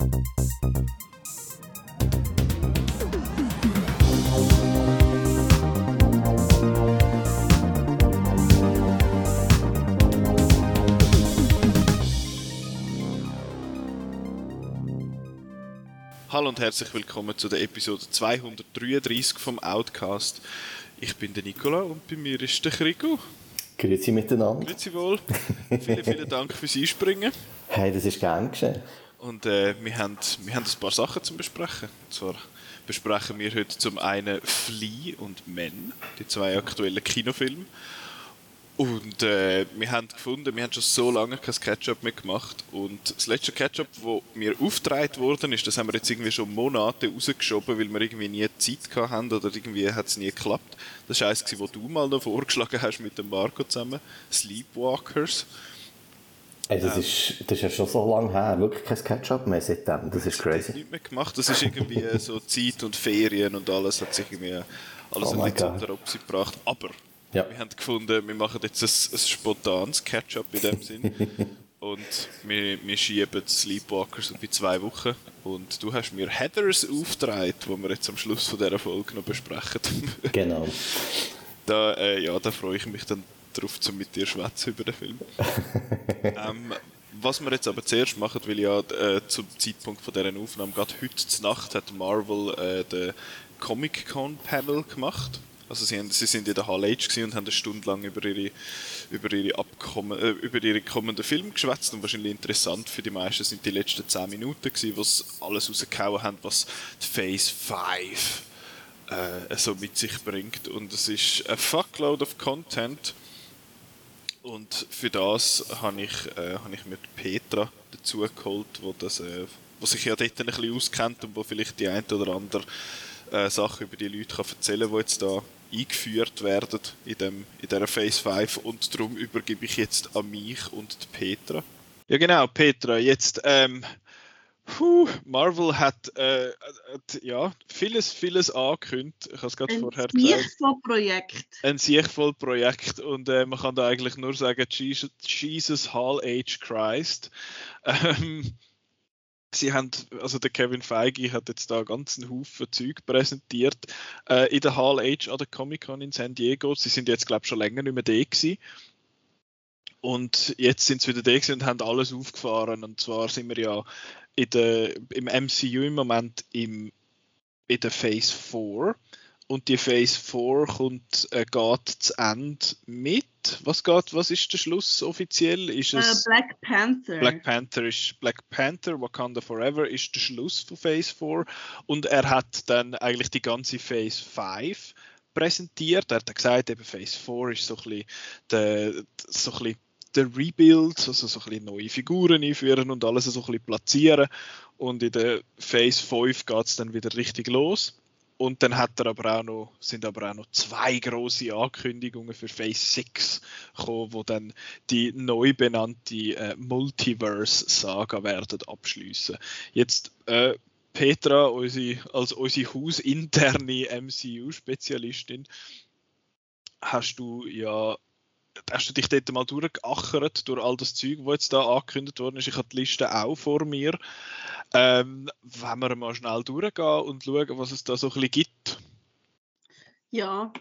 Hallo und herzlich willkommen zu der Episode 233 vom Outcast. Ich bin der Nicola und bei mir ist der Krigo. Grüezi miteinander. Grüezi wohl. vielen, vielen Dank fürs Einspringen. Hey, das ist gern geschehen. Und äh, wir, haben, wir haben ein paar Sachen zu besprechen. Und zwar besprechen wir heute zum einen Flea und Men, die zwei aktuellen Kinofilme. Und äh, wir haben gefunden, wir haben schon so lange kein Ketchup mehr gemacht. Und das letzte Ketchup, das mir aufgetragen worden ist, das haben wir jetzt irgendwie schon Monate rausgeschoben, weil wir irgendwie nie Zeit hatten oder irgendwie hat es nie geklappt. Das war eins, das du mal noch vorgeschlagen hast mit dem Marco zusammen. Sleepwalkers. Ey, das, ähm, ist, das ist ja schon so lange her, wirklich kein Ketchup mehr seitdem. Das ist crazy. Das nicht mehr gemacht. Das ist irgendwie so Zeit und Ferien und alles hat sich irgendwie alles oh ein bisschen unter Opsi gebracht. Aber ja. Wir haben gefunden, wir machen jetzt ein, ein spontanes Catch-up in dem Sinn. und wir, wir schieben Sleepwalkers bei zwei Wochen. Und du hast mir Heathers aufgetragen, wo wir jetzt am Schluss von dieser Folge noch besprechen. genau. Da, äh, ja, da freue ich mich dann darauf, um mit dir schwätzen über den Film. ähm, was wir jetzt aber zuerst machen, weil ja äh, zum Zeitpunkt von dieser Aufnahme, gerade heute Nacht, hat Marvel äh, den Comic-Con-Panel gemacht. Also sie, haben, sie sind in der Hall H und haben eine Stunde lang über ihre, über ihre, Abkommen, äh, über ihre kommenden Filme geschwätzt und wahrscheinlich interessant für die meisten sind die letzten 10 Minuten gewesen, wo sie alles rausgehauen haben, was die Phase 5 äh, so mit sich bringt. Und es ist ein Fuckload of Content und für das habe ich, äh, hab ich mir Petra dazu geholt, wo, das, äh, wo sich ja dort ein bisschen auskennt und wo vielleicht die ein oder andere äh, Sachen über die Leute kann erzählen kann, die jetzt da eingeführt werden in, dem, in dieser Phase 5 und darum übergebe ich jetzt an mich und die Petra. Ja genau, Petra, jetzt ähm, puh, Marvel hat, äh, hat, ja, vieles, vieles angekündigt. Ich habe es gerade vorher gesagt. Ein Projekt. Ein sichtvoll Projekt und äh, man kann da eigentlich nur sagen, Jesus, Jesus Hall Age Christ. Ähm, Sie haben, also der Kevin Feige hat jetzt da einen ganzen Haufen Zeug präsentiert äh, in der Hall H an der Comic Con in San Diego. Sie sind jetzt, glaube ich, schon länger nicht mehr da gewesen. Und jetzt sind sie wieder da und haben alles aufgefahren. Und zwar sind wir ja in der, im MCU im Moment im, in der Phase 4 und die Phase 4 kommt, äh, geht zu Ende mit. Was geht, was ist der Schluss offiziell? Ist es uh, Black Panther. Black Panther ist Black Panther, Wakanda Forever ist der Schluss von Phase 4 und er hat dann eigentlich die ganze Phase 5 präsentiert. Er hat gesagt, eben Phase 4 ist so ein bisschen der, so ein bisschen der Rebuild, also so ein bisschen neue Figuren einführen und alles so ein bisschen platzieren. Und in der Phase 5 geht es dann wieder richtig los. Und dann hat er aber auch noch, sind aber auch noch zwei große Ankündigungen für Phase 6 gekommen, wo dann die neu benannte äh, Multiverse-Saga werden abschließen. Jetzt äh, Petra, unsere, als unsere hausinterne MCU-Spezialistin, hast du ja hast du dich dort mal durchgeachert durch all das Zeug, was jetzt da angekündigt worden ist? Ich habe die Liste auch vor mir. Ähm, wenn wir mal schnell durchgehen und schauen, was es da so ein bisschen gibt. Ja,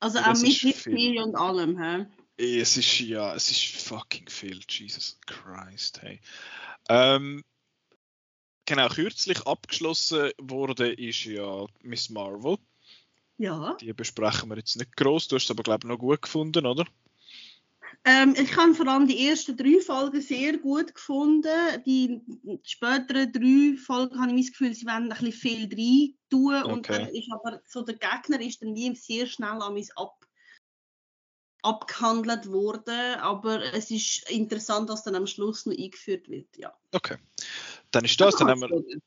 also auch mit History und allem. He? Es ist ja, es ist fucking viel, Jesus Christ, hey. Ähm, genau, kürzlich abgeschlossen wurde ist ja Miss Marvel. Ja. Die besprechen wir jetzt nicht groß. Du hast es aber, glaube ich, noch gut gefunden, oder? Ähm, ich habe vor allem die ersten drei Folgen sehr gut gefunden. Die späteren drei Folgen habe ich das Gefühl, sie werden ein bisschen viel rein tun. Okay. Und dann ist aber so der Gegner ist dann wie sehr schnell an mich ab, abgehandelt worden. Aber es ist interessant, dass dann am Schluss noch eingeführt wird. Ja. Okay. Dann ist das. Dann haben, wir,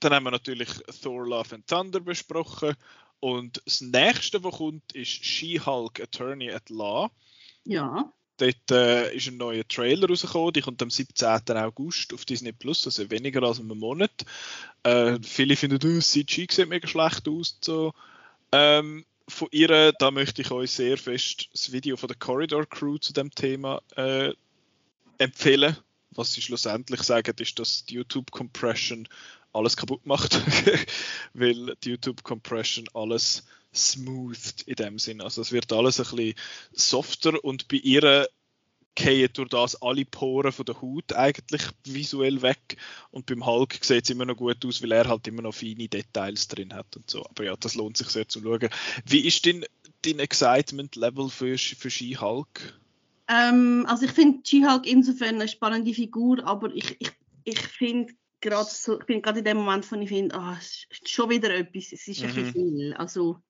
dann haben wir natürlich Thor Love and Thunder besprochen. Und das nächste, was kommt, ist She-Hulk Attorney at Law. Ja. Dort äh, ist ein neuer Trailer rausgekommen, die kommt am 17. August auf Disney Plus, also weniger als einen Monat. Äh, viele finden, oh, CG sieht mega schlecht aus. So. Ähm, von ihr, da möchte ich euch sehr fest das Video von der Corridor Crew zu dem Thema äh, empfehlen. was sie schlussendlich sagen, ist, dass die YouTube Compression alles kaputt macht, weil die YouTube Compression alles smoothed in dem Sinn. Also es wird alles ein bisschen softer und bei ihr gehen durch das alle Poren von der Haut eigentlich visuell weg und beim Hulk sieht es immer noch gut aus, weil er halt immer noch feine Details drin hat und so. Aber ja, das lohnt sich sehr zu schauen. Wie ist denn dein Excitement-Level für, für She-Hulk? Ähm, also ich finde She-Hulk insofern eine spannende Figur, aber ich, ich, ich finde gerade so, ich bin gerade in dem Moment, wo ich finde, ah, es ist schon wieder etwas, es ist mhm. ein bisschen viel. Also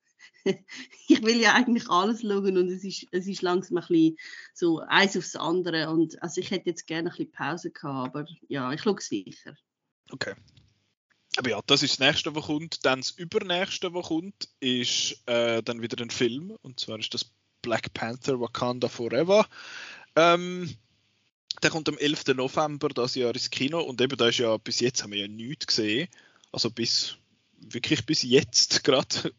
ich will ja eigentlich alles schauen und es ist, es ist langsam ein bisschen so eins aufs andere. Und also ich hätte jetzt gerne ein bisschen Pause gehabt, aber ja, ich schaue sicher. Okay. Aber ja, das ist das nächste, was kommt. Dann das übernächste, was kommt, ist äh, dann wieder ein Film. Und zwar ist das Black Panther Wakanda Forever. Ähm, der kommt am 11. November das Jahr ins Kino. Und eben da ist ja bis jetzt haben wir ja nichts gesehen. Also bis wirklich bis jetzt gerade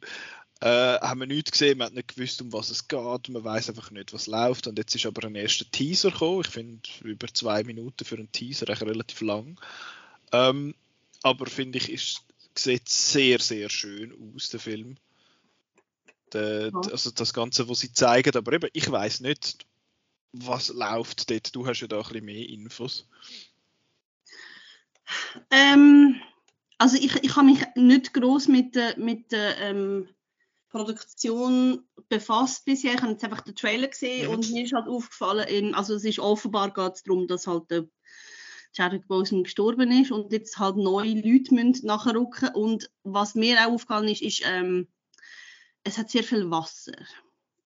äh, haben wir nichts gesehen, man hat nicht gewusst, um was es geht, man weiß einfach nicht, was läuft. Und jetzt ist aber ein erster Teaser gekommen. Ich finde über zwei Minuten für einen Teaser echt relativ lang. Ähm, aber finde ich, ist, sieht sehr, sehr schön aus, der Film. Der, ja. Also das Ganze, was sie zeigen, aber eben, ich weiß nicht, was läuft dort. Du hast ja da ein bisschen mehr Infos. Ähm, also ich, ich habe mich nicht groß mit, mit ähm, Produktion befasst bisher. Ich habe jetzt einfach den Trailer gesehen mhm. und mir ist halt aufgefallen, in, also es ist offenbar geht es darum, dass halt der Chadwick Boseman gestorben ist und jetzt halt neue Leute müssen nachrücken und was mir auch aufgefallen ist, ist, ähm, es hat sehr viel Wasser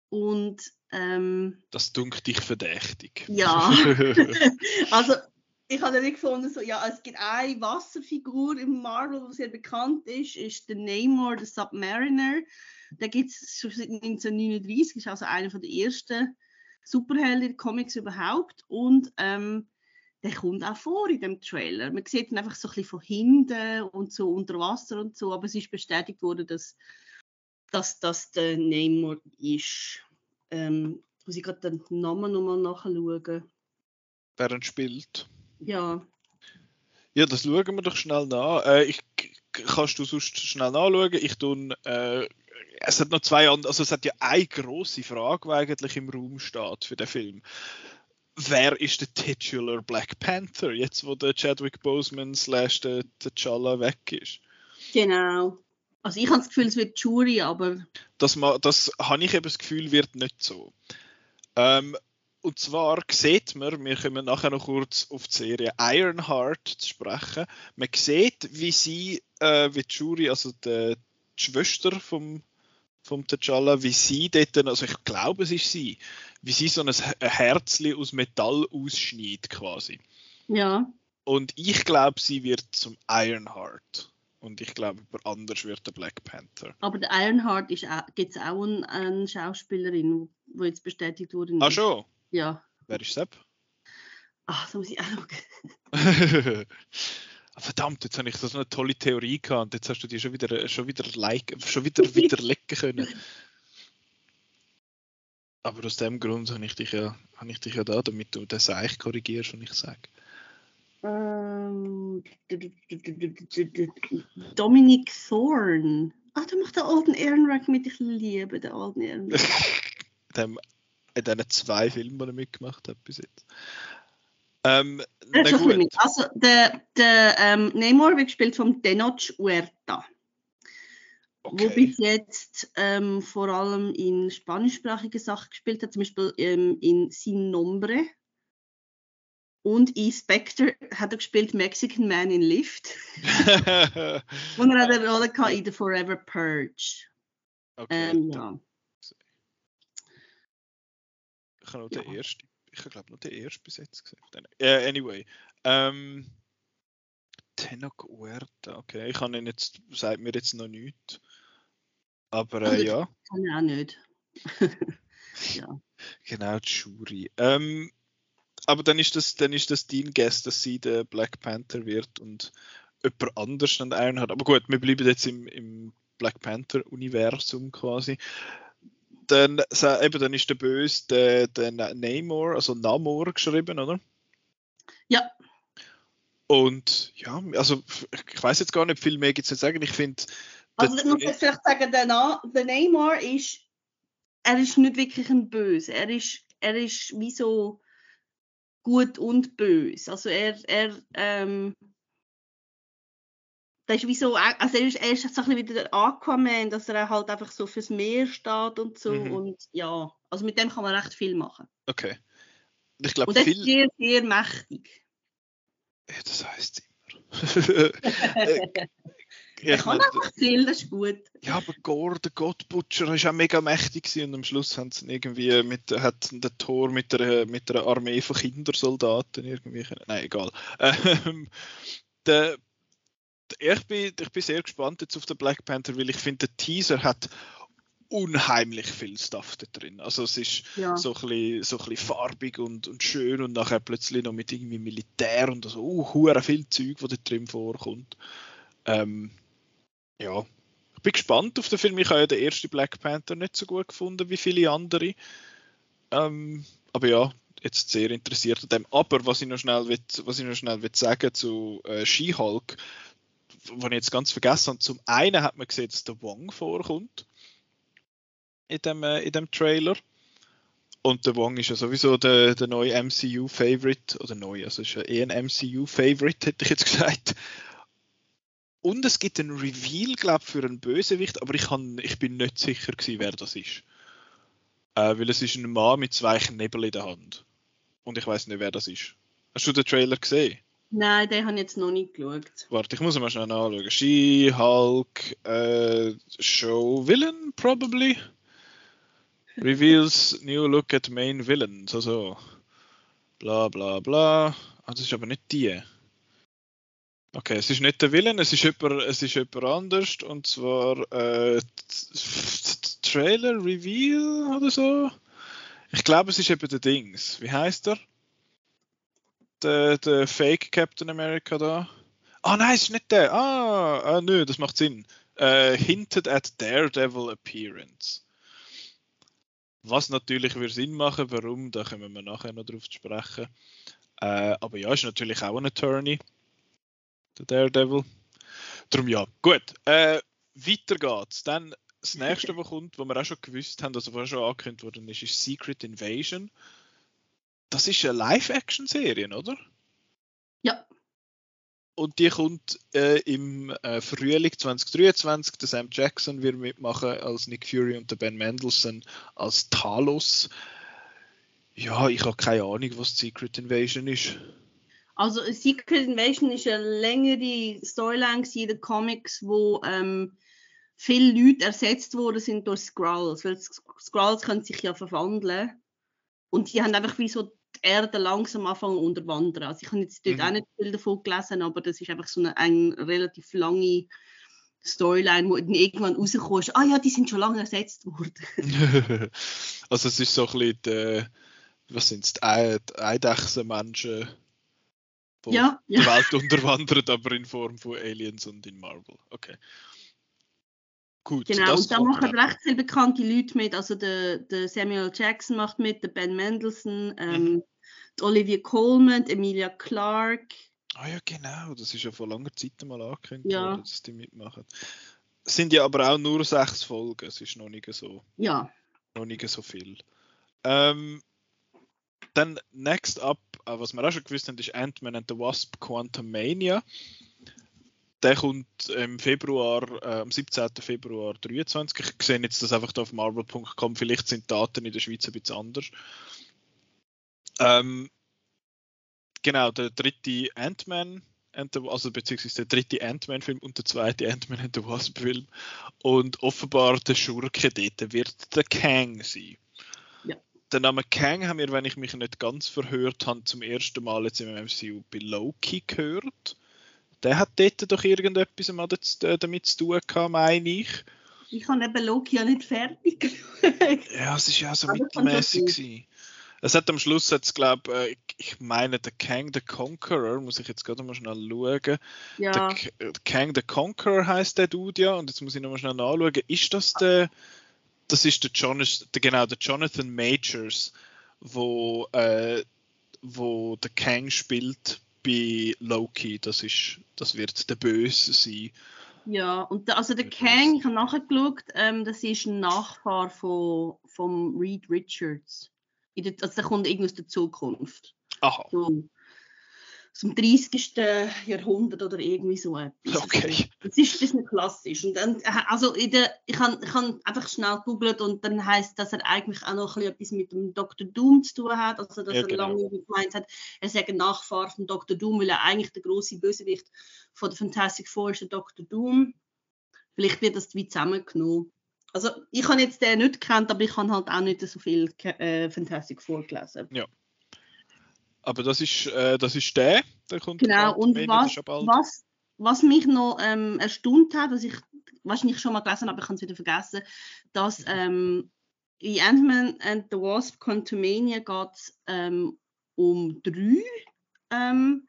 und ähm, das dunkelt dich verdächtig. Ja, also ich habe dann gefunden, so, ja, es gibt eine Wasserfigur im Marvel, die sehr bekannt ist, ist der Namor, der Submariner. Der gibt es schon seit 1939, ist also einer der ersten Superhelden-Comics überhaupt. Und ähm, der kommt auch vor in dem Trailer. Man sieht ihn einfach so ein bisschen von hinten und so unter Wasser und so, aber es ist bestätigt worden, dass, dass das der Namor ist. Ähm, muss ich gerade den Namen nochmal nachschauen. Wer ihn spielt? Ja. Ja, das schauen wir doch schnell nach. Äh, ich, kannst du sonst schnell nachschauen? Ich tue äh, es hat noch zwei andere, also es hat ja eine große Frage, die eigentlich im Raum steht für den Film. Wer ist der titular Black Panther, jetzt wo der Chadwick Boseman slash der T'Challa weg ist? Genau. Also ich habe das Gefühl, es wird Jury, aber... Das, das habe ich eben das Gefühl, wird nicht so. Ähm, und zwar sieht man, wir kommen nachher noch kurz auf die Serie Ironheart zu sprechen, man sieht, wie sie, äh, wie die Jury, also die Schwester vom vom T'Challa, wie sie dort, also ich glaube, es ist sie, wie sie so ein Herzli aus Metall ausschneidet quasi. Ja. Und ich glaube, sie wird zum Ironheart. Und ich glaube, jemand anders wird der Black Panther. Aber der Ironheart gibt es auch eine, eine Schauspielerin, die jetzt bestätigt wurde. Ah, schon? Ja. Wer ist das? Ach, so muss ich auch schauen. verdammt, jetzt habe ich so eine tolle Theorie gehabt und jetzt hast du die schon wieder, schon wieder, like, schon wieder widerlegen können. Aber aus dem Grund habe ich dich ja, habe ich dich ja da, damit du das Seich korrigierst, was ich sage. Ähm, Dominic Thorne. Ah, da macht der Alden Ehrenreich mit. Ich liebe den Alden Ehrenreich. in diesen zwei Filmen, die er mitgemacht hat bis jetzt. Ähm, also der, der ähm, Namor wird gespielt von Tenoch Huerta. Okay. Wo bis jetzt ähm, vor allem in spanischsprachige Sachen gespielt hat, zum Beispiel ähm, in Sin Nombre. Und in Spectre hat er gespielt Mexican Man in Lift. Und er hat eine Rolle gehabt in The Forever Purge. Okay. Ähm, ja. Ich habe ja. den ersten ich glaube nur der erste bis jetzt gesehen. Uh, anyway. Ähm, Tenok Huerta, okay. Ich kann ihn jetzt, sagt mir jetzt noch nichts. Aber äh, ja. Kann ich auch nicht. ja. Genau, Shuri. Ähm, aber dann ist das, dann ist das dein Guess, dass sie der Black Panther wird und jemand anders dann einen hat. Aber gut, wir bleiben jetzt im, im Black Panther-Universum quasi dann, eben, dann ist der Böse der, der Namor, also Namor geschrieben, oder? Ja. Und ja, also ich weiß jetzt gar nicht viel mehr gibt es zu sagen. Ich finde. Also ich muss jetzt vielleicht sagen, der, Na der Neymar ist, er ist nicht wirklich ein Böse. Er ist, er ist wie so gut und böse. Also er, er ähm, das ist wie so, also er ist, er ist so ein bisschen wie der Aquaman, dass er halt einfach so fürs Meer steht und so mhm. und ja, also mit dem kann man recht viel machen. Okay. Ich glaube, und er ist sehr, sehr mächtig. Ja, das heisst immer. Ja, ich kann einfach viel, das ist gut. Ja, aber Gore, der Gottbutcher, war auch mega mächtig und am Schluss haben sie irgendwie mit, hat der Tor mit einer, mit einer Armee von Kindersoldaten irgendwie Nein, egal. Ähm, der, ich, bin, ich bin sehr gespannt jetzt auf den Black Panther, weil ich finde, der Teaser hat unheimlich viel Stuff da drin. Also es ist ja. so, ein bisschen, so ein bisschen farbig und, und schön und nachher plötzlich noch mit irgendwie Militär und so, uh, viel Zeug, wo da drin vorkommt. Ähm, ja, ich bin gespannt auf den Film. Ich habe ja den ersten Black Panther nicht so gut gefunden wie viele andere. Ähm, aber ja, jetzt sehr interessiert an dem. Aber was ich noch schnell, will, was ich noch schnell will sagen zu äh, She-Hulk, was ich jetzt ganz vergessen habe, zum einen hat man gesehen, dass der Wong vorkommt in dem, äh, in dem Trailer. Und der Wong ist ja sowieso der, der neue MCU-Favorite, oder neu, also ist ja eh ein MCU-Favorite, hätte ich jetzt gesagt. Und es gibt einen Reveal, glaube ich, für einen Bösewicht, aber ich, kann, ich bin nicht sicher gewesen, wer das ist. Äh, weil es ist ein Mann mit zwei Knebel in der Hand. Und ich weiß nicht, wer das ist. Hast du den Trailer gesehen? Nein, den habe ich jetzt noch nicht geschaut. Warte, ich muss mal schnell nachschauen. She-Hulk äh, Show Villain, probably. Reveals new look at main villains. Also, bla bla bla. Ah, das ist aber nicht die. Okay, es ist nicht der Villain, es ist jemand, es ist jemand anders und zwar äh, Trailer Reveal oder so. Ich glaube, es ist eben der Dings. Wie heißt er? Der, der Fake Captain America da. Ah, oh, nein, es ist nicht der. Ah, ah nö, das macht Sinn. Uh, hinted at Daredevil Appearance. Was natürlich würde Sinn machen, warum, da kommen wir nachher noch drauf sprechen. Uh, aber ja, ist natürlich auch ein Attorney der Daredevil. Darum ja, gut. Äh, weiter geht's. Dann das nächste, was kommt, was wir auch schon gewusst haben, also was schon angekündigt worden ist, ist Secret Invasion. Das ist eine Live-Action-Serie, oder? Ja. Und die kommt äh, im äh, Frühling 2023. Der Sam Jackson wird mitmachen als Nick Fury und der Ben Mendelssohn als Talos. Ja, ich habe keine Ahnung, was Secret Invasion ist. Also Secret Invasion ist eine längere Storyline in den Comics, wo ähm, viele Leute ersetzt worden sind durch Skrulls, weil Skrulls können sich ja verwandeln und die haben einfach wie so Erde langsam anfangen unterwandern. Also ich habe jetzt dort mhm. auch nicht viel davon gelesen, aber das ist einfach so eine, eine relativ lange Storyline, wo dann irgendwann rauskommst, ah ja, die sind schon lange ersetzt worden. also es ist so ein bisschen, die, was sind es, die Eidechsenmenschen wo ja, die ja. Welt unterwandert, aber in Form von Aliens und in Marvel. Okay. Gut, genau, und da machen recht viele bekannte Leute mit. Also der, der Samuel Jackson macht mit, der Ben Mendelssohn, ähm, mhm. Olivia Colman, Emilia Clarke. Ah ja, genau, das ist ja vor langer Zeit mal angekündigt ja. worden, dass die mitmachen. Es sind ja aber auch nur sechs Folgen, es ist noch nicht so. Ja. Noch nicht so viel. Ähm, dann next up, äh, was wir auch schon gewusst haben, ist Ant-Man and the Wasp Quantum Mania. Der kommt im Februar, äh, am 17. Februar 23. Ich sehe jetzt das einfach auf marvel.com. Vielleicht sind die Daten in der Schweiz ein bisschen anders. Ähm, genau, der dritte Ant-Man, also beziehungsweise der dritte Ant-Man-Film und der zweite Ant-Man and the Wasp-Film. Und offenbar der Schurke dort wird der Kang sein den Namen Kang haben wir, wenn ich mich nicht ganz verhört habe, zum ersten Mal jetzt im MCU bei Loki gehört. Der hat dort doch irgendetwas äh, damit zu tun gehabt, meine ich. Ich habe eben Loki ja nicht fertig Ja, es war ja so mittelmäßig. Es hat am Schluss jetzt, glaube äh, ich meine, der Kang the Conqueror, muss ich jetzt gerade mal schnell schauen. Ja. Der Kang the Conqueror heißt der Dude ja, und jetzt muss ich noch mal schnell nachschauen. Ist das der das ist der, Jonas, der genau der Jonathan Majors, wo, äh, wo der Kang spielt bei Loki, das, ist, das wird der Böse sein. Ja, und da, also der Kang, ich habe nachgeschaut, ähm, das ist ein Nachfahr von, vom Reed Richards. Der, also der kommt irgendwie aus der Zukunft. Aha. So, zum 30. Jahrhundert oder irgendwie so etwas. Okay. Das ist, das ist nicht klassisch. Und dann, äh, also in der, ich habe ich hab einfach schnell gegoogelt und dann heißt dass er eigentlich auch noch etwas mit dem Dr. Doom zu tun hat. Also dass ja, genau. er lange gemeint hat, er sei ein Nachfahr von Dr. Doom, weil er eigentlich der große Bösewicht von der Fantastic Four ist, der Dr. Doom. Vielleicht wird das wie zusammengenommen. Also ich habe jetzt den nicht gekannt, aber ich habe halt auch nicht so viel äh, Fantastic Four gelesen. Ja. Aber das ist, äh, das ist der, der kommt Genau, und was, was, was mich noch ähm, erstaunt hat, was ich wahrscheinlich schon mal gelesen habe, aber ich habe es wieder vergessen, dass mhm. ähm, in Ant-Man and the Wasp Quantumania geht es ähm, um drei ähm,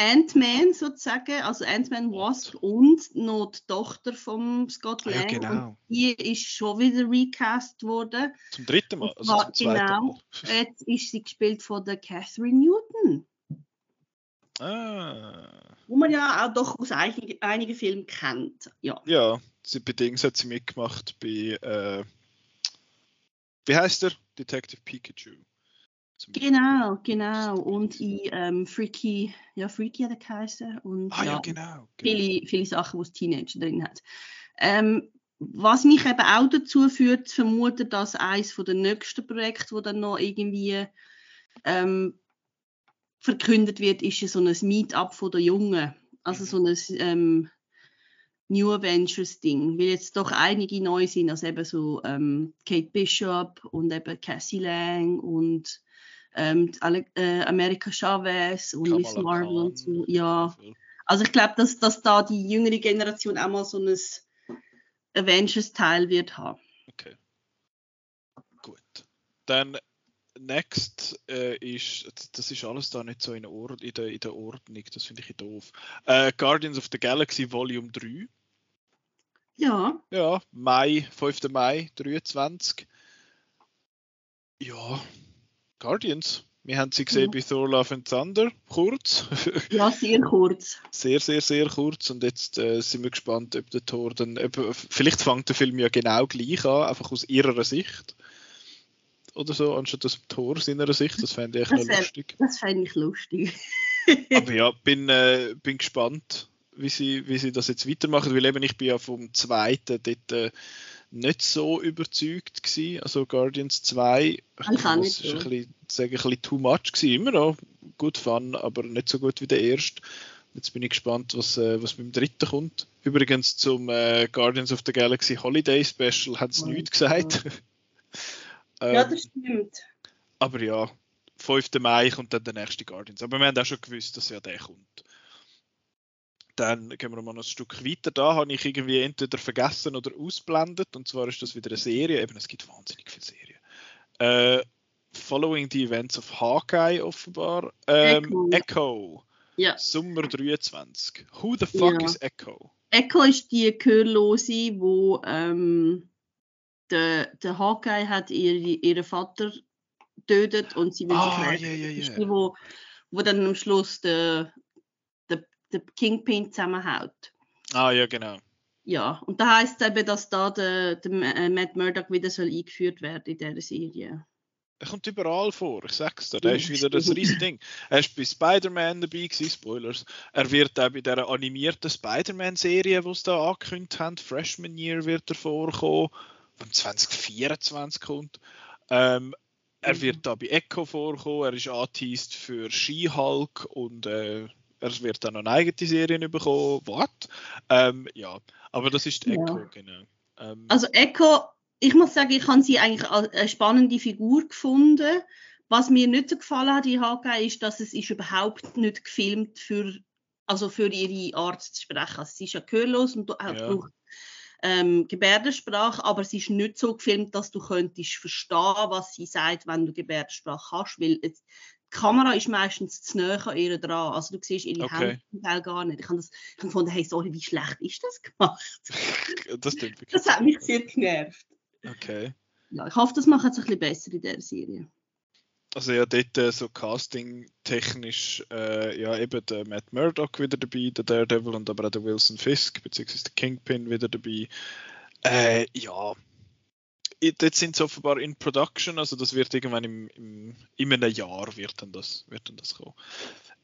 Ant-Man sozusagen, also Ant-Man Wasp und noch die Tochter von Scott Lang. Ah, ja, genau. Und die ist schon wieder recast worden. Zum dritten Mal? Also zum genau. Mal. Jetzt ist sie gespielt von der Catherine Newton. Ah. Wo man ja auch doch aus einigen, einigen Filmen kennt. Ja, ja sie, bei Dings hat sie mitgemacht bei, äh, wie heißt der? Detective Pikachu. Genau, genau. Und in ähm, Freaky, ja, Freaky hat er geheißen. Und, ah, ja, ja genau, genau. Viele, viele Sachen, die Teenager drin hat. Ähm, was mich eben auch dazu führt, zu vermuten, dass eines der nächsten Projekte, wo dann noch irgendwie ähm, verkündet wird, ist so ein Meetup von der Jungen. Also so ein ähm, New Avengers Ding, weil jetzt doch einige neu sind, also eben so ähm, Kate Bishop und eben Cassie Lang und ähm, äh, America Chavez und Miss Marvel und so. Ja. Also ich glaube, dass, dass da die jüngere Generation auch mal so ein Avengers-Teil wird haben. Okay. Gut. Dann next äh, ist, das ist alles da nicht so in, Ord in, der, in der Ordnung, das finde ich doof. Äh, Guardians of the Galaxy Volume 3. Ja. Ja, Mai, 5. Mai 23. Ja, Guardians. Wir haben sie gesehen ja. bei Thor Love and Thunder, kurz. ja, sehr kurz. Sehr, sehr, sehr kurz. Und jetzt äh, sind wir gespannt, ob der Thor dann. Ob, vielleicht fängt der Film ja genau gleich an, einfach aus ihrer Sicht. Oder so, anstatt aus Thor seiner Sicht. Das fände ich das noch lustig. Das fände ich lustig. Aber ja, bin, äh, bin gespannt, wie sie, wie sie das jetzt weitermachen, weil eben ich bin ja vom zweiten dort. Äh, nicht so überzeugt gewesen. Also Guardians 2 ich kann nicht ein bisschen, ein bisschen too much gewesen. Immer noch gut fun, aber nicht so gut wie der erste. Jetzt bin ich gespannt, was, äh, was mit dem dritten kommt. Übrigens zum äh, Guardians of the Galaxy Holiday Special hat es oh, nichts gesagt. ähm, ja, das stimmt. Aber ja, 5. Mai kommt dann der nächste Guardians. Aber wir haben auch schon gewusst, dass ja der kommt. Dann gehen wir mal ein Stück weiter. Da habe ich irgendwie entweder vergessen oder ausblendet. Und zwar ist das wieder eine Serie. Eben, es gibt wahnsinnig viele Serien. Äh, Following the Events of Hawkeye offenbar. Ähm, Echo. Echo. Ja. Sommer 23. Who the fuck ja. is Echo? Echo ist die Gehörlose, wo ähm, der, der Hawkeye hat ihre, ihren Vater tötet und sie will ah, sich yeah, yeah, yeah. Die, wo, wo dann am Schluss der, der Kingpin zusammenhält. Ah, ja, genau. Ja, und da heißt es eben, dass da der, der äh, Matt Murdock wieder soll eingeführt werden in dieser Serie. Er kommt überall vor, ich sag's dir. Der ist wieder das Riesending. Er ist bei Spider-Man dabei gewesen, Spoilers. Er wird auch bei dieser animierten Spider-Man-Serie, die sie da angekündigt haben, Freshman Year wird er vorkommen, die 2024 kommt. Ähm, er mhm. wird da bei Echo vorkommen, er ist angeteased für She-Hulk und äh, er wird dann noch eine eigene Serie bekommen. Was? Ähm, ja, aber das ist Echo, ja. genau. Ähm, also Echo, ich muss sagen, ich habe sie eigentlich als eine spannende Figur gefunden. Was mir nicht so gefallen hat in HG ist, dass es ist überhaupt nicht gefilmt für, also für ihre Art zu sprechen. Also sie ist ja gehörlos und ja. braucht ähm, Gebärdensprache, aber es ist nicht so gefilmt, dass du könntest verstehen, was sie sagt, wenn du Gebärdensprache hast, weil es, die Kamera ist meistens zu nah an ihr dran. Also du siehst ihre okay. Hände gar nicht. Ich habe das ich gefunden, hey, sorry, wie schlecht ist das gemacht? das, das hat mich sehr genervt. Okay. Ja, ich hoffe, das macht es ein bisschen besser in dieser Serie. also ja, dort äh, so casting-technisch, äh, ja, eben der Matt Murdock wieder dabei, der Daredevil und aber auch der Wilson Fisk, beziehungsweise der Kingpin wieder dabei. Äh, ja, dort sind sie offenbar in Production, also das wird irgendwann im, im, in einem Jahr wird dann das, wird dann das kommen.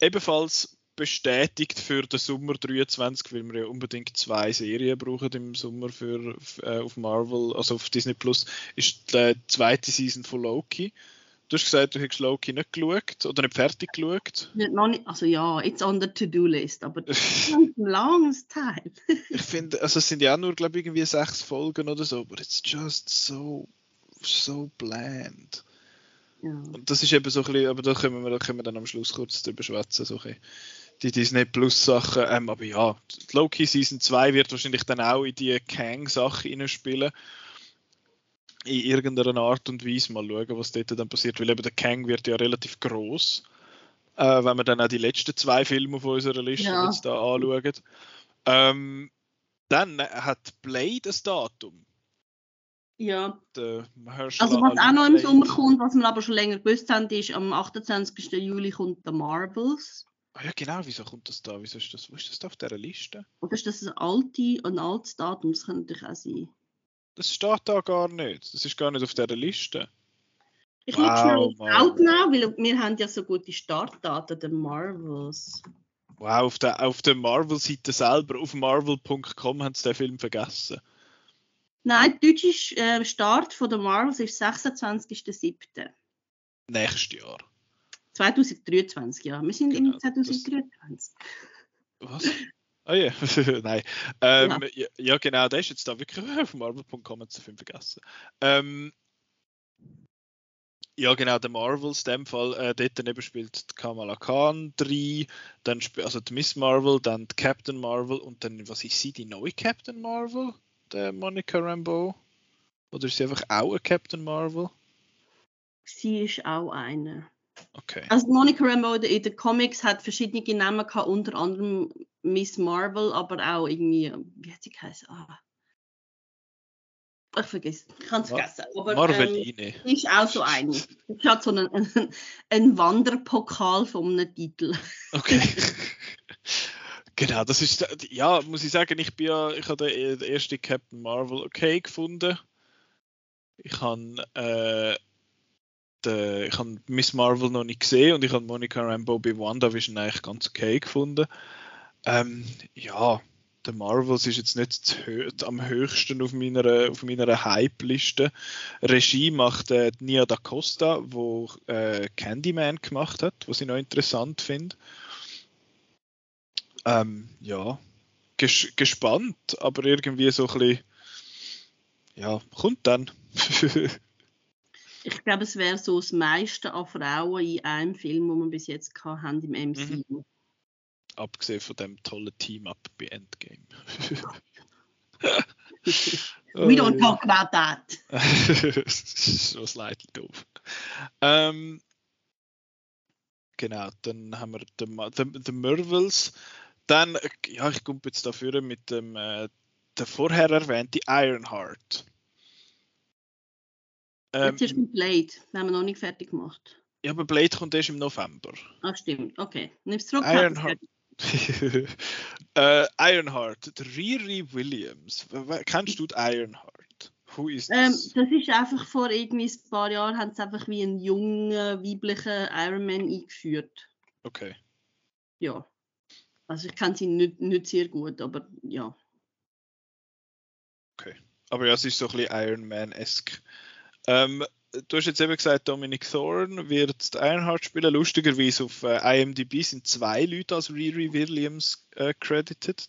Ebenfalls bestätigt für den Sommer 23, weil wir ja unbedingt zwei Serien brauchen im Sommer für, äh, auf Marvel, also auf Disney Plus, ist die zweite Season von Loki. Du hast gesagt, du hättest Loki nicht geschaut oder nicht fertig geschaut. Nicht, noch nicht, also ja, it's on the To-Do-List, aber das ist ein langes Teil. ich finde, also es sind ja auch nur, glaube ich, irgendwie sechs Folgen oder so, aber it's just so, so bland. Ja. Und das ist eben so ein bisschen, aber da können wir, da können wir dann am Schluss kurz drüber schwätzen, so ein die Disney Plus Sachen. Ähm, aber ja, Loki Season 2 wird wahrscheinlich dann auch in die Kang-Sache spielen in irgendeiner Art und Weise mal schauen, was dort dann passiert, weil eben der Kang wird ja relativ groß, äh, wenn wir dann auch die letzten zwei Filme auf unserer Liste ja. jetzt da anschauen. Ähm, dann hat Blade ein Datum. Ja. also was auch noch im Sommer kommt, was wir aber schon länger gewusst haben, ist am 28. Juli kommt der Marvels. Ah ja, genau, wieso kommt das da? Wieso ist das, wo ist das da auf dieser Liste? Oder ist das ein, alte, ein altes Datum? Das könnte natürlich auch sein. Das steht da gar nicht. Das ist gar nicht auf dieser Liste. Ich wow, schnell Scout nach, weil wir haben ja so gute Startdaten der Marvels. Wow, auf der, auf der Marvel-Seite selber, auf marvel.com haben sie den Film vergessen. Nein, der deutsche äh, Start von der Marvels ist 26.07. Nächstes Jahr. 2023, ja. Wir sind genau, im 2023. Was? Oh ja, nein. Ähm, ja. ja. genau, der ist jetzt da wirklich auf Marvel.com zu viel vergessen. Ähm, ja, genau, der Marvels, in dem Fall, äh, dort daneben spielt Kamala Khan 3, dann also die Miss Marvel, dann die Captain Marvel und dann, was ist sie, die neue Captain Marvel? Der Monica Rambeau? Oder ist sie einfach auch eine Captain Marvel? Sie ist auch eine. Okay. Also Monica Rambeau in den Comics hat verschiedene Namen gehabt, unter anderem Miss Marvel, aber auch irgendwie, wie hat sie geheißen? Ah. Ich vergesse, ich kann es vergessen. Aber Marveline. Ähm, ist auch so eine. Sie hat so einen, einen, einen Wanderpokal von einem Titel. Okay. genau, das ist, ja, muss ich sagen, ich bin ja, ich habe den ersten Captain Marvel okay gefunden. Ich habe äh, äh, ich habe Miss Marvel noch nicht gesehen und ich habe Monica Rambeau bei WandaVision eigentlich ganz okay gefunden. Ähm, ja, der Marvels ist jetzt nicht am höchsten auf meiner, auf meiner Hype-Liste. Regie macht äh, Nia Da Costa, wo äh, Candyman gemacht hat, was ich noch interessant finde. Ähm, ja, ges gespannt, aber irgendwie so ein bisschen, ja, kommt dann. ich glaube, es wäre so das meiste an Frauen in einem Film, wo wir bis jetzt haben im MCU. Mhm. Abgesehen von dem tollen Team-Up bei Endgame. We don't talk about that. so slightly doof. Ähm, genau, dann haben wir den Marvels. Dann, ja, ich komme jetzt dafür mit dem äh, der vorher erwähnte Ironheart. Ähm, Jetzt ist mit Blade, den haben wir noch nicht fertig gemacht. Ja, aber Blade kommt erst im November. Ah, stimmt. Okay, nimm's zurück. Ironheart. äh, Ironheart, Riri Williams. Kennst du Ironheart? Who is ähm, das ist einfach vor irgendwie ein paar Jahren haben sie einfach wie einen jungen weiblichen Ironman eingeführt. Okay. Ja. Also ich kenne sie nicht, nicht sehr gut, aber ja. Okay. Aber ja, es ist so ein bisschen Iron Man-esque. Ähm, du hast jetzt eben gesagt, Dominic Thorne wird Ironheart spielen. Lustigerweise auf äh, IMDb sind zwei Leute als Riri Williams äh, credited.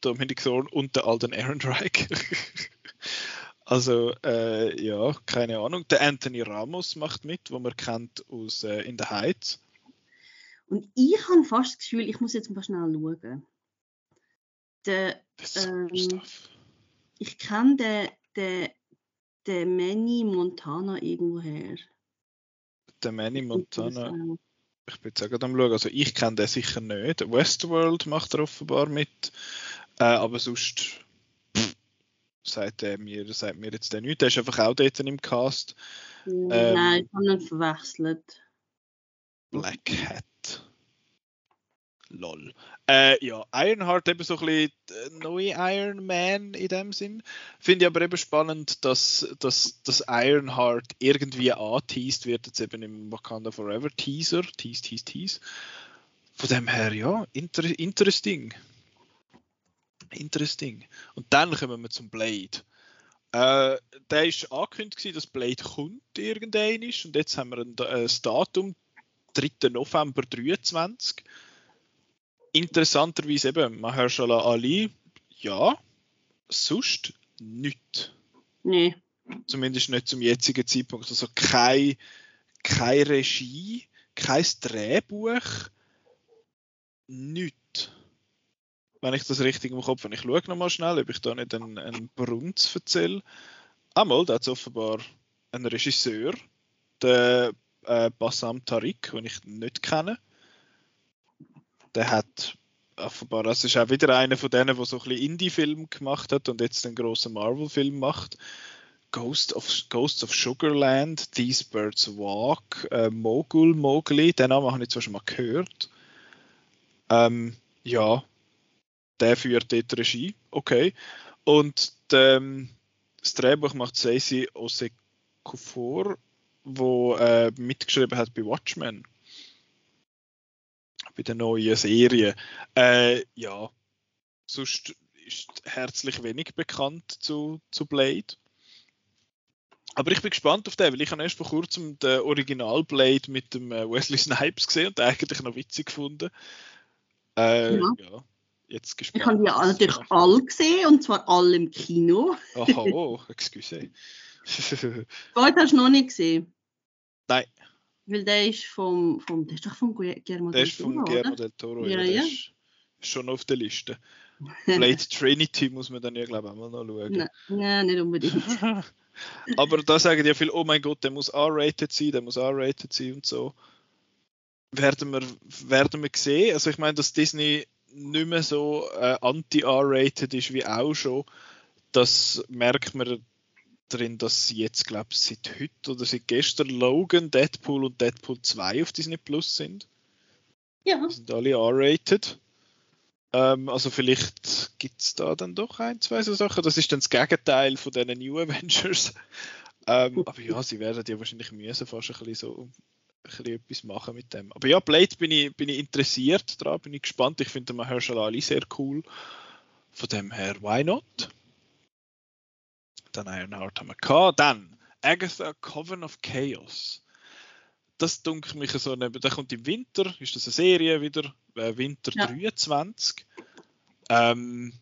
Dominic Thorne und der Alden Ehrenreich. also, äh, ja, keine Ahnung. Der Anthony Ramos macht mit, wo man kennt aus äh, In the Heights. Und ich habe fast das Gefühl, ich muss jetzt mal schnell schauen. Der, ähm, ich kenne den, den der Manny Montana irgendwoher. Der Manny Montana. Ich bin jetzt auch gerade am schauen. Also ich kenne den sicher nicht. Westworld macht er offenbar mit. Äh, aber sonst pff, sagt er mir, sagt mir jetzt der nichts. Der ist einfach auch dort im Cast. Ähm, Nein, ich habe ihn verwechselt. Black Hat. Lol. Äh, ja, Ironheart eben so ein bisschen äh, neue Iron Man in dem Sinn. Finde ich aber eben spannend, dass, dass, dass Ironheart irgendwie angeteased wird, jetzt eben im Wakanda Forever Teaser. Tease, Tease, Tease. Von dem her, ja, inter interesting. Interesting. Und dann kommen wir zum Blade. Äh, der ist angekündigt, dass Blade kommt irgendein ist und jetzt haben wir ein, ein Datum, 3. November 23 interessanterweise eben, Mahershala Ali, ja, sonst nichts. Nee. Zumindest nicht zum jetzigen Zeitpunkt. Also kein, kein Regie, kein Drehbuch, nichts. Wenn ich das richtig im Kopf habe. Ich schaue nochmal schnell, ob ich da nicht einen, einen Brunz erzähle. Einmal, da hat es offenbar einen Regisseur, der äh, Bassam Tariq, den ich nicht kenne der hat offenbar, das ist auch wieder einer von denen, der so ein bisschen Indie-Film gemacht hat und jetzt einen großen Marvel-Film macht. Ghost of, Ghosts of Sugarland, These Birds Walk, äh, Mogul Mowgli, den Namen habe ich zwar schon mal gehört. Ähm, ja, der führt dort Regie, okay. Und ähm, das Drehbuch macht Stacey Osekufor, wo äh, mitgeschrieben hat bei Watchmen bei der neuen Serie. Äh, ja, sonst ist herzlich wenig bekannt zu, zu Blade. Aber ich bin gespannt auf den, weil ich habe erst vor kurzem den Original Blade mit dem äh, Wesley Snipes gesehen und den eigentlich noch witzig gefunden. Äh, ja. ja. Jetzt gespannt. Ich habe die natürlich alle gesehen und zwar alle im Kino. Aha, oh, excuse. Heute hast du noch nicht gesehen? Nein. Weil der ist vom, vom der ist doch von Guillermo del Toro. Der ist von Guillermo del Toro, ja, ja. Ist schon auf der Liste. Blade Trinity muss man dann ja, glaube ich, auch mal noch schauen. Nein, ja, nicht unbedingt. Aber da sagen ja viele, oh mein Gott, der muss R-rated sein, der muss R-rated sein und so. Werden wir, werden wir sehen. Also ich meine, dass Disney nicht mehr so äh, anti-R-rated ist wie auch schon, das merkt man drin, dass sie jetzt, glaube ich, seit heute oder seit gestern Logan, Deadpool und Deadpool 2 auf Disney Plus sind. Ja. Die sind alle R-rated. Ähm, also vielleicht gibt es da dann doch ein, zwei so Sachen. Das ist dann das Gegenteil von diesen New Avengers. Ähm, aber ja, sie werden ja wahrscheinlich müssen fast ein bisschen so ein bisschen etwas machen mit dem. Aber ja, Blade bin ich, bin ich interessiert daran, bin ich gespannt. Ich finde Mahershala Ali sehr cool. Von dem her, why not? Dann Ironheart haben wir gehabt. Dann Agatha Coven of Chaos. Das dunkelt mich so neben. Da kommt im Winter, ist das eine Serie wieder, äh, Winter ja. 23. Ähm,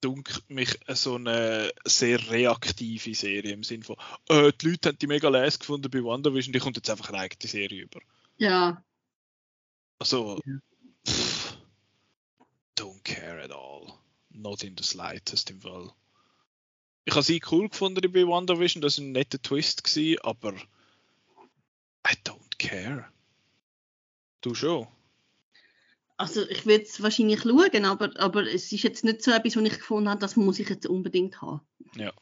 dunkelt mich so eine sehr reaktive Serie im Sinne von, äh, die Leute haben die mega les gefunden bei WandaVision, die kommt jetzt einfach eine eigene Serie über. Ja. Also, ja. Pff, don't care at all. Not in the slightest im Fall ich habe sie cool gefunden bei WandaVision, das war ein netter Twist, gewesen, aber I don't care. Du schon? Also ich würde es wahrscheinlich schauen, aber, aber es ist jetzt nicht so etwas, was ich gefunden habe, das muss ich jetzt unbedingt haben. Ja.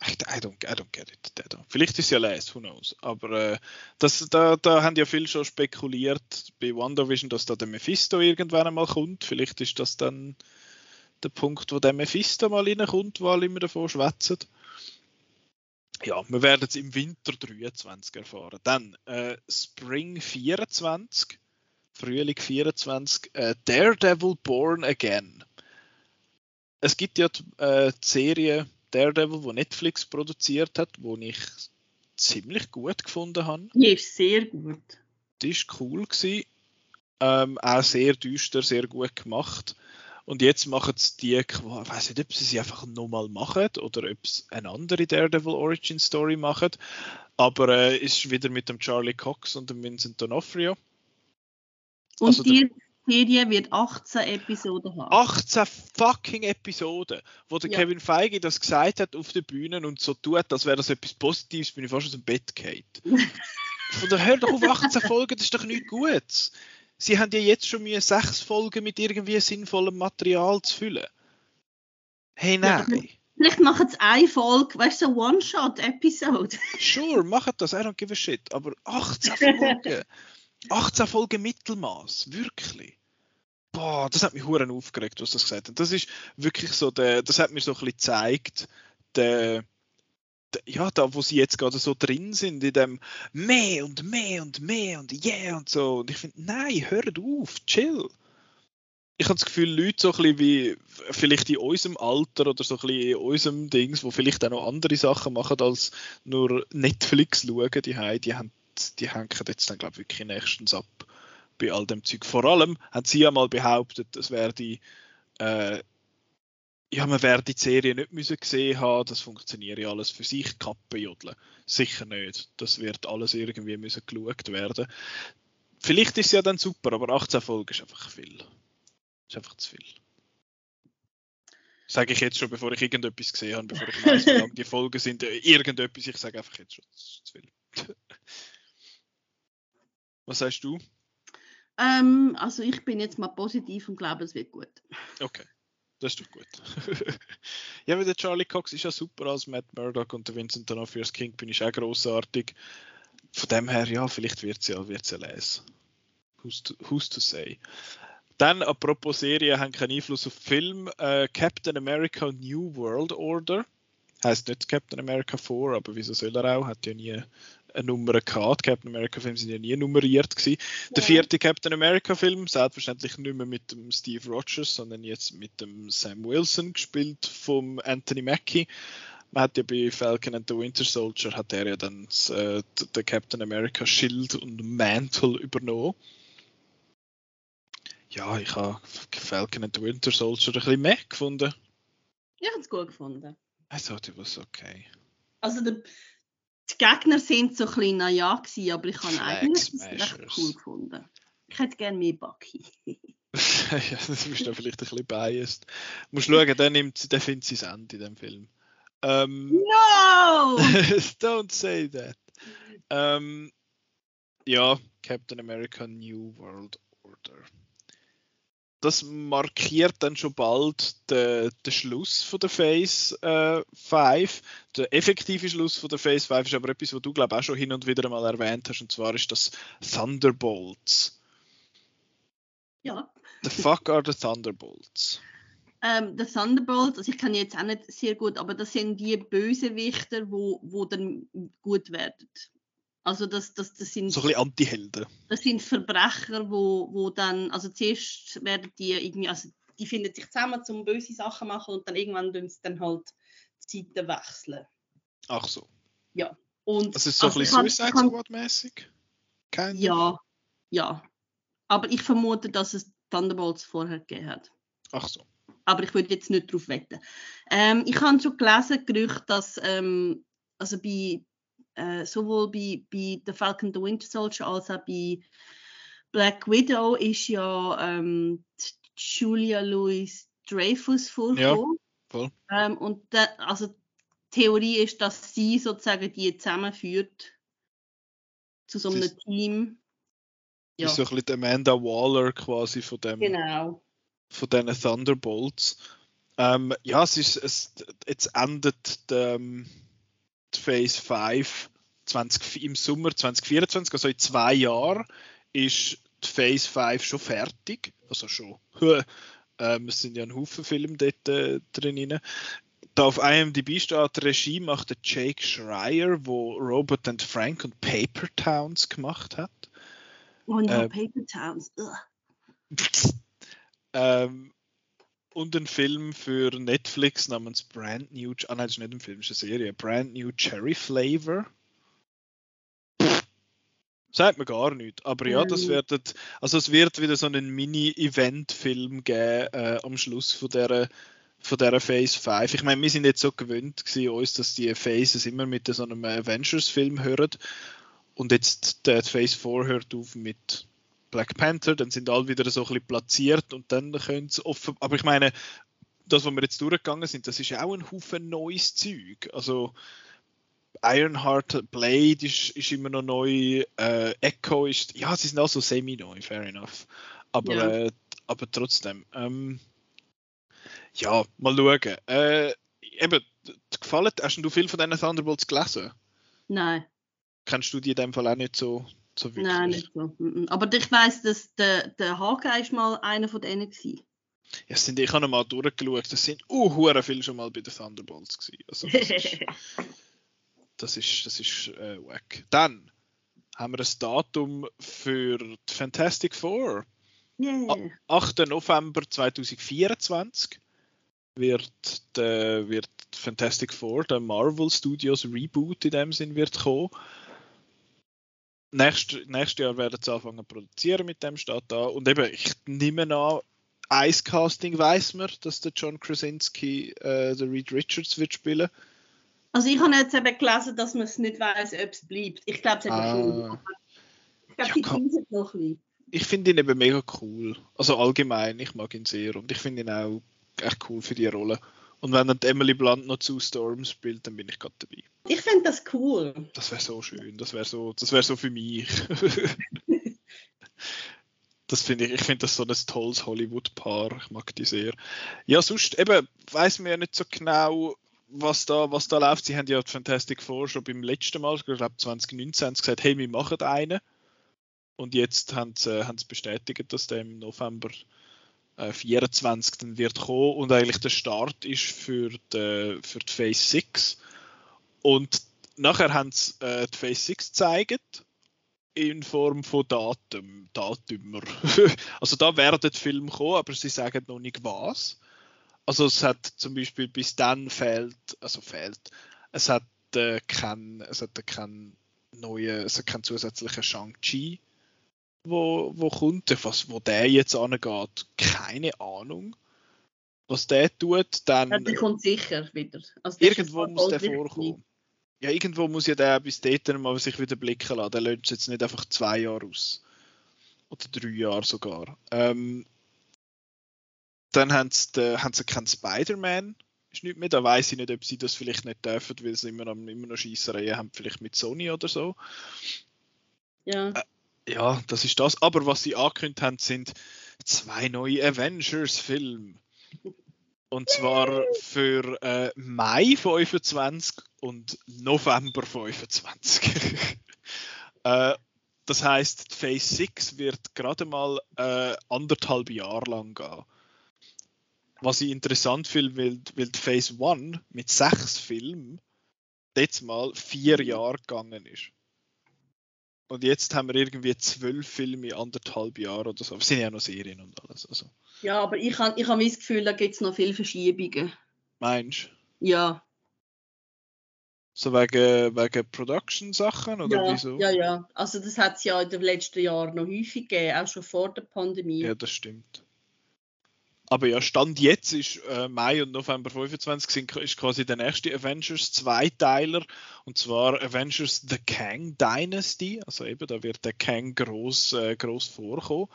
I, don't, I don't get it. Vielleicht ist es ja les, who knows. Aber äh, das, da, da haben ja viele schon spekuliert bei WandaVision, dass da der Mephisto irgendwann einmal kommt. Vielleicht ist das dann der Punkt, wo der Mephisto mal reinkommt, wo alle immer davon schwätzen. Ja, wir werden es im Winter 23 erfahren. Dann äh, Spring 24, Frühling 24, äh, Daredevil Born Again. Es gibt ja die, äh, die Serie Daredevil, die Netflix produziert hat, die ich ziemlich gut gefunden habe. Die ist sehr gut. Die ist cool gewesen. Ähm, auch sehr düster, sehr gut gemacht. Und jetzt machen es die, ich weiß nicht, ob sie sie einfach nochmal machen oder ob sie eine andere Daredevil Origin Story machen. Aber äh, ist wieder mit dem Charlie Cox und dem Vincent D'Onofrio. Und also die Serie wird 18 Episoden haben. 18 fucking Episoden, wo der ja. Kevin Feige das gesagt hat auf der Bühne und so tut, als wäre das etwas Positives, bin ich fast aus dem Bett gefallen. Von der hör doch auf 18 Folgen, das ist doch nichts Gutes sie haben ja jetzt schon Mühe, sechs Folgen mit irgendwie sinnvollem Material zu füllen. Hey, nein. Ja, vielleicht machen sie eine Folge, weißt du, so One-Shot-Episode. Sure, machen das, I don't give a shit. Aber 18 Folgen. 18 Folgen Mittelmaß, wirklich. Boah, das hat mich hure aufgeregt, was das gesagt hat. Das ist wirklich so, der, das hat mir so ein bisschen gezeigt, der, ja, da wo sie jetzt gerade so drin sind, in dem mehr und mehr und mehr und yeah und so. Und ich finde, nein, hört auf, chill. Ich habe das Gefühl, Leute so ein bisschen wie vielleicht in unserem Alter oder so ein bisschen in unserem Dings, wo vielleicht auch noch andere Sachen machen als nur Netflix schauen, die, haben, die, haben, die hängen jetzt dann, glaube ich, wirklich nächstens ab bei all dem Zeug. Vor allem haben sie ja mal behauptet, es werde äh, ja, man werde die Serie nicht müssen gesehen haben, das funktioniert ja alles für sich, Kappen jodeln. Sicher nicht. Das wird alles irgendwie müssen geschaut werden. Vielleicht ist es ja dann super, aber 18 Folgen ist einfach viel. Ist einfach zu viel. Sage ich jetzt schon, bevor ich irgendetwas gesehen habe, bevor ich weiß, wie lang die Folgen sind. Irgendetwas, ich sage einfach jetzt schon, das ist zu viel. Was sagst du? Ähm, also ich bin jetzt mal positiv und glaube, es wird gut. Okay, das ist doch gut. ja, weil der Charlie Cox ist ja super als Matt Murdock und der Vincent D'Onofrio's King bin ich auch großartig. Von dem her, ja, vielleicht wird es ja, wird's ja lesen. Who's to, who's to say? Dann, apropos Serien, haben keinen Einfluss auf Film. Äh, Captain America New World Order. Heißt nicht Captain America 4, aber wieso soll er auch? Hat ja nie eine Nummer gehabt. Captain America Filme sind ja nie nummeriert gewesen. Ja. Der vierte Captain America Film, selbstverständlich nicht mehr mit dem Steve Rogers, sondern jetzt mit dem Sam Wilson gespielt vom Anthony Mackie. Man hat ja bei Falcon and the Winter Soldier hat er ja dann das, äh, den Captain America Schild und Mantle übernommen. Ja, ich habe Falcon and the Winter Soldier ein bisschen mehr gefunden. Ich habe es gut gefunden. Also, die war okay. Also, der, die Gegner sind so ein bisschen naja gewesen, aber ich habe eigentlich recht cool gefunden. Ich hätte gerne mehr Bucky. ja, das bist du vielleicht ein bisschen biased. Du musst schauen, der, nimmt, der findet sein Ende in dem Film. Ähm, no! don't say that. Ähm, ja, Captain America New World Order das markiert dann schon bald den, den Schluss von der Phase äh, 5. Der effektive Schluss von der Phase 5 ist aber etwas, was du glaube auch schon hin und wieder mal erwähnt hast, und zwar ist das Thunderbolts. Ja. The fuck are the Thunderbolts? Ähm, the Thunderbolts, also ich kann jetzt auch nicht sehr gut, aber das sind die Bösewichter, wo, wo dann gut werden. Also das, das, das sind so ein bisschen Anti-Helden. Das sind Verbrecher, wo, wo dann, also zuerst werden die irgendwie, also die finden sich zusammen, um böse Sachen machen und dann irgendwann tun sie dann halt die Zeiten wechseln. Ach so. Ja. Und, das ist so also ein bisschen Suicide Squad-mäßig? Ja, ja. Aber ich vermute, dass es Thunderbolts vorher gegeben hat. Ach so. Aber ich würde jetzt nicht darauf wetten. Ähm, ich habe schon gelesen, Gerücht, dass ähm, also bei äh, sowohl bei, bei The Falcon the Winter Soldier als auch bei Black Widow ist ja ähm, Julia Louis Dreyfus vorgekommen. Ja, voll. Ähm, und da, also die Theorie ist, dass sie sozusagen die zusammenführt zu so einem ist, Team. Ja. Ist so ein bisschen Amanda Waller quasi von dem. Genau. Von diesen Thunderbolts. Ähm, ja, es ist, es, jetzt endet der, ähm, Phase 5 20, im Sommer 2024, also in zwei Jahren, ist die Phase 5 schon fertig. Also schon. ähm, es sind ja ein Haufen Filme dort äh, drin. Da auf IMDb steht, Regie macht der Jake Schreier, wo Robert and Frank und Paper Towns gemacht hat. Oh no, äh, Paper Towns. ähm, und ein Film für Netflix namens Brand New. Ah nein, das ist nicht ein Film, das ist eine Serie. Brand New Cherry Flavor. Sagt mir gar nicht. Aber ja, das wird, also es wird wieder so einen Mini-Event-Film geben äh, am Schluss von der, von dieser Phase 5. Ich meine, wir sind jetzt so gewöhnt gewesen, uns, dass die Phases immer mit so einem Avengers-Film hören. Und jetzt der Phase 4 hört auf mit Black Panther, dann sind alle wieder so ein bisschen platziert und dann können sie offen. Aber ich meine, das, was wir jetzt durchgegangen sind, das ist auch ein Haufen neues Zeug. Also Ironheart Blade ist, ist immer noch neu, äh, Echo ist, ja, sie sind auch so semi-neu, fair enough. Aber, ja. äh, aber trotzdem, ähm, ja, mal schauen. Äh, eben, gefallen, hast du viel von diesen Thunderbolts gelesen? Nein. Kennst du die in dem Fall auch nicht so so Nein, nicht so. Aber ich weiss, dass der, der Hawkeye ist mal einer von denen war. Ja, sind, ich habe mal durchgeschaut, das sind uh, viele schon mal bei den Thunderbolts gewesen. Also das ist, das ist, das ist äh, wack. Dann haben wir ein Datum für die Fantastic Four. Yeah. 8. November 2024 wird, der, wird Fantastic Four, der Marvel Studios Reboot in dem Sinn, wird kommen. Nächst, nächstes Jahr werden sie anfangen zu produzieren mit dem Staat da. Und eben, ich nehme an, Ice Casting weiß man, dass der John Krasinski äh, der Reed Richards wird spielen. Also ich habe jetzt eben gelesen, dass man es nicht weiß, ob es bleibt. Ich glaube es eben ah. schon. Ich glaube, die kann... noch ein bisschen. Ich finde ihn eben mega cool. Also allgemein, ich mag ihn sehr und ich finde ihn auch echt cool für die Rolle. Und wenn dann Emily Blunt noch zu Storm spielt, dann bin ich gerade dabei. Ich finde das cool. Das wäre so schön. Das wäre so, das so für mich. das finde ich, ich finde das so ein tolles Hollywood-Paar. Ich mag die sehr. Ja, sonst eben weiß man ja nicht so genau, was da, was da läuft. Sie haben ja Fantastic Four schon beim letzten Mal, ich glaube 2019, gesagt, hey, wir machen einen. Und jetzt haben sie, haben sie bestätigt, dass der im November 24 äh, dann wird kommen und eigentlich der Start ist für die, für die Phase 6. Und nachher haben sie äh, die Phase 6 gezeigt in Form von Datum, Datümer. also da werden Filme kommen, aber sie sagen noch nicht was. Also es hat zum Beispiel bis dann fehlt, also fehlt, es hat äh, kein, kein neue, es hat keinen zusätzlichen Shang-Chi wo, wo kommt, was, wo der jetzt angeht, keine Ahnung. Was der tut, dann. Ja, der kommt sicher wieder. Also irgendwo muss der vorkommen. Ja, irgendwo muss ja der bis dahin mal sich wieder blicken lassen. Der löst jetzt nicht einfach zwei Jahre aus. Oder drei Jahre sogar. Ähm, dann haben sie, haben sie keinen Spider-Man. Ist nicht mehr. Da weiß ich nicht, ob sie das vielleicht nicht dürfen, weil sie immer noch, immer noch Scheissereien haben, vielleicht mit Sony oder so. Ja. Äh, ja, das ist das. Aber was sie angekündigt haben, sind zwei neue Avengers-Filme. Und zwar für äh, Mai 25 und November 25. äh, das heißt, Phase 6 wird gerade mal äh, anderthalb Jahre lang gehen. Was ich interessant finde, weil, weil Phase 1 mit sechs Filmen jetzt mal vier Jahre gegangen ist. Und jetzt haben wir irgendwie zwölf Filme in anderthalb Jahren oder so. Aber es sind ja noch Serien und alles. Also. Ja, aber ich habe ich hab das Gefühl, da gibt es noch viele Verschiebungen. Meinst du? Ja. So wegen, wegen Production-Sachen oder ja, wieso? Ja, ja. Also das hat es ja in den letzten Jahren noch häufig gegeben, auch schon vor der Pandemie. Ja, das stimmt. Aber ja, Stand jetzt ist äh, Mai und November 25 sind, ist quasi der nächste Avengers Zweiteiler und zwar Avengers The Kang Dynasty. Also eben, da wird der Kang groß, äh, groß vorkommen.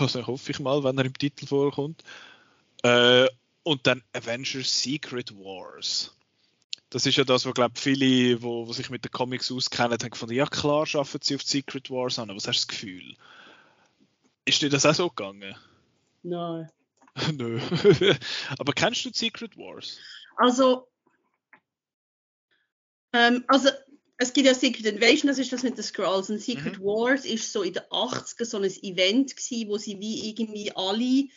Also hoffe ich mal, wenn er im Titel vorkommt. Äh, und dann Avengers Secret Wars. Das ist ja das, was glaube viele, wo, wo sich mit den Comics auskennen, haben gefunden, ja klar, schaffen sie auf Secret Wars an, was hast du das Gefühl? Ist dir das auch so gegangen? Nein. Nö. Aber kennst du Secret Wars? Also, ähm, also es gibt ja Secret Invasion, das ist das mit den Scrolls. Und Secret mhm. Wars ist so in den 80er so ein Event gewesen, wo sie wie irgendwie alle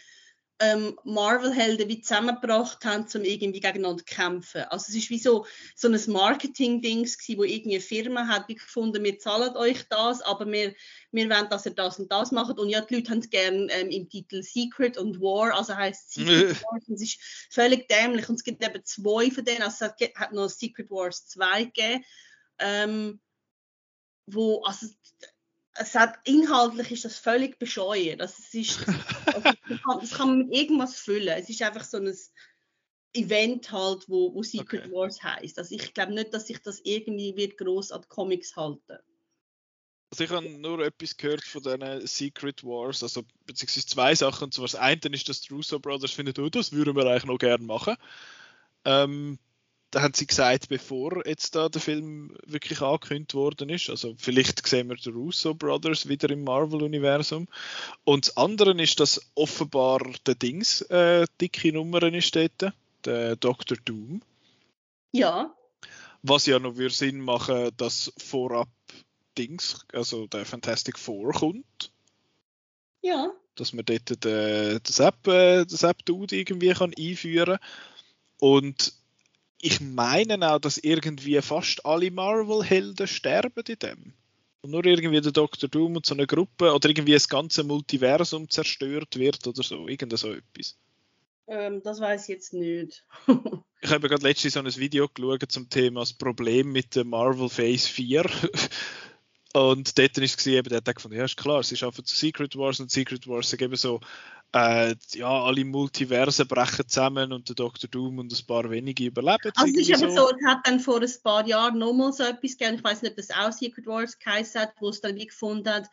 ähm, Marvel-Helden wie zusammengebracht haben, um irgendwie gegeneinander zu kämpfen. Also es ist wie so, so ein Marketing-Ding wo irgendeine Firma hat gefunden, wir zahlen euch das, aber wir, wir wollen, dass ihr das und das macht. Und ja, die Leute haben es gerne ähm, im Titel Secret und War, also heißt Secret Wars. Und es ist völlig dämlich. Und es gibt eben zwei von denen, also es hat, hat noch Secret Wars 2 gegeben, ähm, wo, also es hat, inhaltlich ist das völlig bescheuert. Also es ist, also das, kann, das, kann, man mit irgendwas füllen. Es ist einfach so ein Event halt, wo, wo Secret okay. Wars heißt. Also ich glaube nicht, dass sich das irgendwie wird groß an Comics halten. Also ich habe nur etwas gehört von diesen Secret Wars, also beziehungsweise zwei Sachen. Und zwar das eine ist, dass die Russo Brothers finden, oh, das würden wir eigentlich noch gerne machen. Ähm, da haben sie gesagt, bevor jetzt da der Film wirklich angekündigt worden ist. Also vielleicht sehen wir die Russo Brothers wieder im Marvel-Universum. Und das andere ist, dass offenbar der Dings äh, dicke Nummern ist dort, der Dr. Doom. Ja. Was ja noch Sinn machen, das vorab Dings, also der Fantastic Four kommt. Ja. Dass man dort den, das App, äh, irgendwie kann einführen und ich meine auch, dass irgendwie fast alle Marvel-Helden sterben in dem. Und nur irgendwie der Dr. Doom und so eine Gruppe oder irgendwie das ganze Multiversum zerstört wird oder so. Irgend so etwas. Ähm, das weiß ich jetzt nicht. ich habe gerade letztens so ein Video geschaut zum Thema das Problem mit der Marvel Phase 4. und dort ist es eben, der hat gefunden, ja, ist klar, sie schaffen zu Secret Wars und Secret Wars sind eben so, äh, ja, alle Multiversen brechen zusammen und der Dr. Doom und ein paar wenige überleben. Also es ist eben so, es hat dann vor ein paar Jahren nochmal so etwas gegeben, ich weiß nicht, ob das auch Secret Wars geheißen hat, wo es dann wie gefunden hat,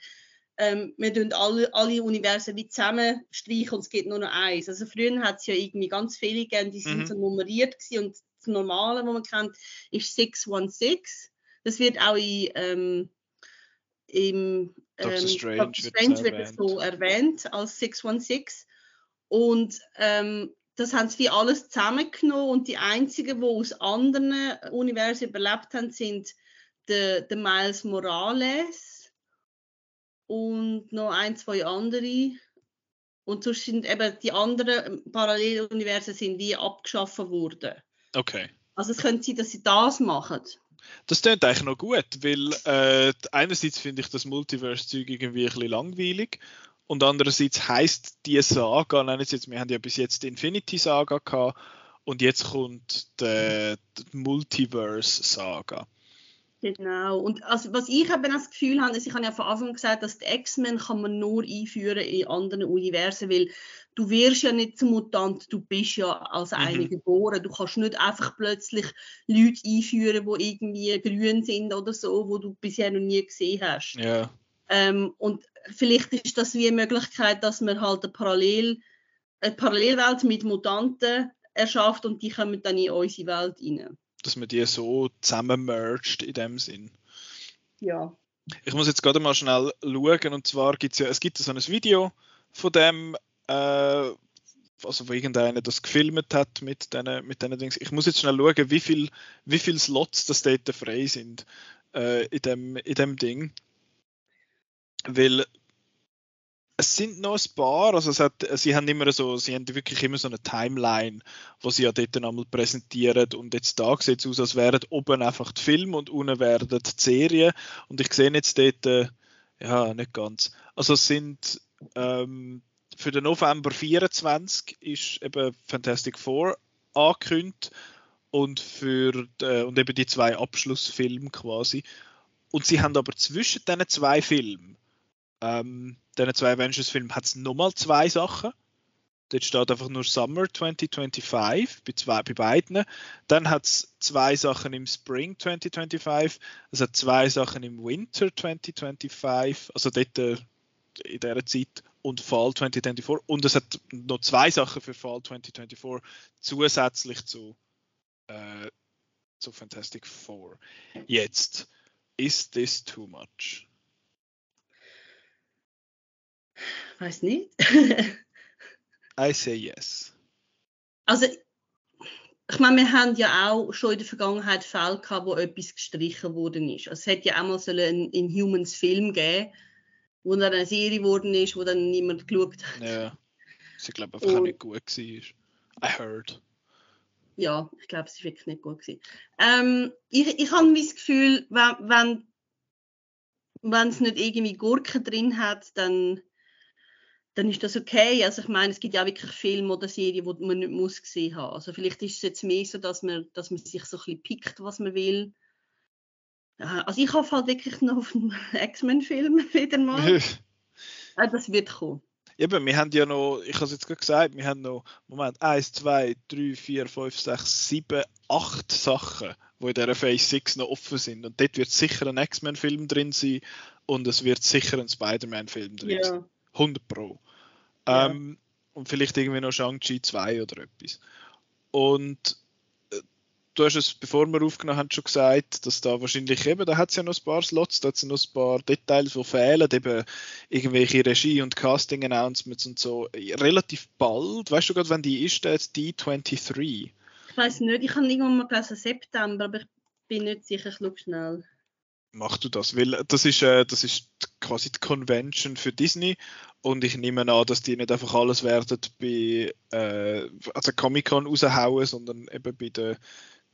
ähm, wir tun alle, alle Universen wie zusammen streichen und es geht nur noch eins. Also früher hat es ja irgendwie ganz viele gegeben, die sind mhm. so nummeriert gewesen und das Normale, was man kennt, ist 616. Das wird auch in, ähm, im Doctor ähm, Strange, Doctor Strange wird, wird so erwähnt als 616. Und ähm, das haben sie wie alles zusammengenommen und die einzigen, die aus anderen Universen überlebt haben, sind der, der Miles Morales und noch ein, zwei andere. Und sonst sind eben die anderen Paralleluniversen sind wie abgeschaffen worden. Okay. Also es könnte sein, dass sie das machen. Das klingt eigentlich noch gut, weil äh, einerseits finde ich das Multiverse-Zeug irgendwie ein bisschen langweilig und andererseits heißt die Saga, nennen jetzt, wir haben ja bis jetzt die Infinity Saga gehabt und jetzt kommt die, die Multiverse Saga. Genau. Und also, was ich eben das Gefühl habe, ist, ich habe ja von Anfang gesagt, dass die X-Men kann man nur einführen in anderen Universen, weil du wirst ja nicht zum Mutant, du bist ja als mhm. eine geboren. Du kannst nicht einfach plötzlich Leute einführen, die irgendwie grün sind oder so, wo du bisher noch nie gesehen hast. Ja. Ähm, und vielleicht ist das wie eine Möglichkeit, dass man halt eine, Parallel, eine Parallelwelt mit Mutanten erschafft und die kommen dann in unsere Welt rein dass man die so zusammen merged in dem Sinn. Ja. Ich muss jetzt gerade mal schnell schauen und zwar gibt es ja, es gibt so ein Video von dem, äh, also wo irgendeiner das gefilmt hat mit diesen mit Dings. Ich muss jetzt schnell schauen, wie viele wie viel Slots das dort frei sind äh, in, dem, in dem Ding. Weil es sind noch ein paar, also hat, sie haben immer so, sie haben wirklich immer so eine Timeline, wo sie ja dort einmal präsentieren und jetzt da sieht es aus, als wären oben einfach die Filme und unten wären die Serien und ich sehe jetzt dort, äh, ja, nicht ganz. Also es sind ähm, für den November 24 ist eben Fantastic Four angekündigt und für die, und eben die zwei Abschlussfilme quasi. Und sie haben aber zwischen diesen zwei Filmen ähm, diesen zwei Avengers-Filmen hat es nochmal zwei Sachen. Dort steht einfach nur Summer 2025 bei, zwei, bei beiden. Dann hat es zwei Sachen im Spring 2025. Es hat zwei Sachen im Winter 2025. Also dort äh, in dieser Zeit. Und Fall 2024. Und es hat noch zwei Sachen für Fall 2024 zusätzlich zu, äh, zu Fantastic Four. Jetzt, is this too much? Weiß nicht. I say yes. Also, ich meine, wir haben ja auch schon in der Vergangenheit Fälle gehabt, wo etwas gestrichen worden ist. Also, es hätte ja auch mal so einen Inhumans Film gegeben, wo dann eine Serie geworden ist, wo dann niemand geschaut hat. Ja, sie glaube einfach Und, nicht gut war. I heard. Ja, ich glaube, es ist wirklich nicht gut gewesen. Ähm, ich, ich habe das Gefühl, wenn, wenn wenn es nicht irgendwie Gurken drin hat, dann dann ist das okay. Also ich meine, es gibt ja auch wirklich Filme oder Serien, die man nicht muss gesehen haben. Also vielleicht ist es jetzt mehr so, dass man, dass man sich so ein bisschen pickt, was man will. Also ich hoffe halt wirklich noch auf einen X-Men-Film wieder mal. das wird kommen. Eben, wir haben ja noch, ich habe es jetzt gerade gesagt, wir haben noch, Moment, 1, 2, 3, 4, 5, 6, 7, 8 Sachen, die in dieser Phase 6 noch offen sind. Und dort wird sicher ein X-Men-Film drin sein und es wird sicher ein Spider-Man-Film drin ja. sein. 100 Pro. Ja. Ähm, und vielleicht irgendwie noch Shang-Chi 2 oder etwas. Und äh, du hast es, bevor wir aufgenommen haben, schon gesagt, dass da wahrscheinlich eben, da hat es ja noch ein paar Slots, da hat es noch ein paar Details, die fehlen, eben irgendwelche Regie- und Casting-Announcements und so, relativ bald. Weißt du gerade, wann die ist, jetzt D23? Ich weiß nicht, ich habe irgendwann mal gelesen September, aber ich bin nicht sicher, ich schaue schnell. mach du das, weil das ist, äh, das ist quasi die Convention für Disney und ich nehme an, dass die nicht einfach alles werden bei äh, also Comic-Con raushauen, sondern eben bei der,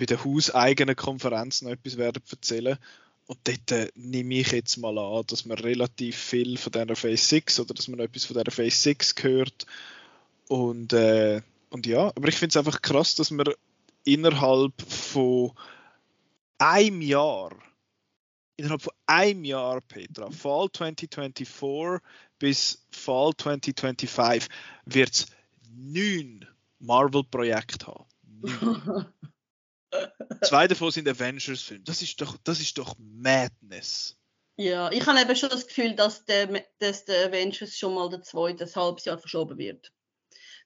bei der hauseigenen Konferenz noch etwas werden erzählen. Und dort äh, nehme ich jetzt mal an, dass man relativ viel von dieser Phase 6 oder dass man etwas von dieser Phase 6 hört. Und, äh, und ja, aber ich finde es einfach krass, dass man innerhalb von einem Jahr innerhalb von einem Jahr, Petra, Fall 2024 bis Fall 2025, wird es neun Marvel-Projekte haben. Zwei davon sind Avengers-Filme. Das, ist doch, das ist doch Madness. Ja, ich habe eben schon das Gefühl, dass der, dass der Avengers schon mal der zweite, ein halbes Jahr verschoben wird.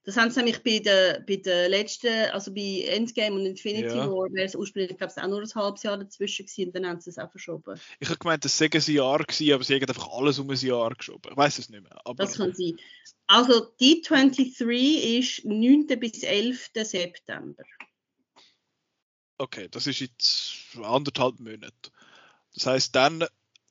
Das haben sie nämlich bei der, bei der letzten, also bei Endgame und Infinity ja. War, wäre es ursprünglich, glaube ich, auch nur ein halbes Jahr dazwischen gewesen und dann haben sie es auch verschoben. Ich habe gemeint, das sei ein Jahr gewesen, aber sie haben einfach alles um ein Jahr geschoben. Ich weiß es nicht mehr. Das kann sein. Also D23 ist 9. bis 11. September. Okay, das ist jetzt anderthalb Monate. Das heißt, dann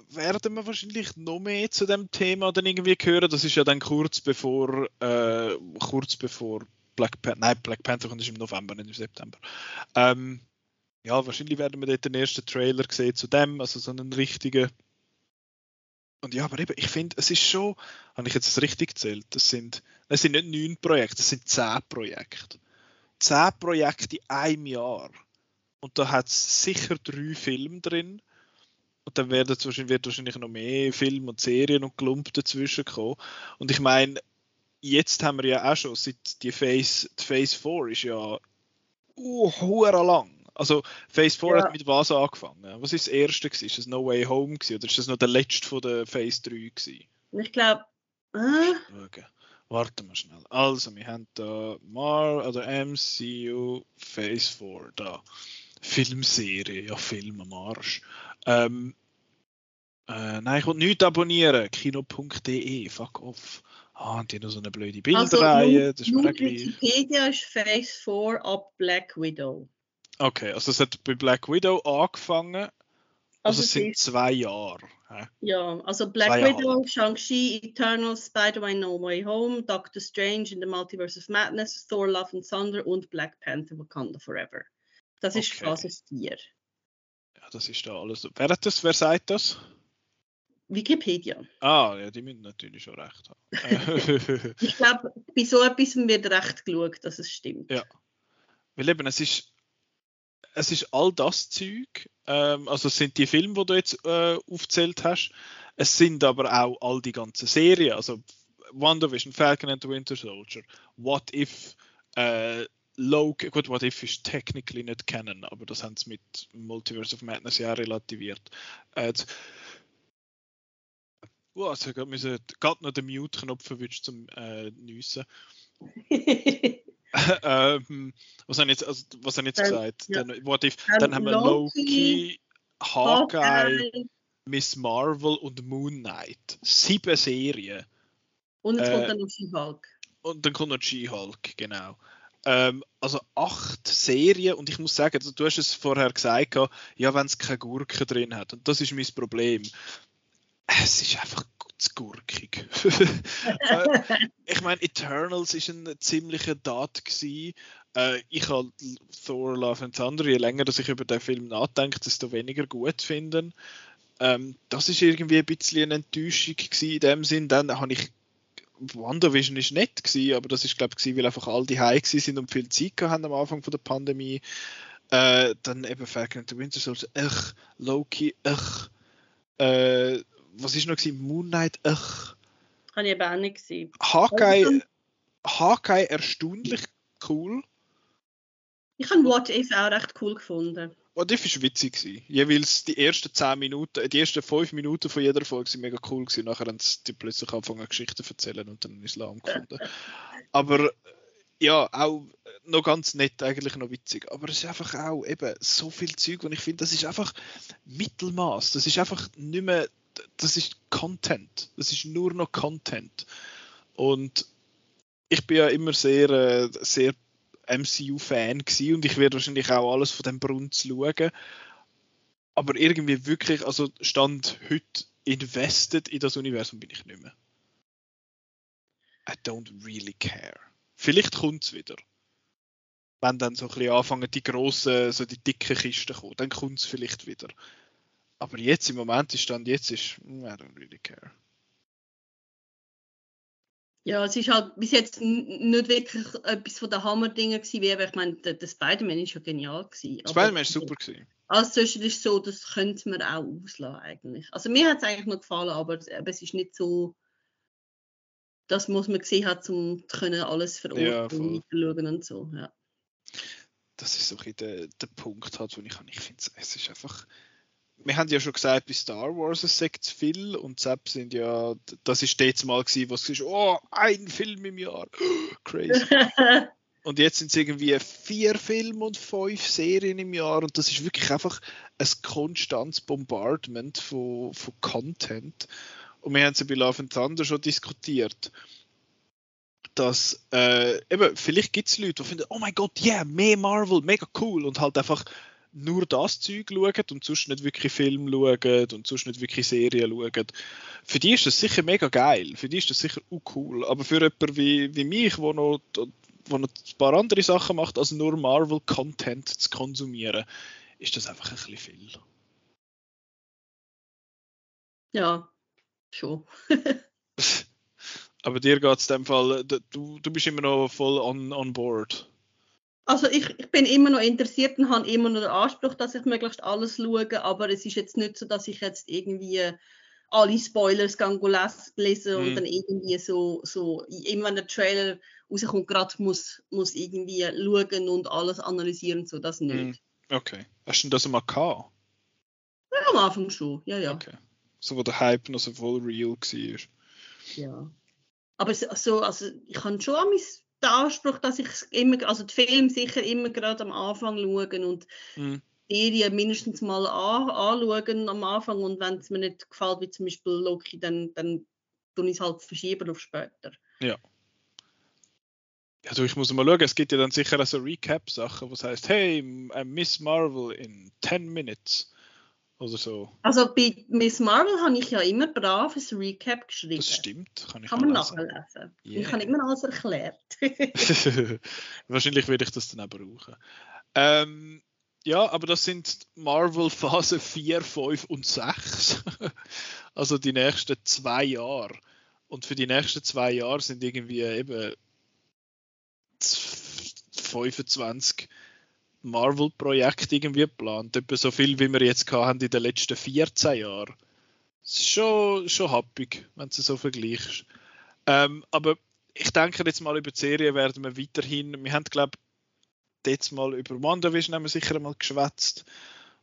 werden wir wahrscheinlich noch mehr zu dem Thema dann irgendwie hören. Das ist ja dann kurz bevor, äh, kurz bevor Black Panther, nein, Black Panther kommt im November, nicht im September. Ähm, ja, wahrscheinlich werden wir dort den ersten Trailer sehen zu dem, also so einen richtigen. Und ja, aber eben, ich finde, es ist schon, habe ich jetzt das richtig gezählt, das sind, das sind nicht neun Projekte, das sind zehn Projekte. Zehn Projekte in einem Jahr. Und da hat es sicher drei Filme drin und dann werden wahrscheinlich, wird wahrscheinlich noch mehr Filme und Serien und Klump dazwischen kommen. Und ich meine, jetzt haben wir ja auch schon, seit die Phase, die Phase 4 ist ja uh, lang. Also Phase 4 ja. hat mit was angefangen? Was ist das erste? Gewesen? Ist das No Way Home gewesen, oder ist das noch der letzte von der Phase 3 gewesen? Ich glaube. Äh? Okay. Warten wir schnell. Also, wir haben da Mar oder MCU Phase 4 da. Filmserie, ja Film am Arsch. Ähm, äh, nein, ich will nichts abonnieren. Kino.de, fuck off. Ah, und die haben noch so eine blöde Bilderreihe. Also, das ist mir Wikipedia ist Phase 4 ab Black Widow. Okay, also es hat bei Black Widow angefangen. Also, also es sind zwei Jahre. Hä? Ja, also Black zwei Widow, Shang-Chi, Eternal, Spider-Man No Way Home, Doctor Strange in the Multiverse of Madness, Thor Love and Thunder und Black Panther Wakanda Forever. Das ist okay. Phase 4 das ist da alles. Wer hat das? Wer sagt das? Wikipedia. Ah, ja, die müssen natürlich schon recht haben. ich glaube, bei so etwas wird recht geschaut, dass es stimmt. Ja. Weil eben, es ist, es ist all das Zeug, ähm, also es sind die Filme, die du jetzt äh, aufzählt hast, es sind aber auch all die ganzen Serien, also WandaVision, Falcon and the Winter Soldier, What If, äh, Loki, gut, What If ist technically nicht kennen, aber das haben sie mit Multiverse of Madness ja relativiert. Äh, oh, also ich müssen gerade noch den Mute-Knopf verwünscht zum äh, Nüssen. ähm, was haben jetzt, also, was haben jetzt dann, gesagt? Ja. Dann, what if, dann, dann haben wir Loki, Hawkeye, Miss Marvel und Moon Knight. Sieben Serien. Und jetzt äh, kommt dann noch She-Hulk. Und dann kommt noch She-Hulk, genau. Ähm, also acht Serien und ich muss sagen, also du hast es vorher gesagt, ja, wenn es keine Gurke drin hat. Und das ist mein Problem. Es ist einfach zu gurkig. Äh, ich meine, Eternals ist ein ziemlicher Dat. Äh, ich habe Thor Love and Thunder, je länger dass ich über den Film nachdenke, desto weniger gut finden. Ähm, das ist irgendwie ein bisschen eine Enttäuschung gewesen in dem Sinn. Dann habe ich WandaVision ist nett gewesen, aber das ist glaube ich weil einfach all die high sind und viel Zeit haben am Anfang von der Pandemie. Äh, dann eben Falcon and the Winter Soldier, ach, Loki, ach, äh, was ist noch gewesen? Moon Knight, ach. Habe ich eben auch nicht gesehen. Hawkeye, Hawkeye erstaunlich cool. Ich habe What If auch recht cool gefunden. Oh, das war witzig. Gewesen. Jeweils die ersten 10 Minuten, die ersten 5 Minuten von jeder Folge sind mega cool gewesen. Nachher haben sie plötzlich angefangen Geschichten zu erzählen und dann Islam gefunden. Aber ja, auch noch ganz nett, eigentlich noch witzig. Aber es ist einfach auch eben so viel Zeug und ich finde, das ist einfach Mittelmaß. Das ist einfach nicht mehr, das ist Content. Das ist nur noch Content. Und ich bin ja immer sehr, äh, sehr MCU-Fan und ich werde wahrscheinlich auch alles von dem Brunnen schauen. aber irgendwie wirklich, also Stand heute invested in das Universum bin ich nicht mehr. I don't really care. Vielleicht kommt es wieder. Wenn dann so ein bisschen anfangen, die grossen, so die dicken Kisten kommen, dann kommt es vielleicht wieder. Aber jetzt im Moment ist Stand jetzt ist, I don't really care. Ja, es ist halt bis jetzt nicht wirklich etwas von den Hammer-Dingen gewesen, wie ich meine, der, der Spider-Man ist ja genial gewesen. Spider-Man ist super gewesen. Als ist es so, das könnte man auch auslassen eigentlich. Also mir hat es eigentlich noch gefallen, aber, aber es ist nicht so, das muss man gesehen haben, um können alles verorten ja, und und so. Ja. Das ist so ein der, der Punkt, halt, wo ich, ich finde, es ist einfach wir haben ja schon gesagt, bei Star Wars es sagt viel und selbst sind ja, das ist jetzt mal gewesen, was ist, oh, ein Film im Jahr, crazy. und jetzt sind es irgendwie vier Filme und fünf Serien im Jahr und das ist wirklich einfach ein konstantes Bombardment von, von Content. Und wir haben es ja bei Love and Thunder schon diskutiert, dass äh, eben, vielleicht gibt es Leute, die finden, oh mein Gott, yeah, mehr Marvel, mega cool und halt einfach nur das Zeug schauen und sonst nicht wirklich Film schauen und sonst nicht wirklich Serien schauen. Für die ist das sicher mega geil, für die ist das sicher auch cool, aber für jemanden wie, wie mich, wo noch, wo noch ein paar andere Sachen macht, als nur Marvel-Content zu konsumieren, ist das einfach ein bisschen viel. Ja, schon. aber dir geht es in dem Fall, du, du bist immer noch voll on, on board. Also ich, ich bin immer noch interessiert und habe immer noch den Anspruch, dass ich möglichst alles schaue, aber es ist jetzt nicht so, dass ich jetzt irgendwie alle Spoilers lesen und mhm. dann irgendwie so, so immer wenn der Trailer rauskommt, gerade muss, muss irgendwie schauen und alles analysieren, so das nicht. Mhm. Okay. Hast du das mal gehabt? Ja, am Anfang schon, ja, ja. Okay. So wo der Hype noch so voll real war. Ja. Aber so, also ich habe schon an mein der Anspruch, dass ich immer, also die Film sicher immer gerade am Anfang schauen und mhm. Serie mindestens mal an, anschauen am Anfang und wenn es mir nicht gefällt, wie zum Beispiel Loki, dann, dann tue ich es halt verschieben auf später. Ja. Also ich muss mal schauen, es gibt ja dann sicher so Recap-Sachen, was heißt, hey, I miss Marvel in 10 minutes oder so. Also bei Miss Marvel habe ich ja immer brav ein Recap geschrieben. Das stimmt, kann ich Kann man nachlesen. Yeah. Ich habe immer alles erklärt. Wahrscheinlich werde ich das dann auch brauchen. Ähm, ja, aber das sind Marvel Phase 4, 5 und 6. also die nächsten zwei Jahre. Und für die nächsten zwei Jahre sind irgendwie eben 25 Marvel-Projekt irgendwie geplant. Etwa so viel, wie wir jetzt haben in den letzten 14 Jahren. Das ist schon, schon happig, wenn du es so vergleichst. Ähm, aber ich denke jetzt mal über die Serie werden wir weiterhin, wir haben glaube ich jetzt mal über WandaVision haben wir sicher einmal geschwätzt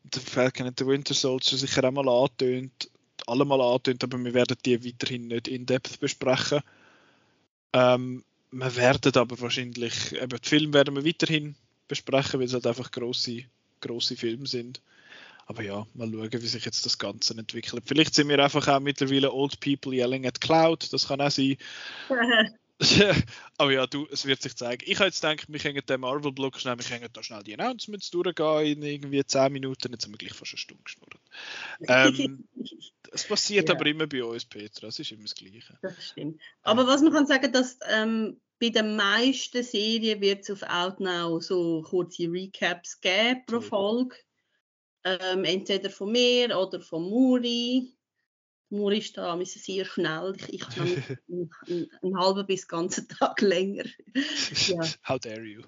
und der Falcon and the Winter Soldier sicher einmal angetönt, alle mal angetönt, aber wir werden die weiterhin nicht in Depth besprechen. Ähm, wir werden aber wahrscheinlich, eben die Filme werden wir weiterhin besprechen, weil es halt einfach große, große Filme sind. Aber ja, mal schauen, wie sich jetzt das Ganze entwickelt. Vielleicht sind wir einfach auch mittlerweile Old People Yelling at Cloud, das kann auch sein. Aber ja, du, es wird sich zeigen. Ich habe jetzt gedacht, wir können den Marvel-Block schnell, wir können da schnell die Announcements durchgehen in irgendwie 10 Minuten, jetzt haben wir gleich fast eine Stunde geschnurrt. Ähm, das passiert ja. aber immer bei uns, Petra, das ist immer das Gleiche. Das stimmt. Aber was man kann sagen, dass ähm, bei den meisten Serien wird es auf Outnow so kurze Recaps geben pro Folge. Ähm, entweder von mir oder von Muri. Muri ist da sehr schnell. Ich, ich kann einen, einen, einen halben bis ganzen Tag länger. ja. How dare you?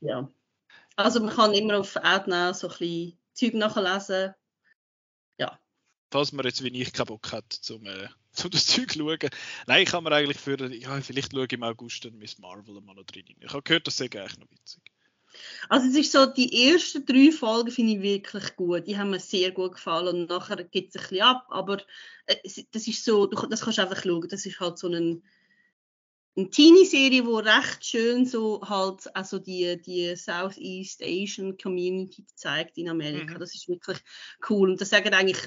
Ja. Also man kann immer auf Outnow so ein bisschen Zeug nachlesen. Ja. Falls man jetzt wie ich keinen Bock hat, zum äh, um das Zeug zu schauen. Nein, ich kann mir eigentlich für, ja, vielleicht schaue ich im August dann Miss Marvel mal noch drin. Ich habe gehört, das sei eigentlich noch witzig. Also es ist so, die ersten drei Folgen finde ich wirklich gut. Die haben mir sehr gut gefallen und nachher geht es ein bisschen ab, aber äh, das ist so, das kannst du einfach schauen. Das ist halt so ein, eine Teenie-Serie, die recht schön so halt also die, die Southeast Asian Community zeigt in Amerika. Mhm. Das ist wirklich cool. Und das sagen eigentlich,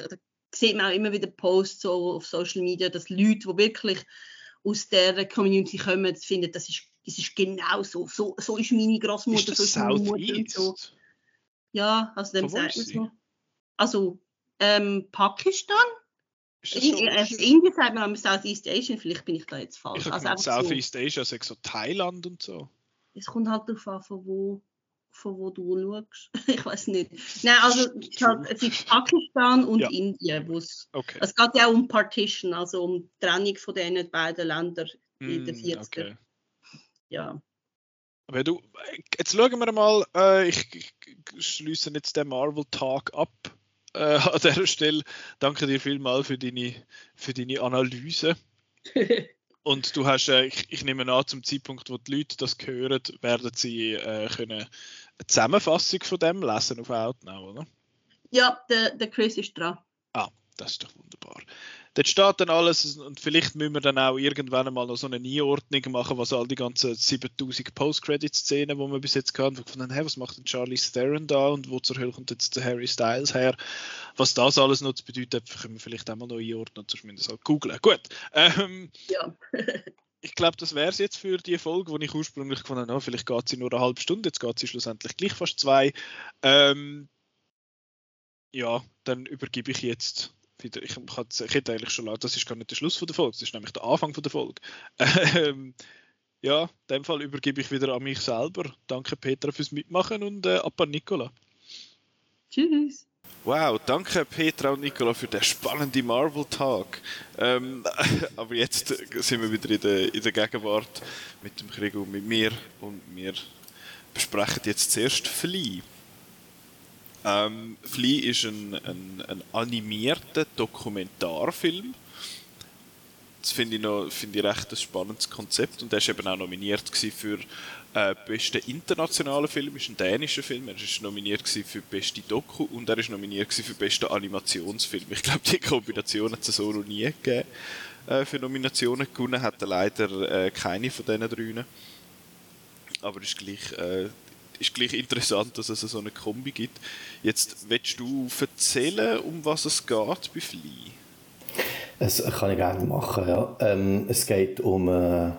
sieht man auch immer wieder Posts so auf Social Media, dass Leute, die wirklich aus der Community kommen, finden, das ist, das ist genau so. so. So ist meine Großmutter, so ist meine Mutter und so. Ja, also dem sagt man so. Also, ähm, Pakistan? In, also Indien sagt man Southeast Asian, vielleicht bin ich da jetzt falsch. Ich also Southeast so, Asia, also so Thailand und so. Es kommt halt darauf an, von wo, von wo du schaust. ich weiß nicht. Nein, also es, ist Pakistan und ja. Indien. Wo's, okay. Es geht ja um Partition, also um die Trennung von diesen beiden Ländern in den 40er. Mm, okay. Ja. Aber du, jetzt schauen wir mal, äh, ich, ich schließe jetzt den Marvel-Tag ab äh, an dieser Stelle. Danke dir vielmals für deine, für deine Analyse. Und du hast, äh, ich, ich, nehme an, zum Zeitpunkt, wo die Leute das hören, werden sie äh, können eine Zusammenfassung von dem lesen auf Outnow, oder? Ja, der, der Chris ist dran. Ah, das ist doch wunderbar. Dort steht dann alles und vielleicht müssen wir dann auch irgendwann mal noch so eine Einordnung machen, was all die ganzen 7000 Post-Credit-Szenen, die wir bis jetzt hatten, von dann, hey, was macht denn Charlie Theron da und wo zur Hölle kommt jetzt der Harry Styles her? Was das alles noch zu bedeuten können wir vielleicht auch mal noch einordnen, zumindest auch googeln. Gut. Ähm, ja. ich glaube, das wäre es jetzt für die Folge, die ich ursprünglich gefunden habe. Vielleicht geht sie nur eine halbe Stunde, jetzt geht sie schlussendlich gleich fast zwei. Ähm, ja, dann übergebe ich jetzt wieder, ich, ich hätte eigentlich schon das ist gar nicht der Schluss von der Folge, das ist nämlich der Anfang von der Folge. Ähm, ja, in dem Fall übergebe ich wieder an mich selber. Danke Petra fürs Mitmachen und äh, ab an Nicola. Tschüss. Wow, danke Petra und Nicola für den spannenden Marvel-Tag. Ähm, aber jetzt sind wir wieder in der, in der Gegenwart mit dem Krieg und mit mir und wir besprechen jetzt zuerst Fly. Ähm, Flea ist ein, ein, ein animierter Dokumentarfilm. Das finde ich, noch, find ich recht ein spannendes Konzept und er war eben auch nominiert für äh, besten internationalen Film, ist ein dänischer Film, er ist nominiert für beste Doku und er ist nominiert für besten Animationsfilm. Ich glaube, die Kombination hat es so noch nie gegeben. Äh, für Nominationen gewonnen hat er leider äh, keine von diesen drei. Aber ist äh, ist gleich interessant, dass es so eine Kombi gibt. Jetzt willst du erzählen, um was es geht bei Fly? Das kann ich gerne machen, ja. Ähm, es geht um äh,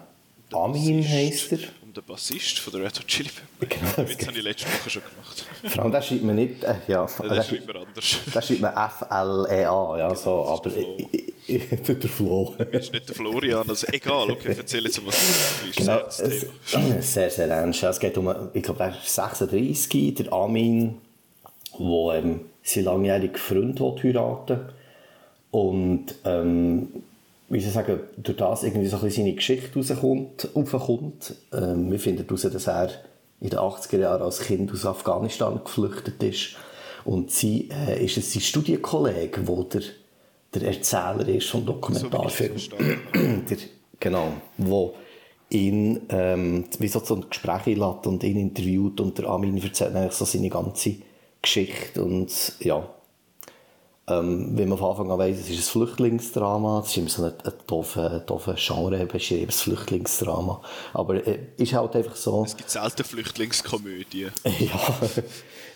Amin, heisst er der Bassist von der Red Hot Chili Peppers. Genau, das habe ich letzte Woche schon gemacht. Vor allem, da schreibt man nicht, äh, ja. ja das schreibt man anders. Da schreibt man F-L-E-A, ja, so, aber der Flo. Du bist nicht der Florian, also egal, okay, erzähl jetzt, was du genau, es, Sehr, sehr ernst. Es geht um, ich glaube, er ist 36, der Amin, der ähm, seinen langjährigen Freund heiraten und ähm, wie soll ich sagen, durch das irgendwie so ein seine Geschichte rauskommt, raufkommt. Ähm, wir finden heraus, dass er in den 80er Jahren als Kind aus Afghanistan geflüchtet ist. Und sie äh, ist es sein Studienkollege, der der, der Erzähler ist vom Dokumentarfilm. So der, genau, wo ihn ähm, wie so ein Gespräch einlädt und ihn interviewt und der Armin erzählt eigentlich so seine ganze Geschichte und ja, ähm, wie man von Anfang an weiss, es ist ein Flüchtlingsdrama, es ist immer so ein, ein doofer, doofer Genre beschrieben, das Flüchtlingsdrama. Aber es äh, ist halt einfach so... Es gibt selten Flüchtlingskomödien. ja,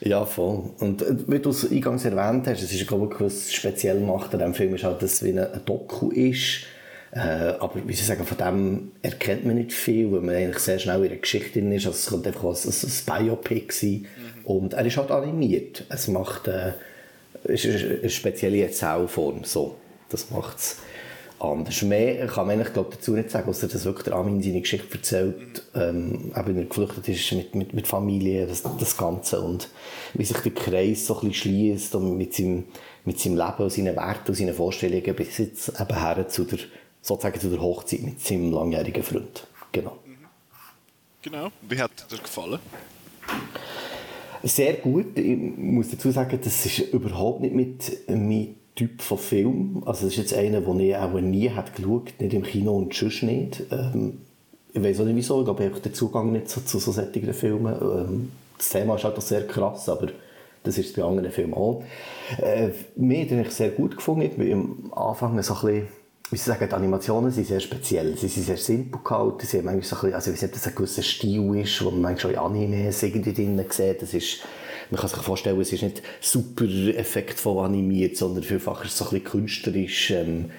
ja, voll. Und äh, wie du es eingangs erwähnt hast, es ist, glaube ich, was speziell macht an diesem Film, ist halt, dass es wie ein Doku ist. Äh, aber wie Sie sagen, von dem erkennt man nicht viel, weil man eigentlich sehr schnell in der Geschichte drin ist. Also es könnte einfach was, ein Biopic sein. Mhm. Und er ist halt animiert. Es macht... Äh, ist eine spezielle Erzählform. So, das macht es anders. Mehr kann man eigentlich, glaub, dazu nicht sagen, außer dass wirklich der Armin seine Geschichte erzählt, ähm, eben er geflüchtet ist mit, mit, mit Familie, das, das Ganze und wie sich der Kreis so ein bisschen schließt und mit seinem, mit seinem Leben und seinen Werten und seinen Vorstellungen bis jetzt eben her zu der, sozusagen zu der Hochzeit mit seinem langjährigen Freund. Genau. Genau. Wie hat dir gefallen? Sehr gut. Ich muss dazu sagen, das ist überhaupt nicht mit meinem Typ von Film. Also das ist jetzt einer, den ich auch nie hat geschaut, nicht im Kino und sonst nicht. Ähm, ich weiß auch nicht wieso, ich habe den Zugang nicht so, zu so solchen Filmen. Ähm, das Thema ist halt auch sehr krass, aber das ist bei anderen Filmen auch. Äh, mir hat es sehr gut gefunden. Ich bin am Anfang so ein bisschen Sie sagen, die Animationen sind sehr speziell. Sie sind sehr simpel gehalten. Sie haben manchmal so ein bisschen, also ich weiß nicht, dass ein Stil ist, wo man manchmal schon in Animes irgendwie drin sieht. Das ist, man kann sich vorstellen, es ist nicht super effektvoll animiert, sondern vielfach ist es so ein bisschen künstlerisch ähm,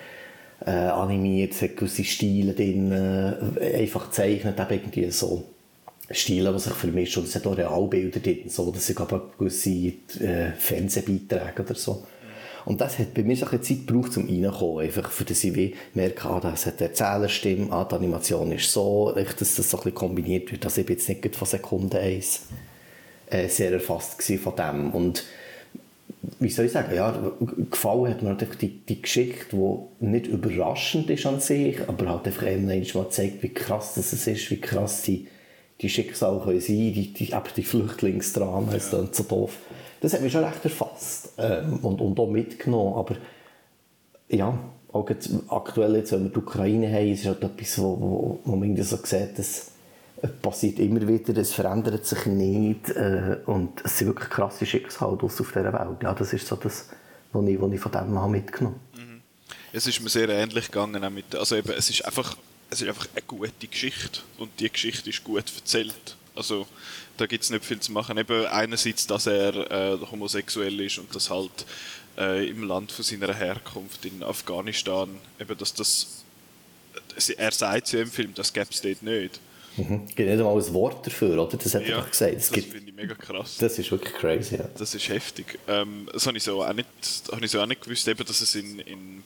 äh, animiert. Es hat gewisse Stile drin, äh, einfach gezeichnet, eben irgendwie so. Stile, die sich vermischen. Und es hat auch Realbilder drin, so, dass ich aber gewisse äh, Fernsehbeiträge oder so. Und das hat bei mir so ein Zeit gebraucht, um reinzukommen. Einfach, für das ich merke, ah, das hat eine Erzählerstimme, ah, die Animation ist so, dass das so ein bisschen kombiniert wird. Also ich bin jetzt nicht von Sekunde 1 äh, sehr erfasst von dem. Und wie soll ich sagen, ja, gefallen hat mir halt die, die Geschichte, die nicht überraschend ist an sich, aber halt einfach einmal zeigt, wie krass das ist, wie krass die, die Schicksale können sein, die, die, die Flüchtlingsdramen, ja. ist dann so doof das hat mich schon recht erfasst ähm, und, und auch mitgenommen. Aber ja, auch aktuell jetzt, wenn wir die Ukraine haben, ist halt etwas, wo, wo, wo man so sieht, dass passiert immer wieder, es verändert sich nicht äh, und es sind wirklich krasse Schicksale auf dieser Welt. Ja, das ist so das, was ich, was ich von dem habe mitgenommen mhm. Es ist mir sehr ähnlich gegangen. Mit, also eben, es, ist einfach, es ist einfach eine gute Geschichte und die Geschichte ist gut erzählt. Also da gibt es nicht viel zu machen. Eben einerseits, dass er äh, homosexuell ist und das halt äh, im Land von seiner Herkunft in Afghanistan, eben dass das, er sagt ja im Film, das gäbe es dort nicht. Mhm. Gibt nicht einmal ein Wort dafür, oder? Das hat ja, er doch gesagt. Das, das finde ich mega krass. Das ist wirklich crazy, ja. Das ist heftig. Ähm, das habe ich so auch nicht, habe ich so auch nicht gewusst, eben, dass es in, in,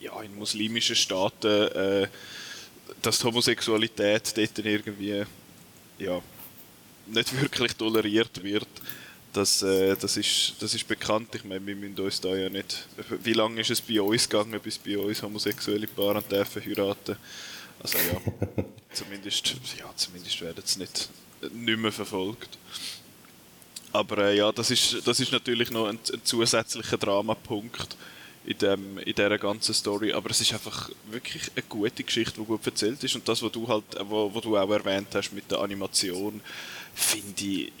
ja, in muslimischen Staaten, äh, dass die Homosexualität dort irgendwie, ja, nicht wirklich toleriert wird. Das, äh, das, ist, das ist bekannt. Ich meine, wir müssen uns da ja nicht. Wie lange ist es bei uns gegangen, bis bei uns homosexuelle Paare dürfen heiraten? Also ja, zumindest, ja, zumindest werden sie nicht, nicht mehr verfolgt. Aber äh, ja, das ist, das ist natürlich noch ein, ein zusätzlicher Dramapunkt in, dem, in dieser ganzen Story. Aber es ist einfach wirklich eine gute Geschichte, die gut erzählt ist. Und das, was du halt, wo, wo du auch erwähnt hast mit der Animation, finde ich,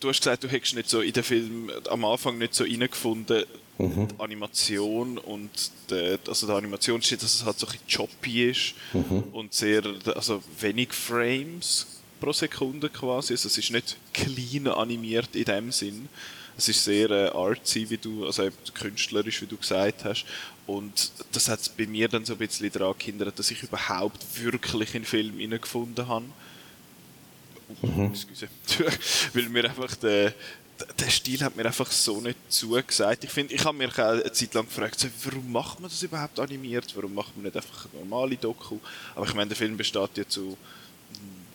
du hast gesagt, du hättest nicht so in den Film am Anfang nicht so reingefunden, mhm. die Animation und die, also die Animation steht, dass es halt so ein bisschen choppy ist mhm. und sehr, also wenig Frames pro Sekunde quasi, also es ist nicht clean animiert in dem Sinn. Es ist sehr äh, artsy, wie du, also künstlerisch, wie du gesagt hast. Und das hat bei mir dann so ein bisschen daran gehindert, dass ich überhaupt wirklich in den Film hineingefunden habe. Mhm. Weil mir einfach der, der Stil hat mir einfach so nicht zugesagt. Ich finde, ich habe mir eine Zeit lang gefragt, warum macht man das überhaupt animiert? Warum macht man nicht einfach eine normale Doku? Aber ich meine, der Film besteht ja zu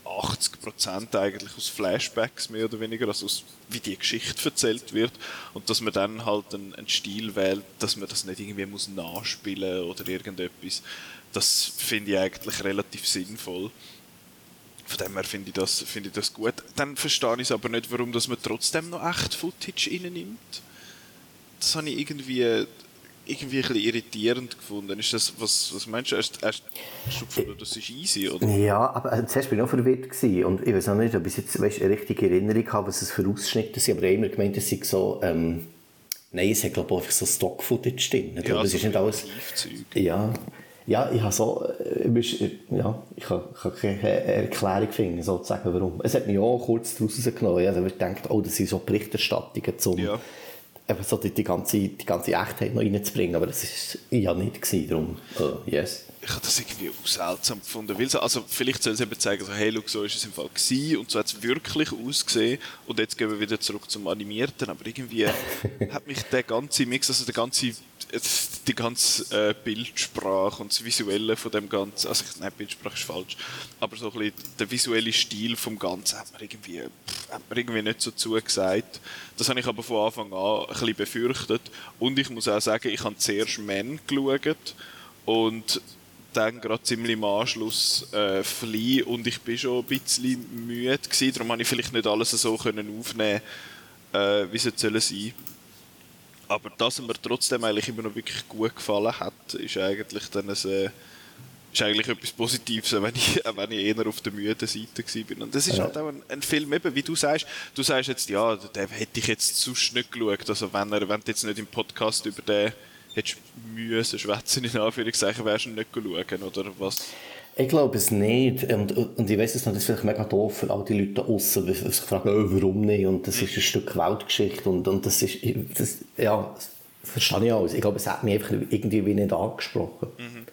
80% eigentlich aus Flashbacks mehr oder weniger, also aus, wie die Geschichte erzählt wird und dass man dann halt einen, einen Stil wählt, dass man das nicht irgendwie muss nachspielen oder irgendetwas. Das finde ich eigentlich relativ sinnvoll. Von dem her finde ich, das, find ich das gut. Dann verstehe ich es aber nicht, warum dass man trotzdem noch echt Footage nimmt. Das habe ich irgendwie, irgendwie ein bisschen irritierend gefunden. Ist das, was, was meinst du? Hast, hast du gefunden, das ist easy, oder? Ja, aber äh, zuerst war ich auch verwirrt. Gewesen. Und ich weiß auch nicht, ob ich jetzt weißt, eine richtige Erinnerung habe, was es für Ausschnitte sind. Aber ich habe immer gemeint, es sei so... Ähm, nein, es hat glaube ich einfach so Stock-Footage drin. Ja, das also ist nicht alles... Ja, ja, ich habe so, äh, ja, ich habe, ich habe keine Erklärung finden, sozusagen, warum. Es hat mich auch kurz daraus rausgenommen. Also ich dachte, oh, das sind so Berichterstattungen, um ja. so die, die, ganze, die ganze Echtheit noch reinzubringen, aber das war ja nicht gewesen, darum, uh, yes. Ich habe das irgendwie seltsam gefunden, weil so, also vielleicht soll es eben zeigen, so, hey, look, so ist es im Fall gewesen und so hat es wirklich ausgesehen und jetzt gehen wir wieder zurück zum Animierten, aber irgendwie hat mich der ganze Mix, also der ganze die ganze äh, Bildsprache und das Visuelle von dem Ganzen, also ich, nein, Bildsprache ist falsch, aber so ein bisschen der visuelle Stil vom Ganzen hat mir irgendwie, hat mir irgendwie nicht so zugesagt. Das habe ich aber von Anfang an ein bisschen befürchtet und ich muss auch sagen, ich habe zuerst Men geschaut und dann gerade ziemlich im Anschluss äh, Fly und ich bin schon ein bisschen müde gewesen, darum habe ich vielleicht nicht alles so können aufnehmen äh, wie es sollen sein. Aber dass mir trotzdem eigentlich immer noch wirklich gut gefallen hat, ist eigentlich dann ein, äh, ist eigentlich etwas Positives, wenn ich, wenn ich eher auf der müden Seite war. Und das ist halt auch ein, ein, Film, eben, wie du sagst, du sagst jetzt, ja, den hätte ich jetzt sonst nicht geschaut, also wenn, er, wenn du jetzt nicht im Podcast über den hättest müssen schwätzen, in Anführungszeichen, wärst du nicht schauen, oder was? Ich glaube es nicht. Und, und ich weiß es noch, das ist vielleicht mega doof für all die Leute außen, die sich fragen, oh, warum nicht? Und das ist ein Stück Weltgeschichte. Und, und das ist, das, ja, das verstehe ich alles. Ich glaube, es hat mich einfach irgendwie nicht angesprochen. Mhm.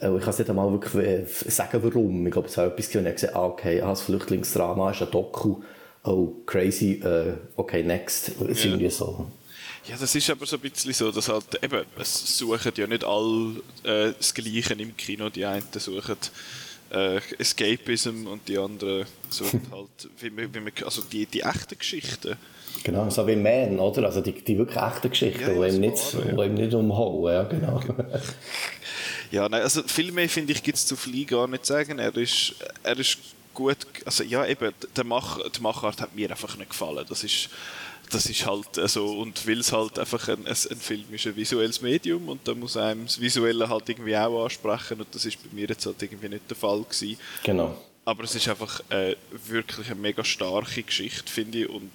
Äh, ich kann es nicht einmal wirklich äh, sagen, warum. Ich glaube, es war etwas, und er gesagt, ah, okay, ah, das Flüchtlingsdrama ist ein Doku. Oh, crazy, uh, okay, next. Es ja. irgendwie so. Ja, das ist aber so ein bisschen so, dass halt eben, es suchen ja nicht alle äh, das Gleiche im Kino. Die einen suchen äh, Escapism und die anderen suchen halt, wie man, wie man, also die, die echten Geschichten. Genau, so wie Man, oder? Also die, die wirklich echten Geschichten, ja, die, ihm nicht, ja. ihm nicht umhauen, ja, genau. ja, nein, also viel mehr finde ich gibt es zu Fly gar nicht sagen. Er ist, er ist gut, also ja eben, der Mach, die Machart hat mir einfach nicht gefallen. Das ist das ist halt so, also, und weil es halt einfach ein, ein, ein, Film ist, ein visuelles Medium und da muss einem das Visuelle halt irgendwie auch ansprechen und das ist bei mir jetzt halt irgendwie nicht der Fall gewesen. Genau. Aber es ist einfach äh, wirklich eine mega starke Geschichte, finde ich, und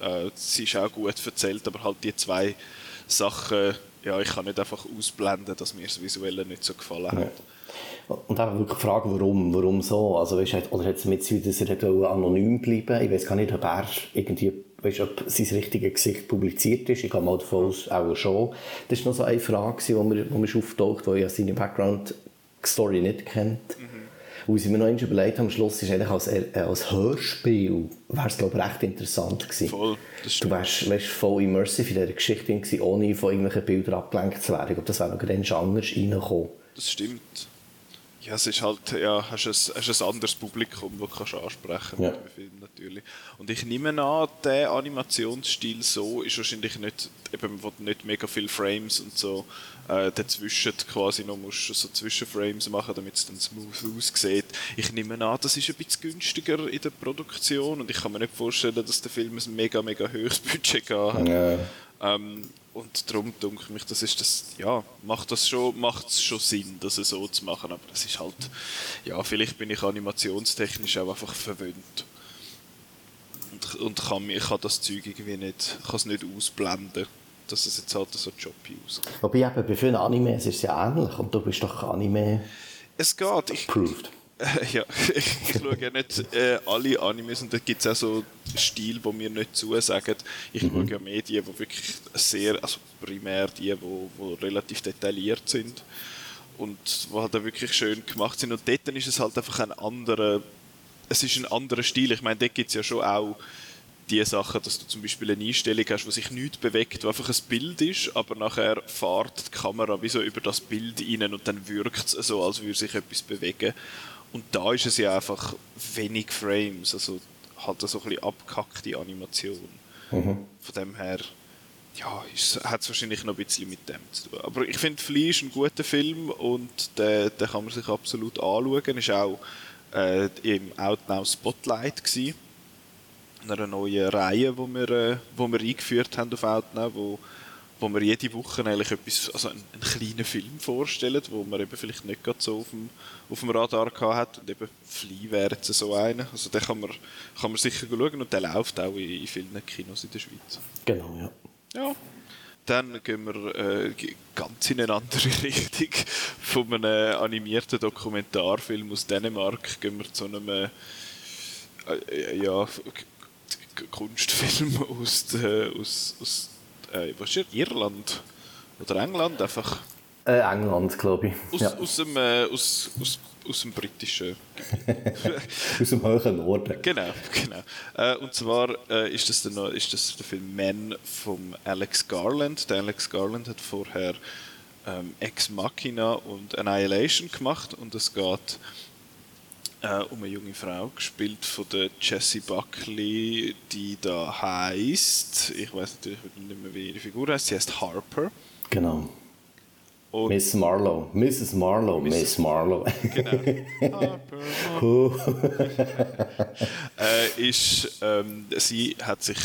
äh, sie ist auch gut erzählt, aber halt die zwei Sachen, ja, ich kann nicht einfach ausblenden, dass mir das Visuelle nicht so gefallen hat. Ja. Und eben wirklich fragen, warum, warum so? Also, weißt, oder hat es mit so, dass er anonym bleiben Ich weiß gar nicht, ob er irgendwie weißt, ob sein richtiges Gesicht publiziert ist. Ich gehe mal davon aus, auch schon. Das war noch so eine Frage, die mir, die mir auftaucht, weil ich seine Background-Story nicht kennt. Mhm. Und sie mir noch überlegt haben, am Schluss ist eigentlich als, äh, als Hörspiel, wäre es glaube ich recht interessant gewesen. Voll, du wärst, wärst voll immersive in dieser Geschichte gewesen, ohne von irgendwelchen Bildern abgelenkt zu werden. Ich glaube, das wäre noch ganz anders reingekommen. Das stimmt. Ja, es ist halt, ja, hast ein, hast ein anderes Publikum, das kannst du ansprechen ja. mit Film natürlich. Und ich nehme an, der Animationsstil so ist wahrscheinlich nicht, eben, wo du nicht mega viele Frames und so äh, dazwischen quasi noch musst so Zwischenframes machen, damit es dann smooth aussieht. Ich nehme an, das ist ein bisschen günstiger in der Produktion und ich kann mir nicht vorstellen, dass der Film ein mega, mega hohes Budget hat. Ja. Ähm, und darum denke ich mich, das ist das, ja, macht das schon, macht es schon Sinn, das so zu machen, aber das ist halt, ja, vielleicht bin ich animationstechnisch auch einfach verwöhnt. Und, und kann, ich kann das Zeug irgendwie nicht, kann es nicht ausblenden, dass es jetzt halt so choppy aussieht. Wobei eben bei vielen Animes ist es ja ähnlich und du bist doch Anime es geht. approved. ja, ich, schaue ja nicht äh, alle Animes und da gibt es auch so Stil, wo mir nicht zusagen. Ich mhm. schaue ja mehr die, die wirklich sehr, also primär die, die, die relativ detailliert sind und die halt auch wirklich schön gemacht sind. Und dort ist es halt einfach ein anderer, es ist ein anderer Stil. Ich meine, dort gibt es ja schon auch die Sachen, dass du zum Beispiel eine Einstellung hast, wo sich nichts bewegt, wo einfach ein Bild ist, aber nachher fährt die Kamera wie so über das Bild rein und dann wirkt es so, als würde sich etwas bewegen. Und da ist es ja einfach wenig Frames, also halt so ein bisschen abgehackte Animation. Mhm. Von dem her, ja, hat es wahrscheinlich noch ein bisschen mit dem zu tun. Aber ich finde, Flea ist ein guter Film und den, den kann man sich absolut anschauen. Ist auch äh, im Outnow Spotlight gewesen. Einer neuen Reihe, die wir, äh, wo wir eingeführt haben auf Outnow, wo wo wir jede Woche eigentlich etwas, also einen, einen kleinen Film vorstellen, wo man eben vielleicht nicht gerade so auf dem, auf dem Radar hat und eben Fly wäre jetzt so einer. Also den kann man, kann man sicher schauen und der läuft auch in, in vielen Kinos in der Schweiz. Genau, ja. Ja. Dann gehen wir äh, ganz in eine andere Richtung. Von einem animierten Dokumentarfilm aus Dänemark gehen wir zu einem äh, äh ja, Kunstfilm aus, aus, aus äh, was ist Irland oder England einfach? Äh, England, glaube ich. Aus, ja. aus, dem, äh, aus, aus, aus dem britischen Aus dem hohen Norden. Genau, genau. Äh, und zwar äh, ist, das der, ist das der Film Man von Alex Garland. Der Alex Garland hat vorher ähm, Ex Machina und Annihilation gemacht und es geht äh, um eine junge Frau, gespielt von der Jessie Buckley, die da heißt, ich weiß natürlich nicht mehr, wie ihre Figur heißt, sie heißt Harper. Genau. Und Miss Marlowe, Mrs. Marlowe, Miss, Miss Marlowe. Genau. Harper. äh, ist, ähm, sie hat sich,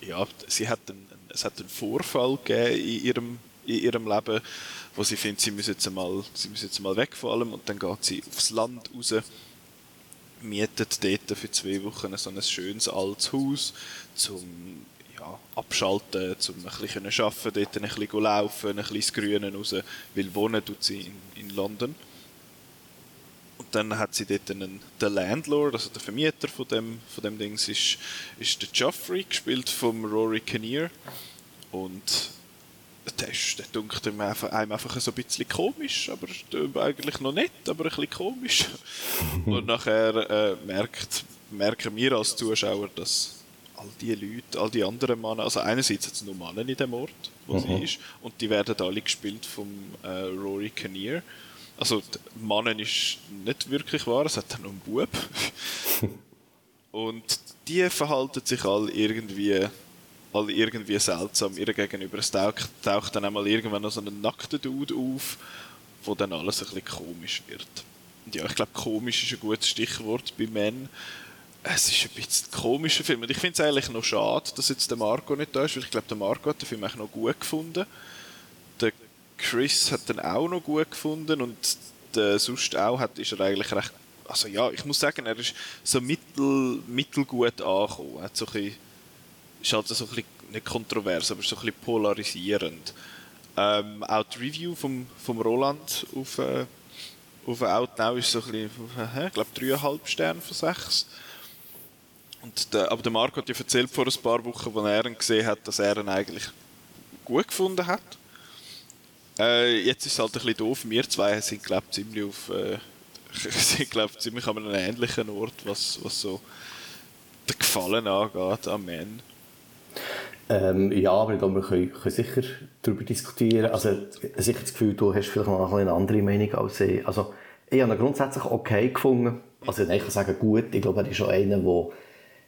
ja, sie hat einen, es hat einen Vorfall gegeben in ihrem, in ihrem Leben wo sie findet, sie müssen jetzt mal, sie müssen jetzt mal weg von allem und dann geht sie aufs Land raus, mietet dort für zwei Wochen so ein schönes altes Haus zum ja, abschalten, zum ein bisschen arbeiten, dort ein bisschen laufen, ein bisschen ins Grüne raus, weil wohnen tut sie in, in London. Und dann hat sie dort einen, der Landlord, also der Vermieter von dem, von dem Dings, ist, ist der Joffrey, gespielt vom Rory Kinnear. Und der, ist, der dunkelt einem einfach, einem einfach so ein bisschen komisch, aber eigentlich noch nett, aber ein bisschen komisch. Und nachher äh, merkt, merken wir als Zuschauer, dass all die Leute, all die anderen Männer, also einerseits hat es nur Männer in dem Ort, wo mhm. sie ist, und die werden alle gespielt vom äh, Rory Kinnear. Also, Mannen ist nicht wirklich wahr, es hat noch einen Bub. und die verhalten sich alle irgendwie, alle irgendwie seltsam ihr gegenüber. Es taucht, taucht dann einmal irgendwann noch so ein nackter Dude auf, wo dann alles ein bisschen komisch wird. Und ja, ich glaube, komisch ist ein gutes Stichwort bei Männern. Es ist ein bisschen ein komischer Film. Und ich finde es eigentlich noch schade, dass jetzt der Marco nicht da ist, weil ich glaube, der Marco hat den Film eigentlich noch gut gefunden. Der Chris hat den auch noch gut gefunden und der sonst auch hat, ist er eigentlich recht. Also ja, ich muss sagen, er ist so mittel, mittelgut angekommen. Er hat so ein bisschen, ist halt so ein bisschen, nicht kontrovers, aber so ein bisschen polarisierend. Ähm, auch die Review vom, vom Roland auf, äh, auf Outnow ist so ein bisschen, ich glaube, 3,5 Sterne von 6. Und der, aber der Marco hat ja erzählt vor ein paar Wochen, als er ihn gesehen hat, dass er ihn eigentlich gut gefunden hat. Äh, jetzt ist es halt ein bisschen doof. Wir zwei sind, glaube ich, ziemlich auf, äh, sind, glaub, ziemlich an einem ähnlichen Ort, was, was so den Gefallen angeht am Man. Ähm, ja, aber ich glaube, wir können, können sicher darüber diskutieren. Also, sicher das Gefühl, du hast vielleicht noch eine andere Meinung als ich. Also, ich habe ihn grundsätzlich okay gefunden. Also, ich kann sagen, gut. Ich glaube, er ist schon einer, der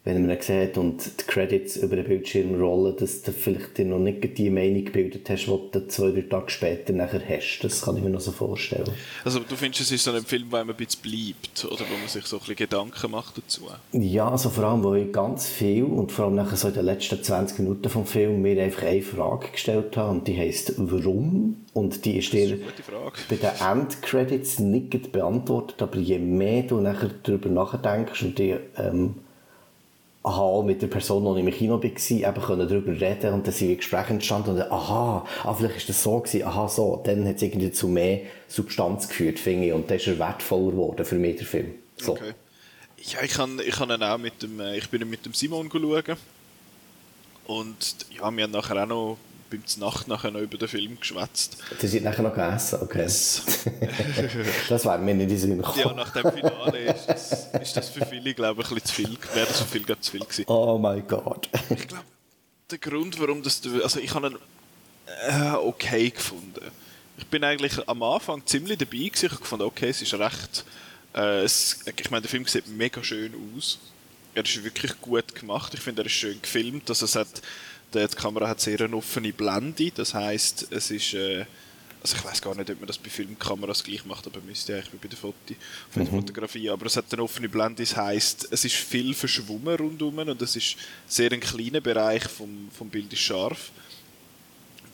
wenn man ihn sieht und die Credits über den Bildschirm rollen, dass du vielleicht dir noch nicht die Meinung gebildet hast, die du zwei, drei Tage später nachher hast. Das kann ich mir noch so vorstellen. Also du findest, es ist so ein Film, wo man ein bisschen bleibt oder wo man sich so ein bisschen Gedanken macht dazu? Ja, also vor allem, wo ich ganz viel und vor allem nachher so in den letzten 20 Minuten vom Film mir einfach eine Frage gestellt habe und die heisst «Warum?» und die ist dir bei den Endcredits nicht beantwortet, aber je mehr du nachher darüber nachdenkst und die ähm, aha, mit der Person, die ich im Kino war, eben können darüber reden und dann sind wir Gespräche entstanden und dann, aha, ah, vielleicht ist das so gewesen, aha, so. Dann hat es irgendwie zu mehr Substanz geführt, finde ich, und dann ist er wertvoller geworden für mich, der Film. So. Okay. Ja, ich kann, ich kann auch mit dem, äh, ich bin mit dem Simon schauen und ja, wir haben nachher auch noch beim Nacht nachher noch über den Film geschwätzt. Das sind nachher noch gegessen, okay. Yes. das wäre mir nicht in Sinn gekommen. Ja, nach dem Finale ist das, ist das für viele, glaube ich, ein bisschen zu viel, wäre das für viele zu viel gewesen. Oh mein Gott. ich glaube, der Grund, warum das, also ich habe ihn äh, okay gefunden. Ich bin eigentlich am Anfang ziemlich dabei gewesen. Ich habe gefunden, okay, es ist recht, äh, es, ich meine, der Film sieht mega schön aus. Er ist wirklich gut gemacht. Ich finde, er ist schön gefilmt. Also es hat die Kamera hat sehr eine offene Blende, das heißt, es ist äh, also ich weiß gar nicht, ob man das bei Filmkameras gleich macht, aber müsste eigentlich wie bei der, Foto, mhm. Fotografie. Aber es hat eine offene Blende, das heißt, es ist viel verschwommen rundum und es ist sehr ein kleiner Bereich vom, vom Bild ist scharf.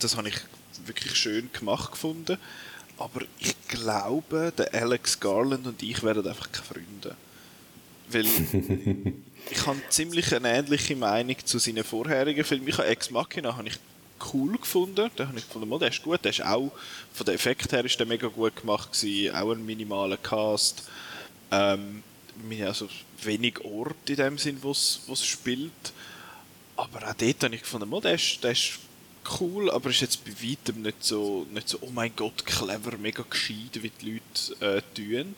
Das habe ich wirklich schön gemacht gefunden. Aber ich glaube, der Alex Garland und ich werden einfach keine Freunde. Weil ich habe ziemlich eine ähnliche Meinung zu seinen vorherigen Filmen. Ich habe Ex Machina habe ich cool gefunden. Da habe ich gefunden, der ist gut. Der ist auch, von der Effekt her ist der mega gut gemacht gewesen. Auch ein minimaler Cast. Ähm, also wenig Ort in dem Sinn, wo es spielt. Aber auch dort habe ich gefunden, der ist, der ist cool, aber ist jetzt bei weitem nicht so, nicht so oh mein Gott, clever, mega gescheit, wie die Leute äh, tun.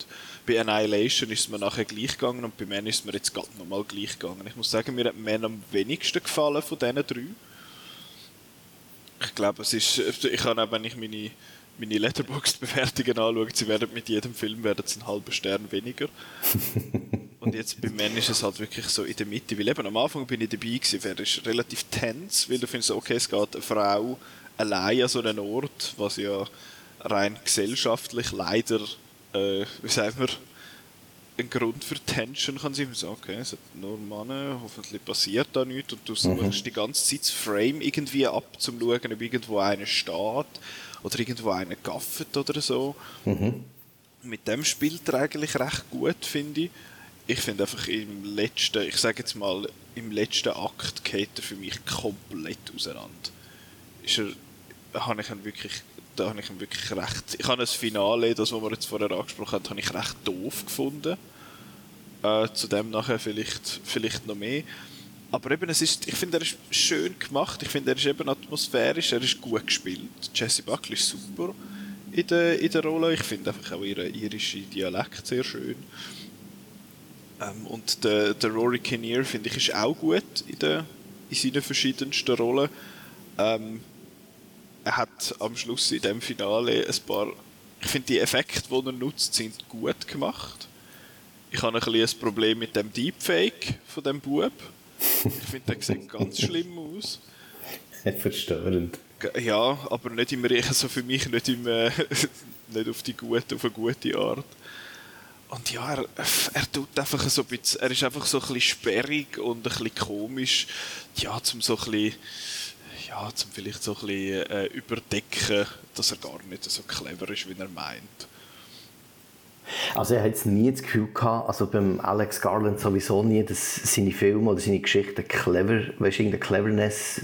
Bei Annihilation ist es mir nachher gleich gegangen und bei Man ist es mir jetzt gerade nochmal gleich gegangen. Ich muss sagen, mir hat Man am wenigsten gefallen von diesen drei. Ich glaube, es ist, ich kann auch, wenn ich meine, meine Letterboxd-Bewertungen anschaue, sie werden mit jedem Film werden einen halben Stern weniger. Und jetzt bei Men ist es halt wirklich so in der Mitte. Weil eben am Anfang bin ich dabei gewesen, wäre es relativ tense, weil du findest, okay, es geht eine Frau allein an so einen Ort, was ja rein gesellschaftlich leider, äh, wie sagen wir, ein Grund für Tension kann sein. So, okay, es hat nur Männer, hoffentlich passiert da nichts und du suchst mhm. die ganze Zeit das Frame irgendwie ab, um zu schauen, ob irgendwo einer steht oder irgendwo einer gaffet oder so. Mhm. Mit dem spielt er eigentlich recht gut, finde ich ich finde einfach im letzten, ich sage jetzt mal, im letzten Akt geht er für mich komplett auseinander. Ist er, habe ich ihn wirklich, da habe ich ihn wirklich recht, ich habe das Finale, das, was wir jetzt vorher angesprochen haben, habe ich recht doof gefunden. Äh, zu dem nachher vielleicht, vielleicht noch mehr. aber eben, es ist, ich finde, er ist schön gemacht. Ich finde, er ist eben atmosphärisch, er ist gut gespielt. Jesse Buckley ist super in der, in der Rolle. Ich finde einfach auch ihren irischen Dialekt sehr schön. Ähm, und der, der Rory Kinnear, finde ich, ist auch gut in, der, in seinen verschiedensten Rollen. Ähm, er hat am Schluss in dem Finale ein paar. Ich finde, die Effekte, die er nutzt, sind gut gemacht. Ich habe ein bisschen ein Problem mit dem Deepfake von dem Bub. Ich finde, der sieht ganz schlimm aus. Verstörend. Ja, aber nicht immer, also für mich nicht, im, nicht auf, die gute, auf eine gute Art. Und ja, er, er tut einfach so ein bisschen, er ist einfach so ein bisschen sperrig und ein bisschen komisch, ja, zum so ein bisschen, ja, zum vielleicht so ein bisschen äh, überdecken, dass er gar nicht so clever ist, wie er meint. Also er hat nie das Gefühl gehabt, also beim Alex Garland sowieso nie, dass seine Filme oder seine Geschichten clever, weißt, irgendeine Cleverness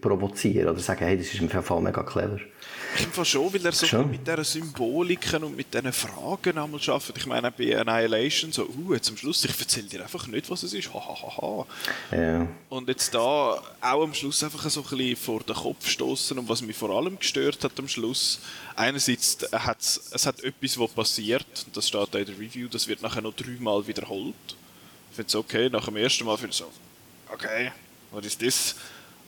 provozieren oder sagen, hey, das ist im Fall mega clever. Ich finde schon, weil er so schon. mit dieser Symboliken und mit diesen Fragen einmal arbeitet. Ich meine, bei Annihilation so, uh, jetzt am Schluss, ich erzähle dir einfach nicht, was es ist, hahaha. Ha, ha, ha. ja. Und jetzt da auch am Schluss einfach so ein bisschen vor den Kopf stoßen und was mich vor allem gestört hat am Schluss, einerseits hat es hat etwas, was passiert, und das steht auch in der Review, das wird nachher noch dreimal wiederholt. Ich finde es okay, nach dem ersten Mal finde ich so, okay, was ist das?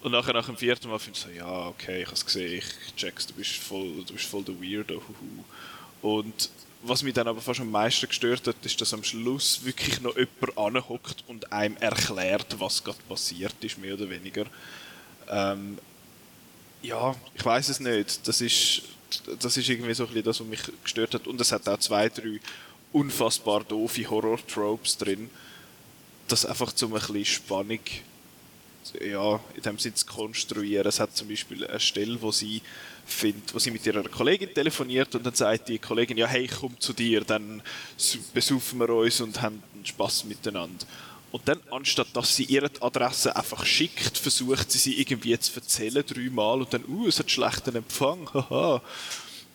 Und nachher nach dem vierten Mal finde ich so, ja, okay, ich habe es gesehen, ich check's, du bist voll, du bist voll der Weirdo. Und was mich dann aber fast am meisten gestört hat, ist, dass am Schluss wirklich noch jemand anhockt und einem erklärt, was gerade passiert ist, mehr oder weniger. Ähm, ja, ich weiß es nicht. Das ist, das ist irgendwie so ein bisschen das, was mich gestört hat. Und es hat auch zwei, drei unfassbar doofe Horror-Tropes drin, das einfach zum ein bisschen Spannung ja, in dem Sinne zu konstruieren. Es hat zum Beispiel eine Stelle, wo sie findet, wo sie mit ihrer Kollegin telefoniert und dann sagt die Kollegin, ja hey, komm zu dir, dann besaufen wir uns und haben Spaß miteinander. Und dann, anstatt dass sie ihre Adresse einfach schickt, versucht sie sie irgendwie zu erzählen, dreimal und dann, uh, es hat schlechten Empfang, haha.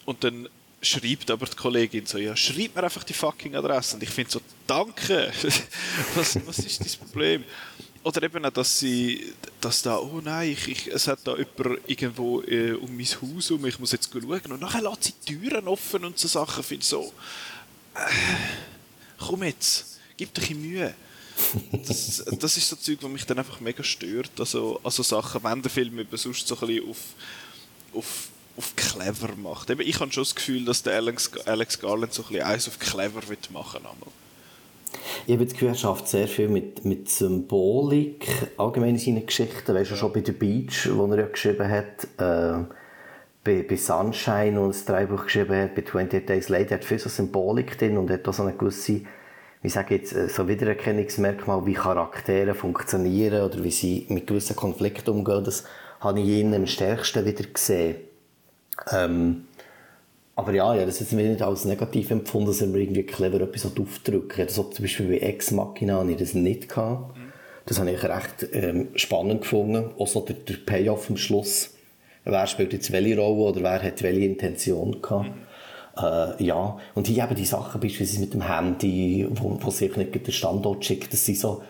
Und dann schreibt aber die Kollegin so, ja, schreib mir einfach die fucking Adresse. Und ich finde so, danke, was, was ist das Problem? Oder eben auch, dass sie, dass da, oh nein, ich, ich, es hat da jemand irgendwo äh, um mein Haus um, ich muss jetzt schauen. Und nachher lässt sie die Türen offen und so Sachen. Finde so, äh, komm jetzt, gib dir ein Mühe. Das, das ist so Zeug, was mich dann einfach mega stört. Also, also Sachen, wenn der Film eben sonst so ein bisschen auf, auf, auf clever macht. Eben, ich habe schon das Gefühl, dass der Alex, Alex Garland so ein bisschen eins auf clever machen will. Ich habe das Gefühl, er schafft sehr viel mit, mit Symbolik, allgemein in seinen Geschichten. Weißt du, schon bei The Beach, wo er ja geschrieben hat, äh, bei, bei Sunshine, wo er das Drehbuch geschrieben hat, bei 28 Days Later, hat viel so Symbolik drin und hat auch so eine gewisse, wie sage jetzt, äh, so Wiedererkennungsmerkmal, wie Charaktere funktionieren oder wie sie mit gewissen Konflikten umgehen. Das habe ich ihn am stärksten wieder gesehen. Ähm, aber ja, ja, das ist mir nicht als negativ empfunden, dass mir irgendwie clever etwas aufdrücken Das zum Beispiel bei Ex Machina habe ich das nicht gehabt. Das habe ich recht ähm, spannend gefunden. Auch so der, der Payoff am Schluss. Wer spielt jetzt welche Rolle oder wer hat welche Intention gehabt. Mhm. Äh, ja, und hier eben die Sachen, beispielsweise mit dem Handy, wo, wo sich nicht den Standort schickt, das sind so,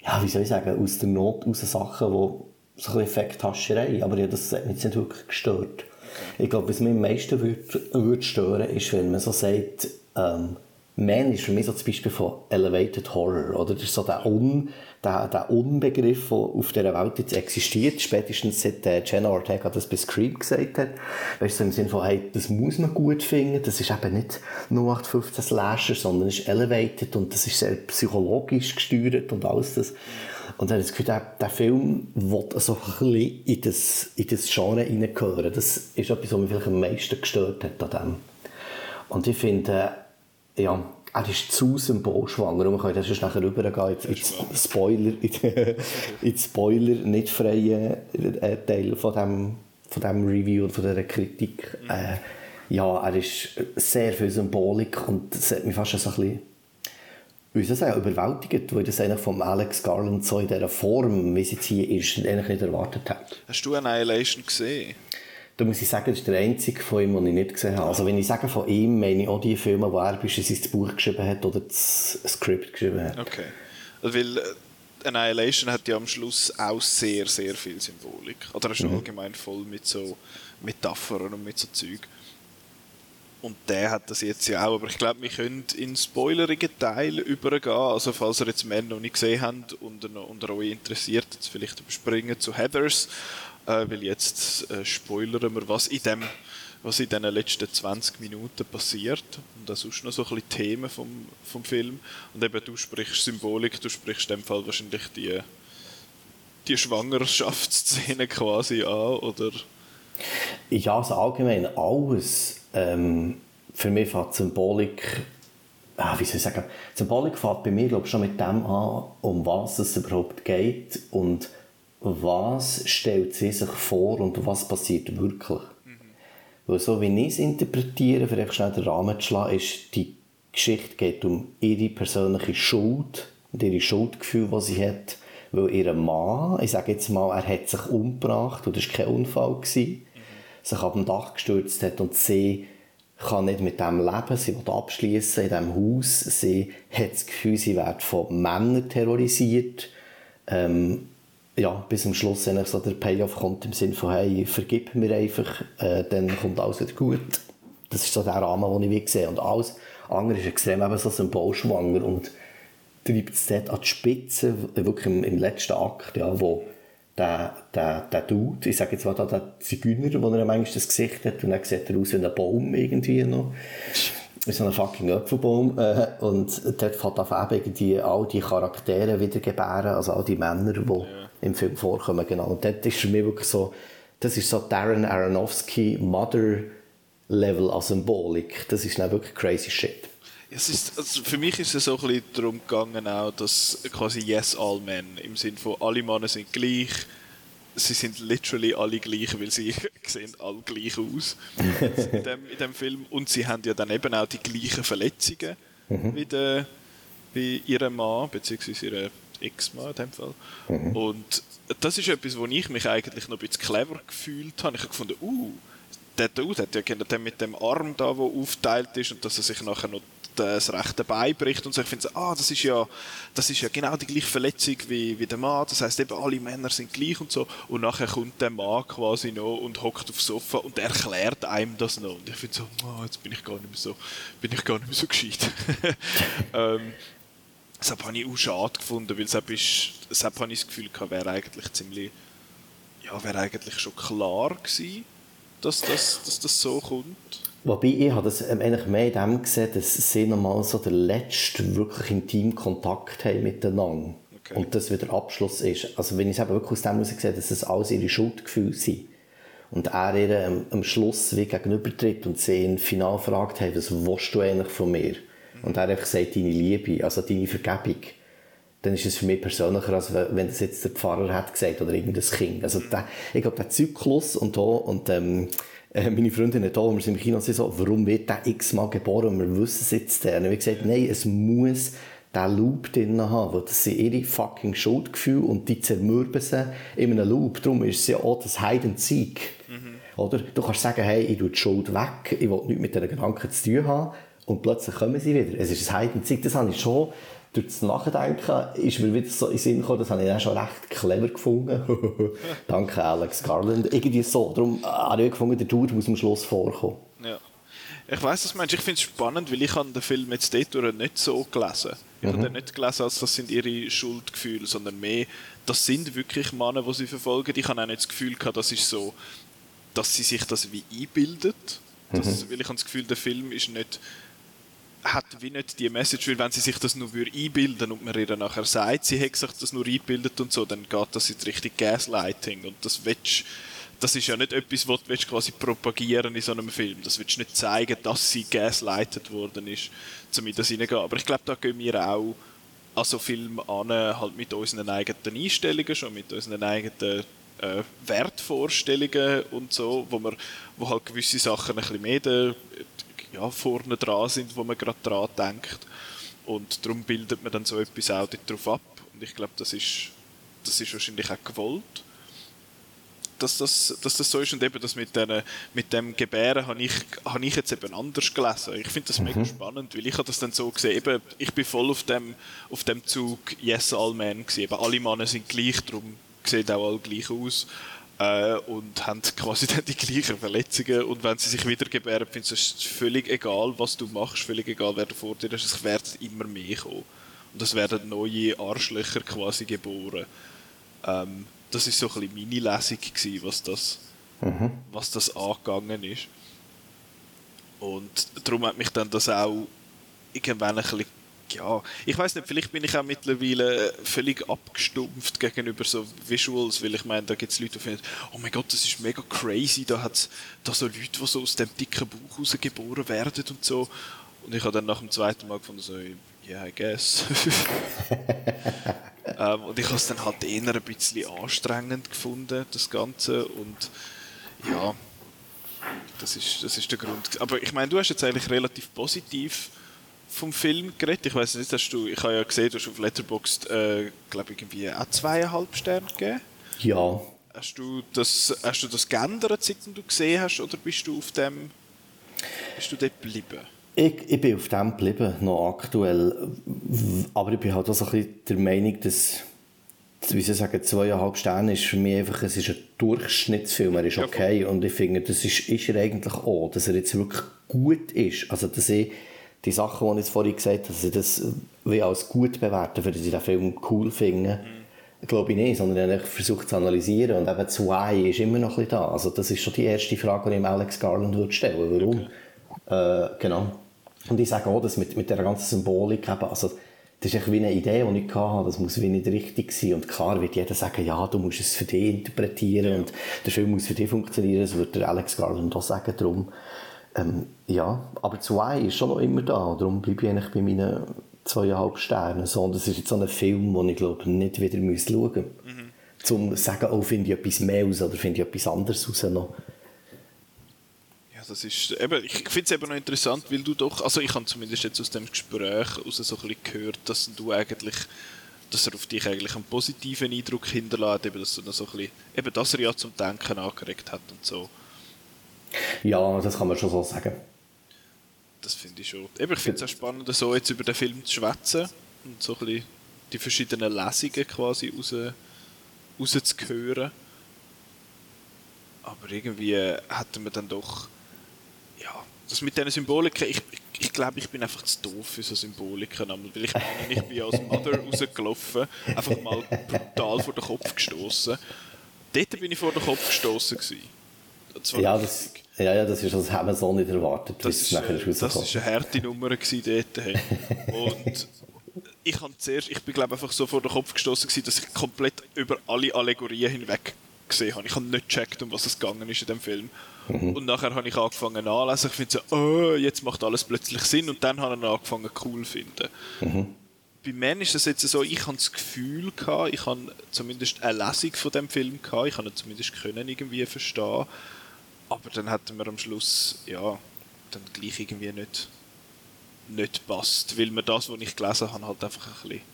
ja, wie soll ich sagen, aus der Not aus Sachen, die so ein bisschen Effekthascherei, aber ja, das hat mich jetzt nicht wirklich gestört. Ich glaube, was mich am meisten würde, würde stören, ist, wenn man so sagt, ähm, Man ist für mich so das Beispiel von Elevated Horror, oder? Das ist so der, Un, der, der Unbegriff, der auf dieser Welt jetzt existiert, spätestens seit äh, Jenna Ortega das bei Scream gesagt hat. Weißt du, so im Sinne von, hey, das muss man gut finden, das ist eben nicht nur 0815 Slasher, sondern ist elevated und das ist sehr psychologisch gesteuert und alles das. Und dann habe ich das Gefühl, der, der Film will so ein bisschen in das, in das Genre hineingehören. Das ist etwas, was mich vielleicht am meisten gestört hat an dem. Und ich finde, ja, er ist zu symbolschwanger. Und wir können das nachher rübergehen ins, ins Spoiler, in Spoiler nicht freien äh, Teil von dem, von dem Review und von dieser Kritik. Mhm. Äh, ja, er ist sehr viel Symbolik und das hat mich fast so ein bisschen soll ich sagen, überwältigt, weil das eigentlich vom Alex Garland so in dieser Form, wie sie jetzt hier ist, eigentlich nicht erwartet hat. Hast du Annihilation gesehen? Da muss ich sagen, das ist der einzige von ihm, den ich nicht gesehen habe. Also wenn ich sage von ihm, meine ich auch die Filme, wo er beispielsweise das Buch geschrieben hat oder das Skript geschrieben hat. Okay. Also weil, Annihilation hat ja am Schluss auch sehr, sehr viel Symbolik. Oder er ist mhm. allgemein voll mit so Metaphern und mit so Zeug. Und der hat das jetzt ja auch, aber ich glaube, wir können in spoilerigen Teil übergehen. Also falls ihr jetzt mehr noch nicht gesehen habt und, und euch interessiert, jetzt vielleicht überspringen zu Heathers, äh, weil jetzt äh, spoilern wir, was in dem was in den letzten 20 Minuten passiert und das ist noch so ein bisschen Themen vom, vom Film und eben du sprichst Symbolik, du sprichst in dem Fall wahrscheinlich die, die Schwangerschaftsszene quasi an, oder? Ja, also allgemein alles. Ähm, für mich fängt Symbolik, ah, wie soll ich sagen, Symbolik fängt bei mir glaube schon mit dem an, um was es überhaupt geht und was stellt sie sich vor und was passiert wirklich. Weil so wie ich es interpretiere, vielleicht schnell den Rahmen zu schlagen, ist, die Geschichte geht um ihre persönliche Schuld und ihre Schuldgefühle, die sie hat. Weil ihr Mann, ich sage jetzt mal, er hat sich umgebracht und das war kein Unfall, gewesen, mhm. Sich ab dem Dach gestürzt hat und sie kann nicht mit dem leben, sie will abschließen in diesem Haus, sie hat das Gefühl, sie wird von Männern terrorisiert. Ähm, ja, bis zum Schluss eigentlich so der Payoff kommt im Sinne von, hey, vergib mir einfach, äh, dann kommt alles wieder gut. Das ist so der Rahmen, den ich sehe. Und alles andere ist extrem eben so symbolschwanger und treibt es dort an die Spitze, wirklich im, im letzten Akt, ja, wo der, der, der Dude, ich sage jetzt mal da, der Zigeuner, wo er manchmal das Gesicht hat und dann sieht er aus wie ein Baum irgendwie noch wie so ein fucking Apfelbaum. Äh, und dort fängt auf irgendwie all die Charaktere wieder gebären, also all die Männer, die ja. im Film vorkommen. Genau. Und dort ist für mich wirklich so, das ist so Darren Aronofsky Mother Level an Symbolik. Das ist dann wirklich crazy shit. Es ist, also für mich ist es so ein bisschen darum gegangen, auch, dass quasi Yes All Men im Sinne von alle Männer sind gleich, sie sind literally alle gleich, weil sie sehen alle gleich aus in, dem, in dem Film. Und sie haben ja dann eben auch die gleichen Verletzungen mhm. wie, der, wie ihr Mann, beziehungsweise ihre Ex-Mann in dem Fall. Mhm. Und das ist etwas, wo ich mich eigentlich noch ein bisschen clever gefühlt habe. Ich habe gefunden, uh, der Dude hat ja mit dem Arm da, der aufteilt ist und dass er sich nachher noch das rechte Bein bricht und so. Ich finde, ah, das ist ja, das ist ja genau die gleiche Verletzung wie, wie der Mann. Das heißt eben, alle Männer sind gleich und so. Und nachher kommt der Mann quasi noch und hockt aufs Sofa und erklärt einem das noch. Und ich finde so, oh, jetzt bin ich gar nicht mehr so, bin ich gar nicht mehr so gescheit. ähm, deshalb habe ich auch schade gefunden, weil deshalb, ist, deshalb habe ich das Gefühl gehabt, wäre eigentlich ziemlich, ja, wäre eigentlich schon klar gewesen, dass das, dass das so kommt. Wobei ich habe das ähm, eigentlich mehr in dem gesehen, dass sie nochmal so den letzten wirklich intimen Kontakt haben miteinander. Okay. Und das wieder Abschluss ist. Also wenn ich es eben wirklich aus dem heraus sehe, dass es alles ihre Schuldgefühle sind. Und er ihr ähm, am Schluss wie gegenübertritt und sie ihn final fragt, hey, was willst du eigentlich von mir? Mhm. Und er einfach sagt, deine Liebe, also deine Vergebung. Dann ist es für mich persönlicher, als wenn das jetzt der Pfarrer hat gesagt oder irgendein Kind. Also der, ich glaube, der Zyklus und da, und ähm, äh, meine Freundin hat auch, wir sind im Kino, sie so, warum wird der x-mal geboren? Und wir wissen es jetzt. Und ich gesagt, nein, es muss diesen Loop drin haben, weil das sind ihre fucking Schuldgefühle und die zermürben sie in einem Loop. Darum ist es ja auch das Hide and Seek. Mhm. Oder? Du kannst sagen, hey, ich tue die Schuld weg, ich will nichts mit diesen Gedanken zu tun haben und plötzlich kommen sie wieder. Es ist ein Hide and Seek, das habe ich schon durch das Nachdenken ist mir wieder so in den Sinn gekommen, das habe ich auch schon recht clever gefunden. Danke Alex Garland. Irgendwie so. Darum habe ich gefunden, der Dude muss am Schluss vorkommen. Ja. Ich weiss, was meinst. Ich finde es spannend, weil ich den Film jetzt dort nicht so gelesen. Ich mhm. habe den nicht gelesen, als das sind ihre Schuldgefühle, sondern mehr, das sind wirklich Männer, die sie verfolgen. Ich habe auch nicht das Gefühl gehabt, das ist so, dass sie sich das wie einbildet. Das, mhm. Weil ich habe das Gefühl, der Film ist nicht hat wie nicht die Message, weil wenn sie sich das nur einbilden und man ihr nachher sagt, sie hätte sich das nur eingebildet und so, dann geht das jetzt richtig Gaslighting und das willst, das ist ja nicht etwas, was du quasi propagieren in so einem Film. Das willst du nicht zeigen, dass sie gaslightet worden ist, in das hineingehen. Aber ich glaube, da gehen wir auch an so Filme an, halt mit unseren eigenen Einstellungen schon, mit unseren eigenen äh, Wertvorstellungen und so, wo man, wo halt gewisse Sachen ein bisschen mehr ja, vorne dran sind, wo man gerade dran denkt. Und darum bildet man dann so etwas auch darauf ab. Und ich glaube, das ist, das ist wahrscheinlich auch gewollt. dass das, dass das so ist und eben das mit, den, mit dem Gebären habe ich, habe ich jetzt eben anders gelesen. Ich finde das mhm. mega spannend, weil ich habe das dann so gesehen, eben, ich bin voll auf dem, auf dem Zug Yes All Men gewesen. Eben, alle Männer sind gleich, darum sehen auch alle gleich aus äh, und haben quasi dann die gleichen Verletzungen und wenn sie sich wieder gebären, findest es völlig egal, was du machst, völlig egal, wer du vor dir ist, es werden immer mehr kommen. Und es werden neue Arschlöcher quasi geboren. Ähm, das ist so ein bisschen meine Lesung gewesen, was das, mhm. was das angegangen ist. Und darum hat mich dann das auch irgendwann ein bisschen ja, ich weiß nicht, vielleicht bin ich auch mittlerweile völlig abgestumpft gegenüber so Visuals, weil ich meine, da gibt es Leute, die finden, oh mein Gott, das ist mega crazy, da hat es da so Leute, die so aus dem dicken Bauch raus geboren werden und so. Und ich habe dann nach dem zweiten Mal gefunden, so, yeah, I guess. ähm, und ich habe es dann halt eher ein bisschen anstrengend gefunden, das Ganze. Und ja, das ist, das ist der Grund. Aber ich meine, du hast jetzt eigentlich relativ positiv vom Film geredet. Ich weiß nicht, hast du, ich habe ja gesehen, du hast auf Letterboxd, äh, glaube ich, irgendwie auch zweieinhalb Sterne gegeben. Ja. Hast du das, hast du das geändert, seit du gesehen hast, oder bist du auf dem, bist du dort geblieben? Ich, ich bin auf dem geblieben, noch aktuell. Aber ich bin halt auch so ein bisschen der Meinung, dass, wie sie sagen, zweieinhalb Sterne ist für mich einfach, es ist ein Durchschnittsfilm, er ist okay. Und ich finde, das ist, ist er eigentlich auch, dass er jetzt wirklich gut ist. Also, dass ich die Sachen, die ich vorhin gesagt habe, dass ich das wie als gut bewerten, dass ich den Film cool finde, mhm. glaube ich nicht, sondern ich habe versucht zu analysieren und eben zwei ist immer noch ein bisschen da. Also das ist schon die erste Frage, die ich Alex Garland würde stellen Warum? Okay. Äh, genau. Und ich sage auch, dass mit, mit der ganzen Symbolik eben, also das ist wie eine Idee, die ich hatte, das muss wie nicht richtig sein. Und klar wird jeder sagen, ja, du musst es für dich interpretieren und der Film muss für dich funktionieren, das würde Alex Garland auch sagen. Darum ähm, ja, aber zwei ist schon noch immer da. Darum bleibe ich eigentlich bei meinen zweieinhalb Sternen. So, und das ist jetzt so ein Film, den ich glaube nicht wieder schauen muss. Mhm. Zum zu sagen, oh, finde ich etwas mehr aus oder finde ich etwas anderes raus noch. Ja, das ist, eben, ich finde es eben noch interessant, weil du doch, also ich habe zumindest jetzt aus dem Gespräch aus so ein bisschen gehört, dass du eigentlich dass er auf dich eigentlich einen positiven Eindruck hinterlässt, eben, dass, er so ein bisschen, eben, dass er ja zum Denken angeregt hat und so. Ja, das kann man schon so sagen. Das finde ich schon. Eben, ich finde es auch spannend, so jetzt über den Film zu schwätzen und so ein bisschen die verschiedenen Lesungen quasi raus, rauszuhören. Aber irgendwie hatten wir dann doch, ja, das mit diesen Symboliken, ich, ich, ich glaube, ich bin einfach zu doof für so Symboliken. Weil ich meine, ich bin als Mother rausgelaufen, einfach mal brutal vor den Kopf gestoßen. Dort bin ich vor den Kopf gestoßen ja, das, ja, ja, das ist, das haben wir so nicht erwartet. Das, ist, äh, das ist eine harte Nummer dort. Und ich habe zuerst, ich bin glaube einfach so vor den Kopf gestoßen dass ich komplett über alle Allegorien hinweg gesehen habe. Ich habe nicht gecheckt, um was es gegangen ist in dem Film. Mhm. Und nachher habe ich angefangen anzulesen. Ich finde so, oh, jetzt macht alles plötzlich Sinn. Und dann habe ich angefangen cool zu finden. Mhm. Bei Man ist es jetzt so, ich habe das Gefühl gehabt, ich habe zumindest eine Lesung von dem Film gehabt, ich habe ihn zumindest können irgendwie verstehen aber dann hätten wir am Schluss, ja, dann gleich irgendwie nicht, nicht passt. Weil mir das, was ich gelesen habe, halt einfach ein bisschen.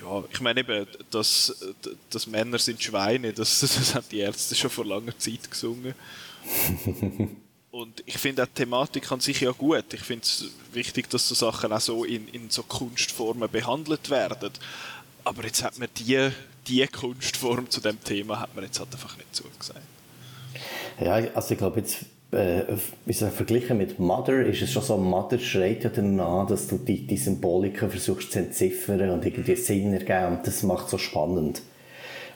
Ja, ich meine eben, dass, dass Männer sind Schweine, das, das haben die Ärzte schon vor langer Zeit gesungen. Und ich finde auch die Thematik an sich ja gut. Ich finde es wichtig, dass so Sachen auch so in, in so Kunstformen behandelt werden. Aber jetzt hat man die, die Kunstform zu dem Thema hat man jetzt halt einfach nicht zugesagt. Ja, also ich glaube jetzt, äh, sage, verglichen mit Mother ist es schon so, Mother schreit ja danach, dass du die, die Symboliken versuchst zu entziffern und irgendwie Sinn ergeben und das macht es so spannend.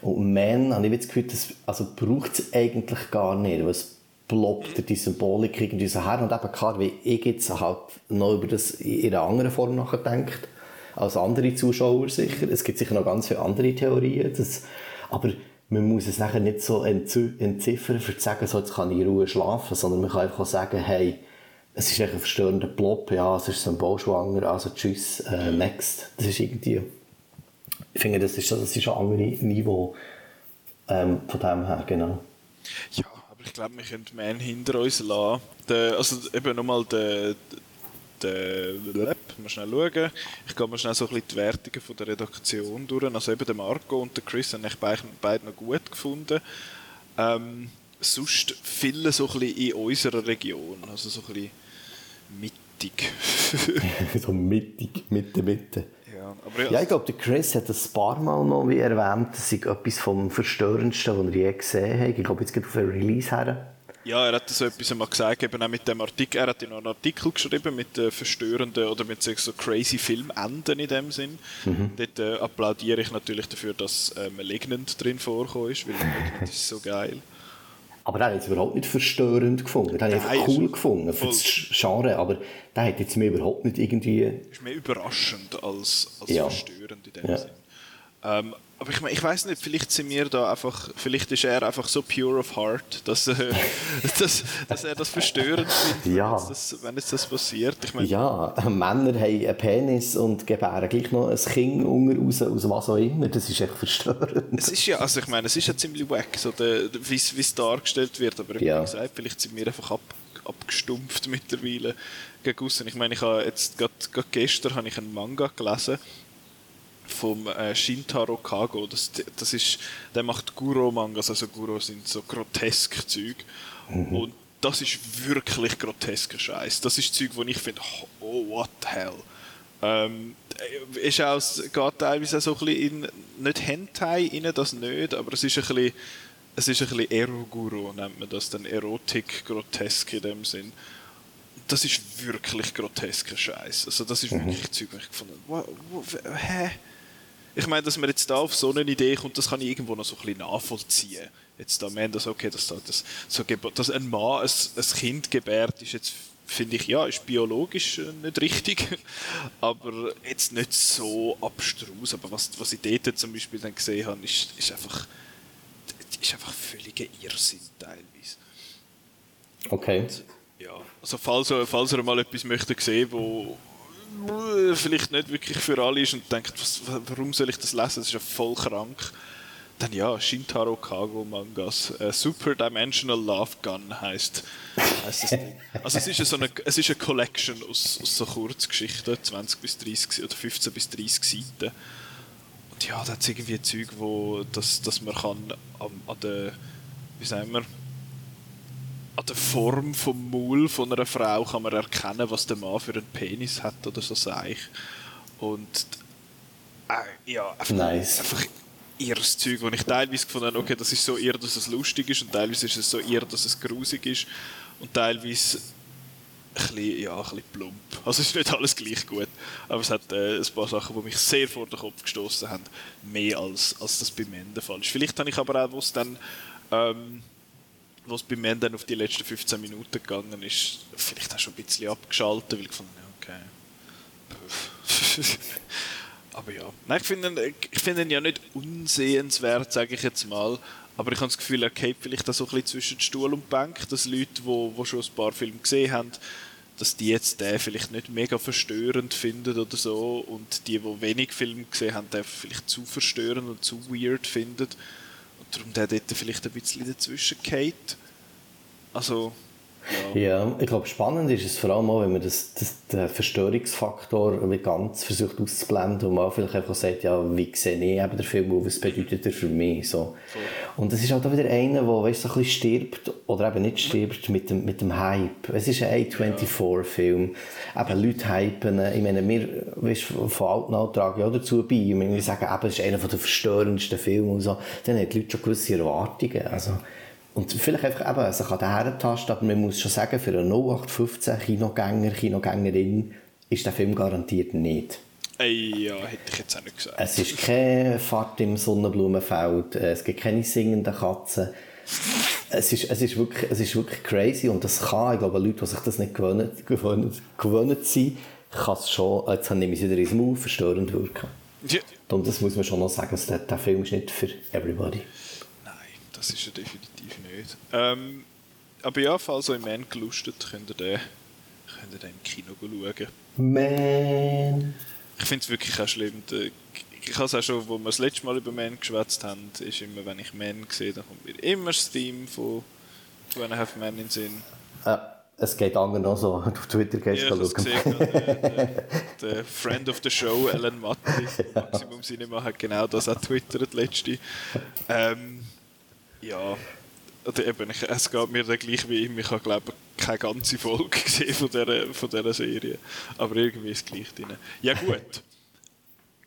Und Man, habe ich das Gefühl, das, also braucht es eigentlich gar nicht, weil es ploppt die Symbolik irgendwie so her und eben klar, wie ich jetzt halt noch über das in einer anderen Form nachdenkt als andere Zuschauer sicher. Es gibt sicher noch ganz viele andere Theorien, das, aber man muss es nachher nicht so entziffern, um zu sagen, so, jetzt kann ich in Ruhe schlafen, sondern man kann einfach sagen, hey, es ist ein verstörender Plop, ja, es ist symbolschwanger, also tschüss, äh, next. Das ist irgendwie, ich finde, das ist, das ist ein anderes Niveau ähm, von dem her, genau. Ja, aber ich glaube, wir können Man hinter uns lassen. Der, also eben nochmal der, der mal schnell schauen. Ich gehe mal schnell so ein bisschen die Wertungen von der Redaktion durch. Also eben der Marco und der Chris haben ich beide, noch gut gefunden. Ähm, sonst viele so ein bisschen in unserer Region, also so ein bisschen mittig. so mittig, Mitte, Mitte. Ja, aber ja, ja ich glaube, der Chris hat ein paar Mal noch wie erwähnt, das sei etwas vom Verstörendsten, was er je gesehen hat. Ich glaube, jetzt geht auf ein Release her. Ja, er hat so etwas einmal gesagt, eben auch mit dem Artikel. Er hat ja noch einen Artikel geschrieben mit äh, verstörenden oder mit so crazy Filmenden in dem Sinn. Mhm. Dort äh, applaudiere ich natürlich dafür, dass äh, Malignant drin vorkommt, weil Malignant ist so geil. Aber der hat es überhaupt nicht verstörend gefunden. Den hat einfach cool gefunden für das Genre, aber der hat jetzt mir überhaupt nicht irgendwie... Ist mehr überraschend als, als ja. verstörend in dem ja. Sinn. Ähm, aber ich meine, ich weiß nicht, vielleicht sind wir da einfach, vielleicht ist er einfach so pure of heart, dass, äh, dass, dass er das verstörend findet, ja. wenn, das, wenn jetzt das passiert. Ich meine, ja, Männer haben einen Penis und gebären gleich noch ein Kind unter raus, aus was auch immer. Das ist echt verstörend. Es ist ja, also ich meine, es ist ja ziemlich wack, so wie es dargestellt wird, aber ja. wie gesagt, vielleicht sind wir einfach ab, abgestumpft mittlerweile gegen Ich meine, ich habe jetzt gerade gestern habe ich einen Manga gelesen, vom äh, Shintaro Kago. Das, das ist, der macht Guro-Mangas, also Guro sind so grotesk Zeug. Mhm. Und das ist wirklich grotesker Scheiß. Das ist Zeug, wo ich finde, oh, what the hell. Ähm, ist auch, geht teilweise so ein bisschen in, nicht Hentai rein, das nicht, aber es ist ein bisschen, es ist ein bisschen Eroguro, nennt man das, dann Erotik, grotesk in dem Sinn. Das ist wirklich grotesker Scheiß. Also das ist mhm. wirklich Zeug, wo ich gefunden habe, hä? Ich meine, dass man jetzt da auf so eine Idee kommt, das kann ich irgendwo noch so ein bisschen nachvollziehen. Jetzt da meinen das okay, dass, das, so, dass ein Mann ein, ein Kind gebärt, ist jetzt finde ich, ja, ist biologisch äh, nicht richtig, aber jetzt nicht so abstrus. Aber was, was ich dort zum Beispiel dann gesehen habe, ist, ist einfach, ist einfach völliger Irrsinn teilweise. Okay. Und, ja, also falls, falls ihr mal etwas möchte sehen, wo vielleicht nicht wirklich für alle ist und denkt, was, warum soll ich das lesen? Das ist ja voll krank. Dann ja, Shintaro Kago Mangas. Uh, Super Dimensional Love Gun heißt, heißt das. Also es ist, so eine, es ist eine Collection aus, aus so Kurzgeschichten, 20 bis 30 oder 15 bis 30 Seiten. Und ja, da hat es irgendwie Zeug, wo das, dass man kann an, an der, wie sagen wir, an der Form vom Maul von einer Frau kann man erkennen, was der Mann für einen Penis hat oder so sage ich. Und äh, ja, einfach, nice. einfach irres Zeug, wo ich teilweise gefunden habe, okay, das ist so eher, dass es lustig ist und teilweise ist es so eher, dass es grusig ist und teilweise ein bisschen, ja, ein bisschen plump. Also es ist nicht alles gleich gut, aber es hat äh, ein paar Sachen, die mich sehr vor den Kopf gestoßen haben, mehr als, als das beim Ende Fall ist. Vielleicht habe ich aber auch, wo es dann ähm, was bei mir dann auf die letzten 15 Minuten gegangen ist, vielleicht auch schon ein bisschen abgeschaltet, weil ich fand, okay. aber ja. Nein, ich finde ich find ihn ja nicht unsehenswert, sage ich jetzt mal. Aber ich habe das Gefühl, er geht vielleicht auch so ein bisschen zwischen Stuhl und Bank, dass Leute, die wo, wo schon ein paar Filme gesehen haben, dass die jetzt den vielleicht nicht mega verstörend finden oder so und die, die wenig Filme gesehen haben, den vielleicht zu verstörend und zu weird finden darum der dort vielleicht ein bisschen dazwischen geht. Also, ja. ja, ich glaube, spannend ist es vor allem auch, wenn man das, das, den Verstörungsfaktor ganz versucht auszublenden und man vielleicht einfach sagt, ja, wie sehe ich eben den Film und was bedeutet er für mich? So. so. Und es ist halt auch wieder einer, der weißt, so ein bisschen stirbt oder eben nicht stirbt mit dem, mit dem Hype. Es ist ein A24-Film. Eben Leute hypen. Ich meine, wir weißt, von alten Alt tragen ja dazu bei. Wir sagen, eben, es ist einer der verstörendsten Filme und so. Dann haben die Leute schon gewisse Erwartungen. Also, und vielleicht einfach eben sich an den Herentasten, aber man muss schon sagen, für einen 0815 Kinogänger, Kinogängerin ist der Film garantiert nicht. Ey, ja, hätte ich jetzt auch nicht gesagt. Es ist keine Fahrt im Sonnenblumenfeld, äh, es gibt keine singenden Katzen. Es ist, es, ist wirklich, es ist wirklich crazy und das kann, ich glaube, Leute, die sich das nicht gewöhnt, gewöhnt, gewöhnt sind, kann es schon, jetzt nehme ich es wieder ins Maul, verstörend wirken. Ja. Und das muss man schon noch sagen, der, der Film ist nicht für everybody. Das ist er definitiv nicht. Ähm, aber ja, falls euch Man gelustet, könnt ihr den, könnt ihr den im Kino schauen. Man! Ich finde es wirklich auch schlimm. Ich habe es auch schon, wo wir das letzte Mal über Man geschwätzt haben, ist immer, wenn ich Man sehe, dann kommt mir immer das Theme von When I Have Man in Sinn. Ja. Es geht anderen auch so. Auf Twitter gehst du ja, schauen. Gesehen, der, der, Friend of the Show, Alan Matti, Maximum Cinema, hat genau das auch twittert, letzte. Ähm, ja, oder eben, ich, es geht mir dann gleich wie ihm, ich habe glaube keine ganze Folge gesehen von dieser, von dieser Serie, aber irgendwie ist es gleich drin. Ja gut,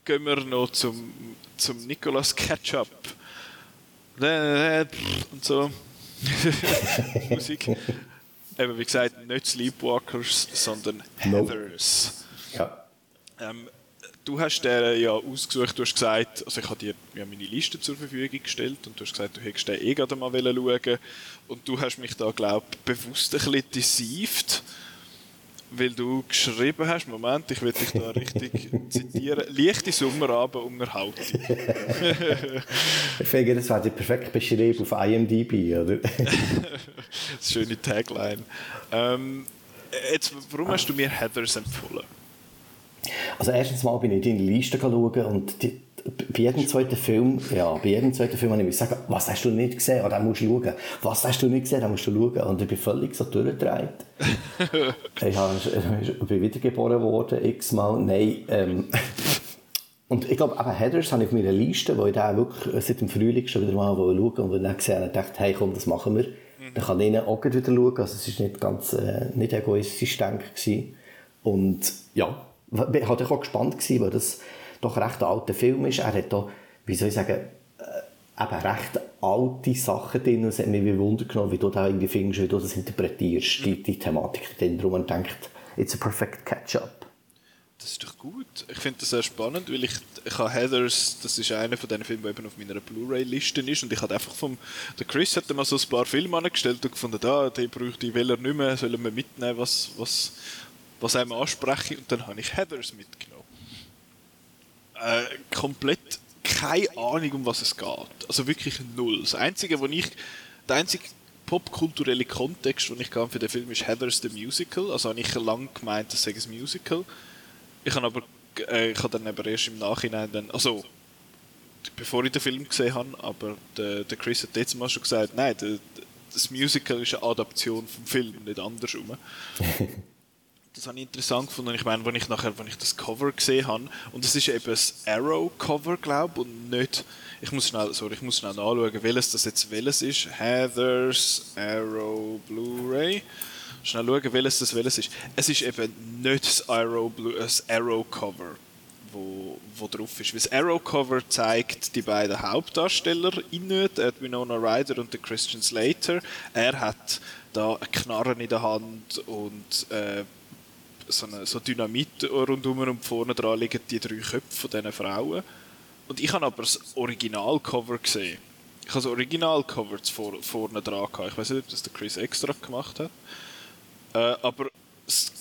gehen wir noch zum, zum Nicolas Ketchup und so. Musik. Eben, wie gesagt, nicht Sleepwalkers, sondern Heathers. Ja. Ähm, du hast den ja ausgesucht, du hast gesagt, also ich habe dir ja meine Liste zur Verfügung gestellt und du hast gesagt, du hättest den eh gerade mal schauen und du hast mich da, glaube ich, bewusst ein bisschen deceived weil du geschrieben hast, Moment, ich will dich da richtig zitieren, leichte Sommerabendunterhaltung. ich finde, das wäre die perfekt beschrieben auf IMDb, oder? das schöne Tagline. Ähm, jetzt, warum hast du mir Heathers empfohlen? Also erstens mal bin ich in deine Liste schauen und die, bei jedem zweiten Film, ja, bei jedem zweiten Film habe ich gesagt, was hast du nicht gesehen? Oder musst du schauen. Was hast du nicht gesehen? Dann musst du schauen. Und ich bin völlig so durchgedreht. ich, habe, ich bin wiedergeboren worden, x-mal. Nein, ähm, und ich glaube, eben Headers habe ich auf meiner Liste, wo ich da wirklich seit dem Frühling schon wieder mal schauen wollte. Und dann gesehen habe, dachte hey, komm, das machen wir. Mhm. Dann kann ich auch wieder schauen. Also es war nicht ganz, äh, nicht egoistisch, denke ich. Und ja, ich war auch gespannt, gewesen, weil das doch recht alter Film ist. Er hat da, wie soll ich sagen, äh, eben recht alte Sachen drin es hat mich wie Wunder genommen, wie du da irgendwie findest, wie du das interpretierst, die, die Thematik drin. Darum man denkt, it's a perfect catch-up. Das ist doch gut. Ich finde das sehr spannend, weil ich, ich habe Heathers, das ist einer von den Filmen, der eben auf meiner Blu-ray-Liste ist und ich habe einfach vom, der Chris hat mal so ein paar Filme angestellt und gefunden, da, den bräuchte ich will er nicht mehr, sollen wir mitnehmen, was, was, was einem anspreche und dann habe ich Heathers mitgenommen äh, komplett keine Ahnung, um was es geht. Also wirklich null. Das Einzige, wo ich, der einzige popkulturelle Kontext, den ich für den Film ist Heathers the Musical. Also habe ich lange gemeint, das sei ein Musical. Ich habe aber äh, ich habe dann aber erst im Nachhinein dann, also bevor ich den Film gesehen habe, aber der, der Chris hat jetzt mal schon gesagt, nein, der, das Musical ist eine Adaption vom Film, nicht andersrum. das habe ich interessant gefunden. Ich meine, wenn ich nachher, wenn ich das Cover gesehen habe, und es ist eben das Arrow-Cover, glaube ich, und nicht, ich muss schnell, sorry, ich muss schnell nachschauen, welches das jetzt welches ist. Heather's Arrow Blu-ray. Schnell schauen, welches das welches ist. Es ist eben nicht das Arrow, das Arrow Cover, wo, wo drauf ist. Weil das Arrow Cover zeigt die beiden Hauptdarsteller in Winona Ryder und der Christian Slater. Er hat da eine Knarre in der Hand und äh, so, eine, so Dynamit rundum und vorne dran liegen die drei Köpfe von diesen Frauen. Und ich habe aber das Originalcover gesehen. Ich habe das Originalcover vor, vorne dran gehabt. Ich weiß nicht, ob das der Chris extra gemacht hat. Äh, aber das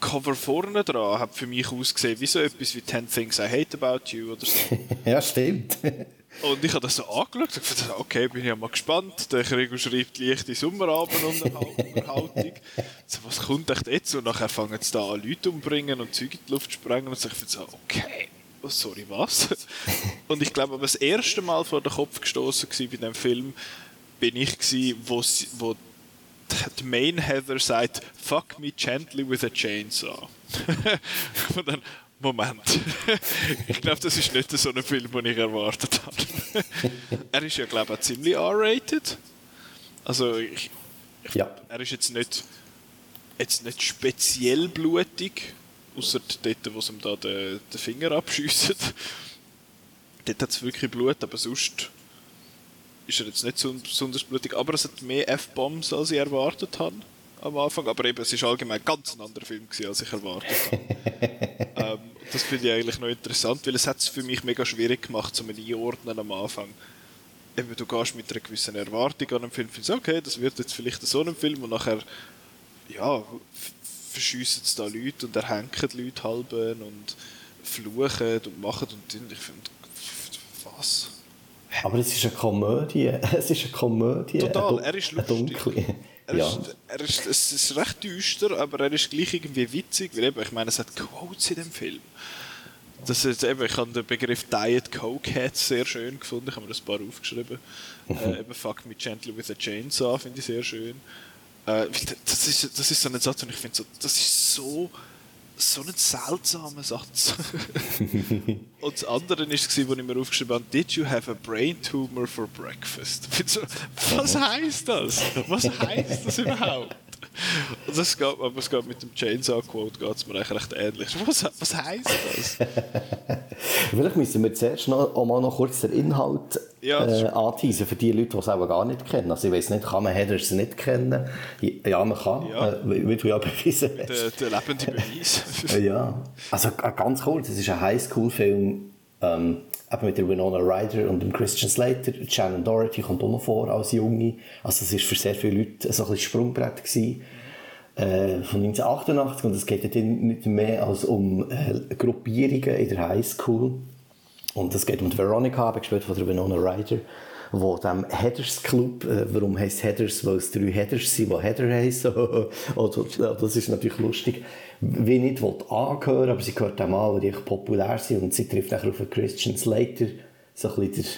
Cover vorne dran hat für mich ausgesehen wie so etwas wie 10 Things I Hate About You oder so. ja, stimmt. Und ich habe das so angeschaut und gedacht, okay, bin ich ja mal gespannt. Der Gregor schreibt leichte Sommerabendunterhaltung. so, was kommt echt jetzt? Und nachher fangen sie da an, Leute umbringen und Zeug in die Luft zu sprengen. Und so, ich so, okay, oh, sorry, was? und ich glaube, das erste Mal vor den Kopf gestoßen bei diesem Film bin ich, gewesen, wo, wo die Main Heather sagt, fuck me gently with a chainsaw. und dann, Moment. ich glaube, das ist nicht so ein Film, den ich erwartet habe. er ist ja, glaube ich, auch ziemlich R-rated. Also, ich, ich, ja. er ist jetzt nicht, jetzt nicht speziell blutig, außer dort, wo sie ihm da den, den Finger abschiessen. dort hat es wirklich Blut, aber sonst ist er jetzt nicht so besonders blutig. Aber es hat mehr F-Bombs, als ich erwartet habe am Anfang. Aber eben, es war allgemein ganz ein anderer Film, gewesen, als ich erwartet habe. ähm, das finde ich eigentlich noch interessant, weil es hat es für mich mega schwierig gemacht, zum einordnen am Anfang. Eben, du gehst mit einer gewissen Erwartung an einen Film, findest, okay, das wird jetzt vielleicht so ein Film und nachher, ja, verschiessen es da Leute und erhängen Leute halben und fluchen und machen und ich finde, was? Aber es ist eine Komödie. Es ist eine Komödie. Total, er ist lustig. Er, ja. ist, er ist, es ist recht düster, aber er ist gleich irgendwie witzig, weil eben, ich meine, es hat Quotes in dem Film. Das ist eben, ich habe den Begriff Diet Cokehead sehr schön gefunden, ich habe mir das ein paar aufgeschrieben. äh, eben Fuck me gently with a chainsaw finde ich sehr schön. Äh, das, ist, das ist so ein Satz, und ich finde so, das ist so so ein seltsamer Satz. und das andere war, wo ich mir aufgeschrieben habe, Did you have a brain tumor for breakfast? So, was heißt das? Was heißt das überhaupt? Und das geht, aber es geht mit dem Chainsaw-Quote geht es mir eigentlich recht ähnlich. Was, was heisst das? Vielleicht müssen wir zuerst noch, auch mal noch kurz den Inhalt ja, äh, anteasen für die Leute, die es auch gar nicht kennen. Also ich weiß nicht, kann man Headers nicht kennen? Ja, man kann, ja. Äh, wie du ja bewiesen hast. Der, der lebende Beweis. ja, also ganz kurz, es ist ein Highschool-Film ähm, mit der Winona Ryder und dem Christian Slater. Shannon Doherty kommt auch noch vor als Junge. Also es war für sehr viele Leute so ein Sprungbrett gewesen. Äh, von 1988 und es geht dann nicht mehr als um äh, Gruppierungen in der Highschool. Und es geht um die Veronica, gespielt von der Winona Ryder, wo dem Headers Club, äh, warum heisst Headers, weil es drei Headers sind, die Header heißen. das ist natürlich lustig wie nicht angehören aber sie gehört auch mal, weil die populär sind und sie trifft nachher auf einen Christian Slater, so ein bisschen der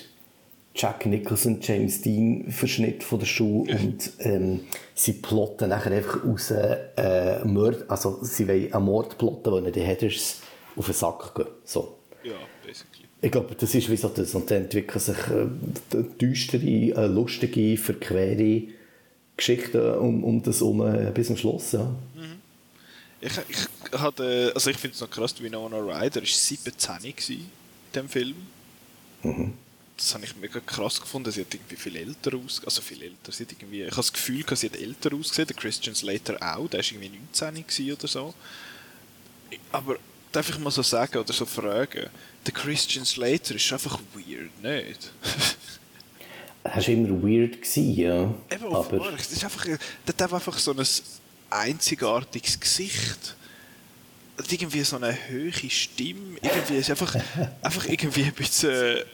Jack Nicholson, James Dean Verschnitt von der Schule und ähm, sie plotten nachher einfach aus äh, Mord, also sie wollen einen Mord plotten, wo die Headers auf den Sack gehen. So. Ja, basically. Ich glaube, das ist wie so das und dann entwickeln sich äh, düstere, äh, lustige, verquere Geschichten um, um das um äh, bis zum Schluss. Ja. Ich, ich, hatte, also ich finde es noch krass, Winona Ryder war 17 in diesem Film. Mhm. Das habe ich mega krass gefunden. Sie hat irgendwie viel älter aus, also viel älter. Sie hat irgendwie, ich habe das Gefühl, sie hat älter ausgesehen. Der Christian Slater auch, der war irgendwie 19 oder so. Aber darf ich mal so sagen oder so fragen, der Christian Slater ist einfach weird, nicht? Er war immer weird, gewesen, ja. Eben, aber... Das ist einfach, der hat einfach so ein einzigartiges Gesicht. Irgendwie so eine hohe Stimme. Irgendwie ist einfach, einfach irgendwie ein bisschen äh,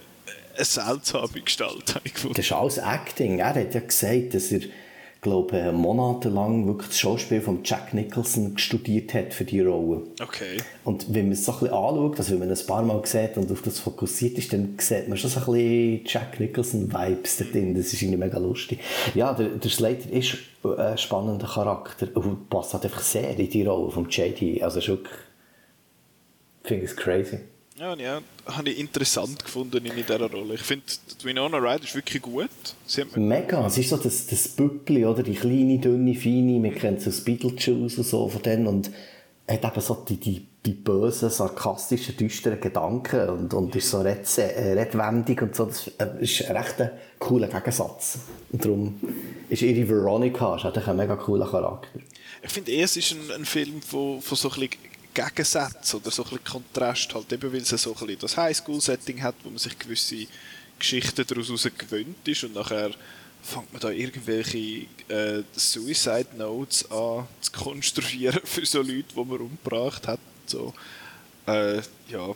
eine seltsame Gestalt, gefunden. Das ist alles Acting. Er hat ja gesagt, dass er glaube äh, monatelang wirklich das Schauspiel von Jack Nicholson studiert hat für die Rolle. Okay. Und wenn man es so ein bisschen anschaut, also wenn man ein paar Mal sieht und auf das fokussiert ist, dann sieht man schon so ein bisschen Jack Nicholson-Vibes da drin. Das ist irgendwie mega lustig. Ja, der, der Slater ist ein spannender Charakter und passt halt einfach sehr in die Rolle von JD. Also ist wirklich, ich finde es crazy. Ja, ja, habe ich interessant gefunden in dieser Rolle. Ich finde, Winona Ryder ist wirklich gut. Mega, es ist so das, das Büppli, oder? Die kleine, dünne, feine, man kennt so das Beetlejuice und so von denen und hat eben so die, die, die bösen, sarkastischen, düsteren Gedanken und, und ist so red, äh, redwendig und so. Das äh, ist ein recht cooler Gegensatz. Und darum ist ihre Veronica ist ein mega cooler Charakter. Ich finde, es ist ein, ein Film von, von so ein bisschen Gegensätze oder so ein bisschen Kontrast, halt eben weil es so ein bisschen das Highschool-Setting hat, wo man sich gewisse Geschichten daraus gewöhnt ist und nachher fängt man da irgendwelche äh, Suicide Notes an zu konstruieren für so Leute, die man umgebracht hat. So, äh, ja.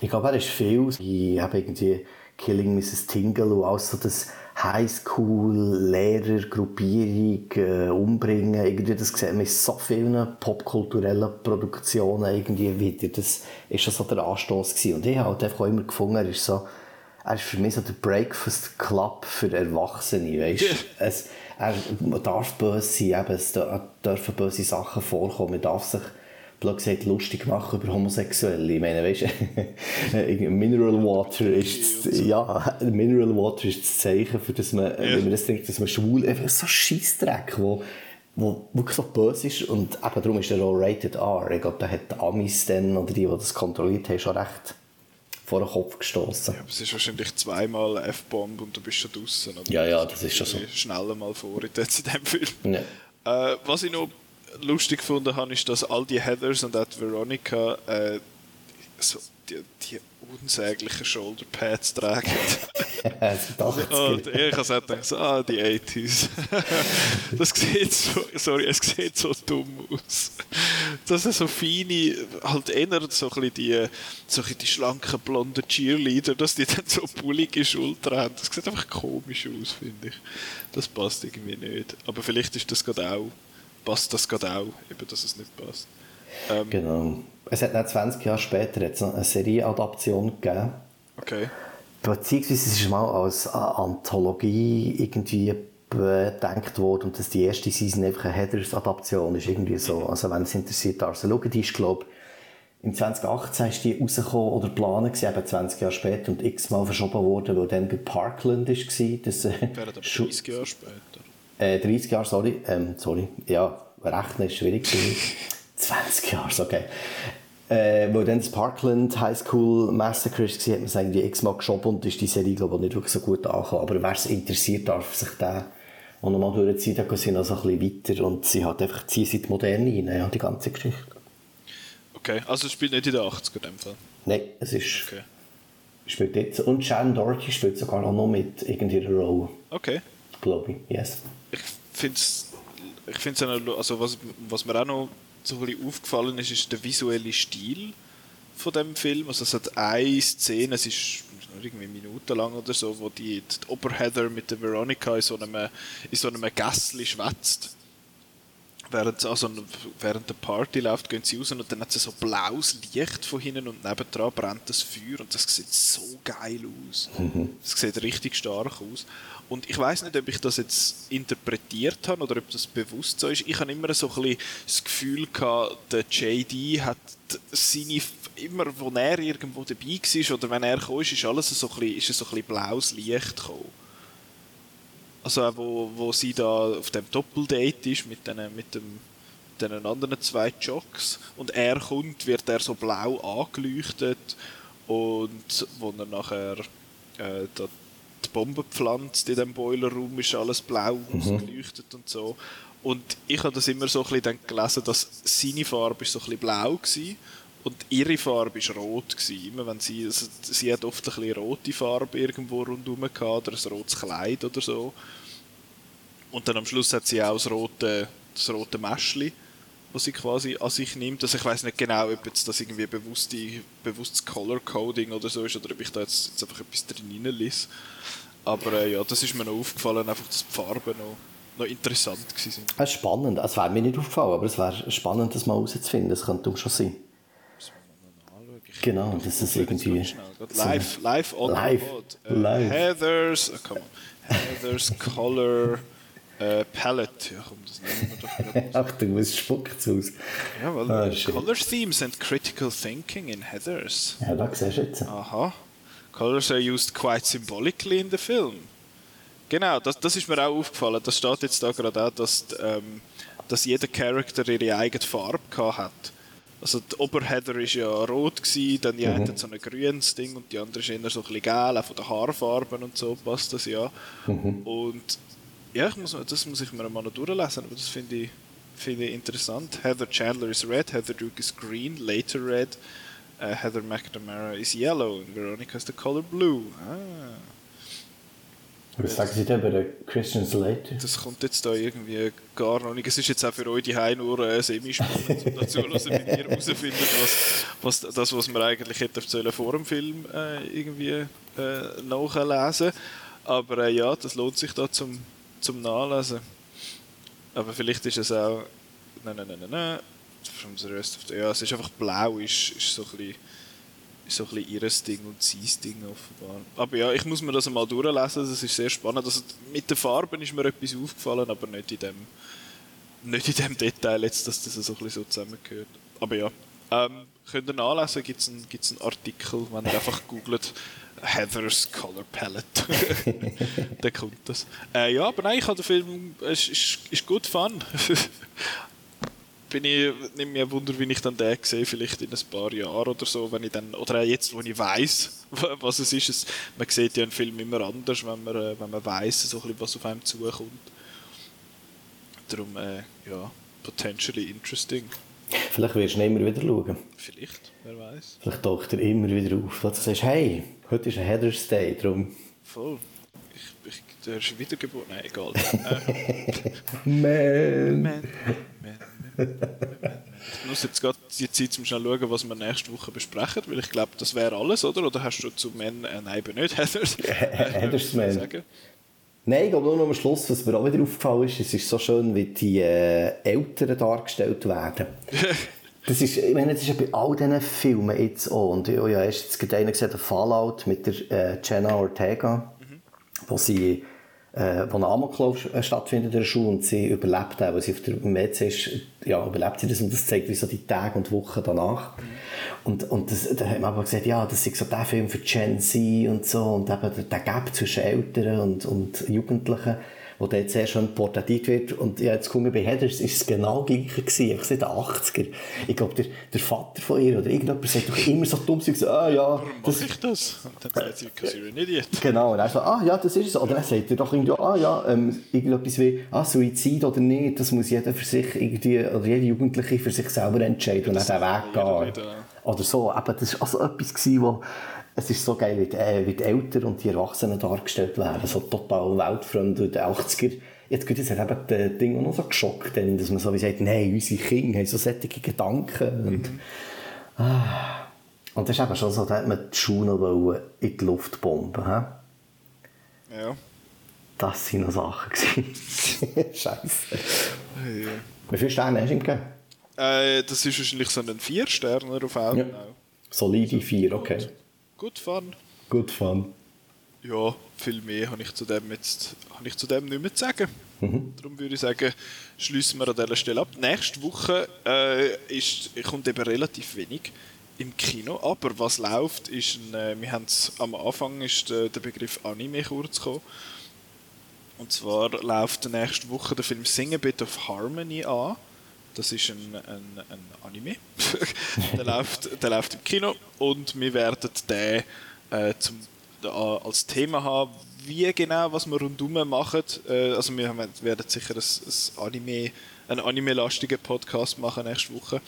Ich glaube, er ist viel. Ich habe irgendwie Killing Mrs. Tingle und so das Highschool-Lehrer-Gruppierung äh, umbringen. Irgendwie, das sieht man in so vielen popkulturellen Produktionen irgendwie wieder. Das war schon so der Anstoß gewesen. Und ich habe halt einfach auch immer gefunden, er ist so, er ist für mich so der Breakfast Club für Erwachsene, weißt? es, er darf böse sein, eben, es dürfen böse Sachen vorkommen, man darf sich blöd gesagt, lustig machen über Homosexuelle. Ich meine, weißt du, Mineral Water ist, das, ja, Mineral Water ist das Zeichen, für das man, ja. wenn man das denkt, dass man schwul, einfach so Scheissdreck, wo, wo wirklich so böse ist und eben darum ist er auch Rated R. Ich glaube, da hat Amis dann, oder die, die das kontrolliert haben, schon recht vor den Kopf gestoßen. Ja, aber es ist wahrscheinlich zweimal F-Bomb und du bist schon draußen. Ja, ja, das ist schon so. Schneller mal vor in diesem Film. Ja. Äh, was ich noch lustig gefunden habe, ist, dass all die Heathers und auch die Veronica äh, so die, die unsäglichen Shoulderpads tragen. und ich habe so gedacht, ah, die 80s. das sieht so, sorry, es sieht so dumm aus. Das sind so feine, halt eher so ein die, so die schlanken, blonden Cheerleader, dass die dann so bullige Schultern haben. Das sieht einfach komisch aus, finde ich. Das passt irgendwie nicht. Aber vielleicht ist das gerade auch passt das gerade auch, eben, dass es nicht passt. Ähm, genau. Es hat dann 20 Jahre später jetzt eine Serieadaption gegeben. Okay. Beziehungsweise es ist mal als Anthologie irgendwie bedenkt worden und dass die erste Season einfach eine Heathers-Adaption ist. Irgendwie so. Also wenn es interessiert, also schauen, die ist, glaube im 2018 ist die rausgekommen oder geplant gewesen, eben 20 Jahre später und x-mal verschoben worden, weil dann bei Parkland war. Das, äh, Wäre aber 30 Jahre später. Äh, 30 Jahre, sorry. Ähm, sorry. Ja, rechnen ist schwierig. 20 Jahre, okay. Äh, weil dann das Parkland High School Massacre war, hat man es eigentlich x-mal geschoben und ist die Serie, glaube ich, nicht wirklich so gut angekommen. Aber wer es interessiert, darf sich da auch nochmal durchziehen. Da sind also ein bisschen weiter und sie hat einfach, ziehen sie die Moderne rein, ja, die ganze Geschichte. Okay, also es spielt nicht in den 80er in dem Fall? Nein, es ist... Okay. Spielt jetzt, und Shannon Doherty spielt sogar auch noch mit irgendeiner Rolle. Okay. Glaube ich, yes. Ich finde es, ich find's also was, was mir auch noch so ein bisschen aufgefallen ist, ist der visuelle Stil von dem Film. Also es hat eine Szene, es ist irgendwie minutenlang oder so, wo die, die Oberheather mit der Veronica in so einem, in so einem Gässli schwätzt. Während, also, während der Party läuft, gehen sie raus und dann hat sie so blaues Licht von hinten und nebendran brennt das Feuer und das sieht so geil aus. Mhm. Das sieht richtig stark aus. Und ich weiß nicht, ob ich das jetzt interpretiert habe oder ob das bewusst so ist. Ich habe immer so ein das Gefühl gehabt, der JD hat seine, immer, wo er irgendwo dabei war oder wenn er kam, ist, alles so ein bisschen, ist so ein blaues Licht gekommen. Also auch wo, wo sie da auf dem Doppeldate ist mit den, mit dem mit den anderen zwei Jocks und er kommt, wird er so blau angeleuchtet und wo er nachher äh, die Bombe pflanzt in dem Boilerraum, ist alles blau mhm. ausgeleuchtet und so. Und ich habe das immer so ein bisschen gelesen, dass seine Farbe ist so ein bisschen blau war und ihre Farbe ist rot gewesen. Immer wenn sie, also sie hat oft ein bisschen rote Farbe irgendwo rundherum gehabt oder ein rotes Kleid oder so. Und dann am Schluss hat sie auch das rote, das rote Mäschli, was sie quasi an sich nimmt. Also ich weiß nicht genau, ob jetzt das irgendwie bewusste, bewusstes Color Coding oder so ist oder ob ich da jetzt, jetzt einfach etwas drin reinlese. Aber äh, ja, das ist mir noch aufgefallen, einfach, dass die Farben noch, noch interessant waren. Es ist spannend. Es wäre mir nicht aufgefallen, aber es wäre spannend, das mal herauszufinden. Das könnte schon sein. Genau, das ist irgendwie. Live, live on live, uh, live. Heather's, oh, come on. Heather's Color uh, Palette. Ja, komm, das nehmen wir doch Achtung, was spuckt aus? Ja, weil ah, Color Themes and Critical Thinking in Heathers. Ja, da siehst du jetzt. Aha. Colors are used quite symbolically in the film. Genau, das, das ist mir auch aufgefallen. Das steht jetzt da gerade auch, dass, ähm, dass jeder Charakter ihre eigene Farbe hat. Also die Oberheader war ja rot, gewesen, dann die mhm. eine so ein grünes Ding und die andere ist eher so ein bisschen gel, auch von den Haarfarben und so passt das ja. Mhm. Und ja, ich muss, das muss ich mir mal noch durchlesen, aber das finde ich, find ich interessant. Heather Chandler is red, Heather Duke is green, later red, uh, Heather McNamara is yellow and Veronica is the color blue. Ah. Was sagen Sie denn bei der Christian Slater? Das kommt jetzt da irgendwie gar noch nicht. Es ist jetzt auch für euch die Heim nur äh, semi-spannend, um dazu hören, wenn ihr herausfindet, was, was das, was man eigentlich hätte erzählen vor dem Film äh, irgendwie äh, nachlesen. Aber äh, ja, das lohnt sich da zum, zum Nachlesen. Aber vielleicht ist es auch. Nein, nein, nein, nein. From the rest of the, ja, es ist einfach blau, ist, ist so ein bisschen so ein bisschen ihres Ding und sein Ding offenbar. Aber ja, ich muss mir das einmal durchlesen, das ist sehr spannend. Also mit den Farben ist mir etwas aufgefallen, aber nicht in dem, nicht in dem Detail jetzt, dass das so ein bisschen so zusammengehört. Aber ja, ähm, könnt ihr nachlesen, gibt es einen, einen Artikel, wenn ihr einfach googelt Heather's Color Palette. dann kommt das. Äh, ja, aber nein, ich habe den Film, es ist, ist gut fun. bin ich nicht mehr Wunder, wie ich dann den sehe, vielleicht in ein paar Jahren oder so, wenn ich dann, oder auch jetzt, wo ich weiß, was es ist. Es, man sieht ja einen Film immer anders, wenn man, äh, wenn man weiß, so was auf einem zukommt. Darum, äh, ja, potentially interesting. Vielleicht wirst du immer wieder schauen. Vielleicht, wer weiß. Vielleicht taucht er immer wieder auf, dass du sagst, hey, heute ist ein Heather's Day, darum... Voll. Ich, ich, der ist wiedergeboren. Nein, egal. Man. Man. Ich muss jetzt gerade die Zeit um schnell schauen, was wir nächste Woche besprechen, weil ich glaube, das wäre alles, oder? Oder hast du zu Men, äh, nein, eben nicht, Heathers? Heathers Man. Nein, ich glaube nur noch am Schluss, was mir auch wieder aufgefallen ist, es ist so schön, wie die äh, Eltern dargestellt werden. Das ist, ich meine, das ist ja bei all diesen Filmen jetzt auch. Und ich habe ja erst jetzt einen gesehen, der Fallout mit der äh, Jenna Ortega, mhm. wo sie äh, wo ein Amoklauf äh, stattfindet in der Schule und sie überlebt auch, weil sie auf der WC ist, ja, überlebt sie das und das zeigt wie so die Tage und Wochen danach. Mhm. Und, und das, da hat man aber gesagt, ja, das ist so der Film für Gen Z und so und eben der, der Gap zwischen Eltern und, und Jugendlichen wo dort sehr schön porträtiert wird. Und ja, jetzt gucken bei Heathers ist es genau gleich gewesen, einfach seit den 80er. Ich glaube, der, der Vater von ihr oder irgendjemand sagt doch immer so dumm, so, ah ja. Warum das, mache ich das? Und dann sagt sie, because you're an idiot. Genau, und er sagt, ah ja, das ist es. Oder dann sagt er doch irgendwie, ah ja, ähm, irgendetwas wie, ah, Suizid oder nicht, das muss jeder für sich irgendwie, oder jede Jugendliche für sich selber entscheiden und dann den Weg gehen. Oder so, aber das war also etwas gewesen, wo, es ist so geil, wie die, äh, wie die Eltern und die Erwachsenen dargestellt werden, so total weltfremd. Und in den 80er, jetzt geht es eben das Ding auch noch so geschockt, denn, dass man so wie sagt, nein, unsere Kinder haben so solche Gedanken. Mhm. Und, ah. und das ist eben schon so, da hat man die Schuhe in die Luft bomben. He? Ja. Das waren noch Sachen. Scheiße. Ja. Wie viele Sterne hast du ihm gegeben? Äh, das ist wahrscheinlich so ein 4-Sterner auf Augen. Ja. Solide 4, okay. Good fun. Good fun. Ja, viel mehr habe ich zu dem jetzt habe ich zu dem nicht mehr zu sagen. Mhm. Darum würde ich sagen, schließen wir an dieser Stelle ab. Nächste Woche äh, ist, kommt eben relativ wenig im Kino, aber was läuft, ist ein, äh, wir haben am Anfang ist der, der Begriff Anime kurz gekommen. Und zwar läuft nächste Woche der Film Sing a Bit of Harmony an. Das ist ein, ein, ein Anime. der, läuft, der läuft im Kino und wir werden den äh, zum, äh, als Thema haben, wie genau, was wir rundum machen. Äh, also wir haben, werden sicher ein, ein Anime, einen anime-lastigen Podcast machen nächste Woche.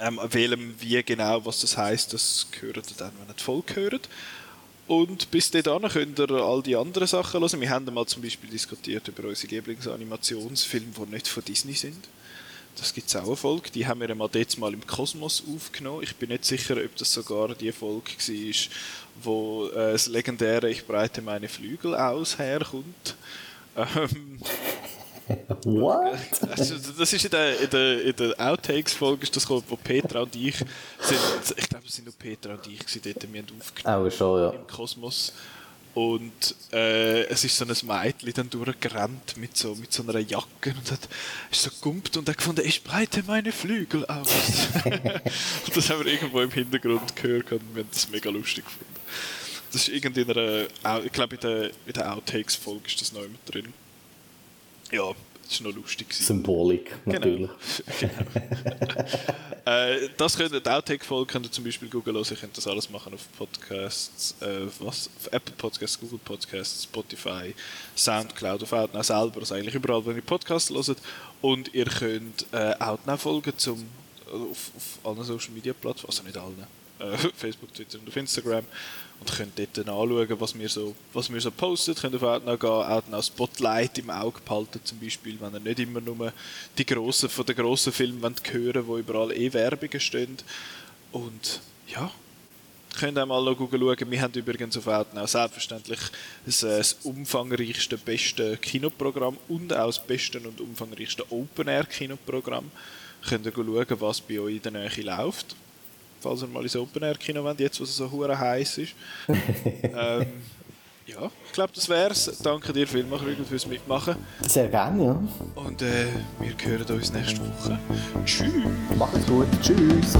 Ähm, wählen wie genau, was das heißt, das gehört dann, wenn ihr die Folge hört. Und bis dahin könnt ihr all die anderen Sachen hören. Wir haben mal zum Beispiel diskutiert über unsere Lieblingsanimationsfilme, die nicht von Disney sind. Das gibt es auch eine Folge, die haben wir mal jetzt mal im Kosmos aufgenommen. Ich bin nicht sicher, ob das sogar die Folge war, wo äh, das legendäre Ich breite meine Flügel aus herkommt. Ähm, What? Also, das ist in der, in der, in der Outtakes-Folge, wo Petra und ich sind, ich glaube, es sind nur Petra und ich dort, wir haben aufgenommen Auch schon, ja. im Kosmos. Und äh, es ist so ein Mädchen dann durchgerannt mit so, mit so einer Jacke und hat ist so gumpt und hat gefunden, ich breite meine Flügel aus. und das haben wir irgendwo im Hintergrund gehört und wir haben das mega lustig gefunden. Das ist irgendwie in einer, ich glaube in der, der Outtakes-Folge ist das noch immer drin. Ja, das war noch lustig. Symbolik, genau. natürlich. Genau. äh, das könnt ihr, die Outtake-Folge könnt ihr zum Beispiel googeln hören. Ihr könnt das alles machen auf Podcasts, äh, was, auf Apple Podcasts, Google Podcasts, Spotify, Soundcloud, auf Outnow selber, also eigentlich überall, wenn ihr Podcasts hört. Und ihr könnt äh, Outnow folgen zum, auf, auf allen Social Media Plattformen, also nicht allen, äh, Facebook, Twitter und auf Instagram und könnt dort dann anschauen, was wir so, was wir so posten. Könnt auf Outnow gehen, Outnow Spotlight im Auge behalten zum Beispiel, wenn ihr nicht immer nur die grossen, von den grossen Filmen wollt hören wo überall eh Werbungen stehen. Und ja, könnt auch mal schauen. Wir haben übrigens auf Outnow selbstverständlich das, äh, das umfangreichste, beste Kinoprogramm und auch das beste und umfangreichste Open-Air-Kinoprogramm. Könnt ihr schauen, was bei euch in der Nähe läuft falls ihr mal ins Open Air Kino wollt, jetzt wo es so hure heiß ist. ähm, ja, ich glaube, das wär's. Danke dir vielmals, Rügel, fürs Mitmachen. Sehr gerne, ja. Und äh, wir hören uns nächste Woche. Tschüss. Macht's gut. Tschüss.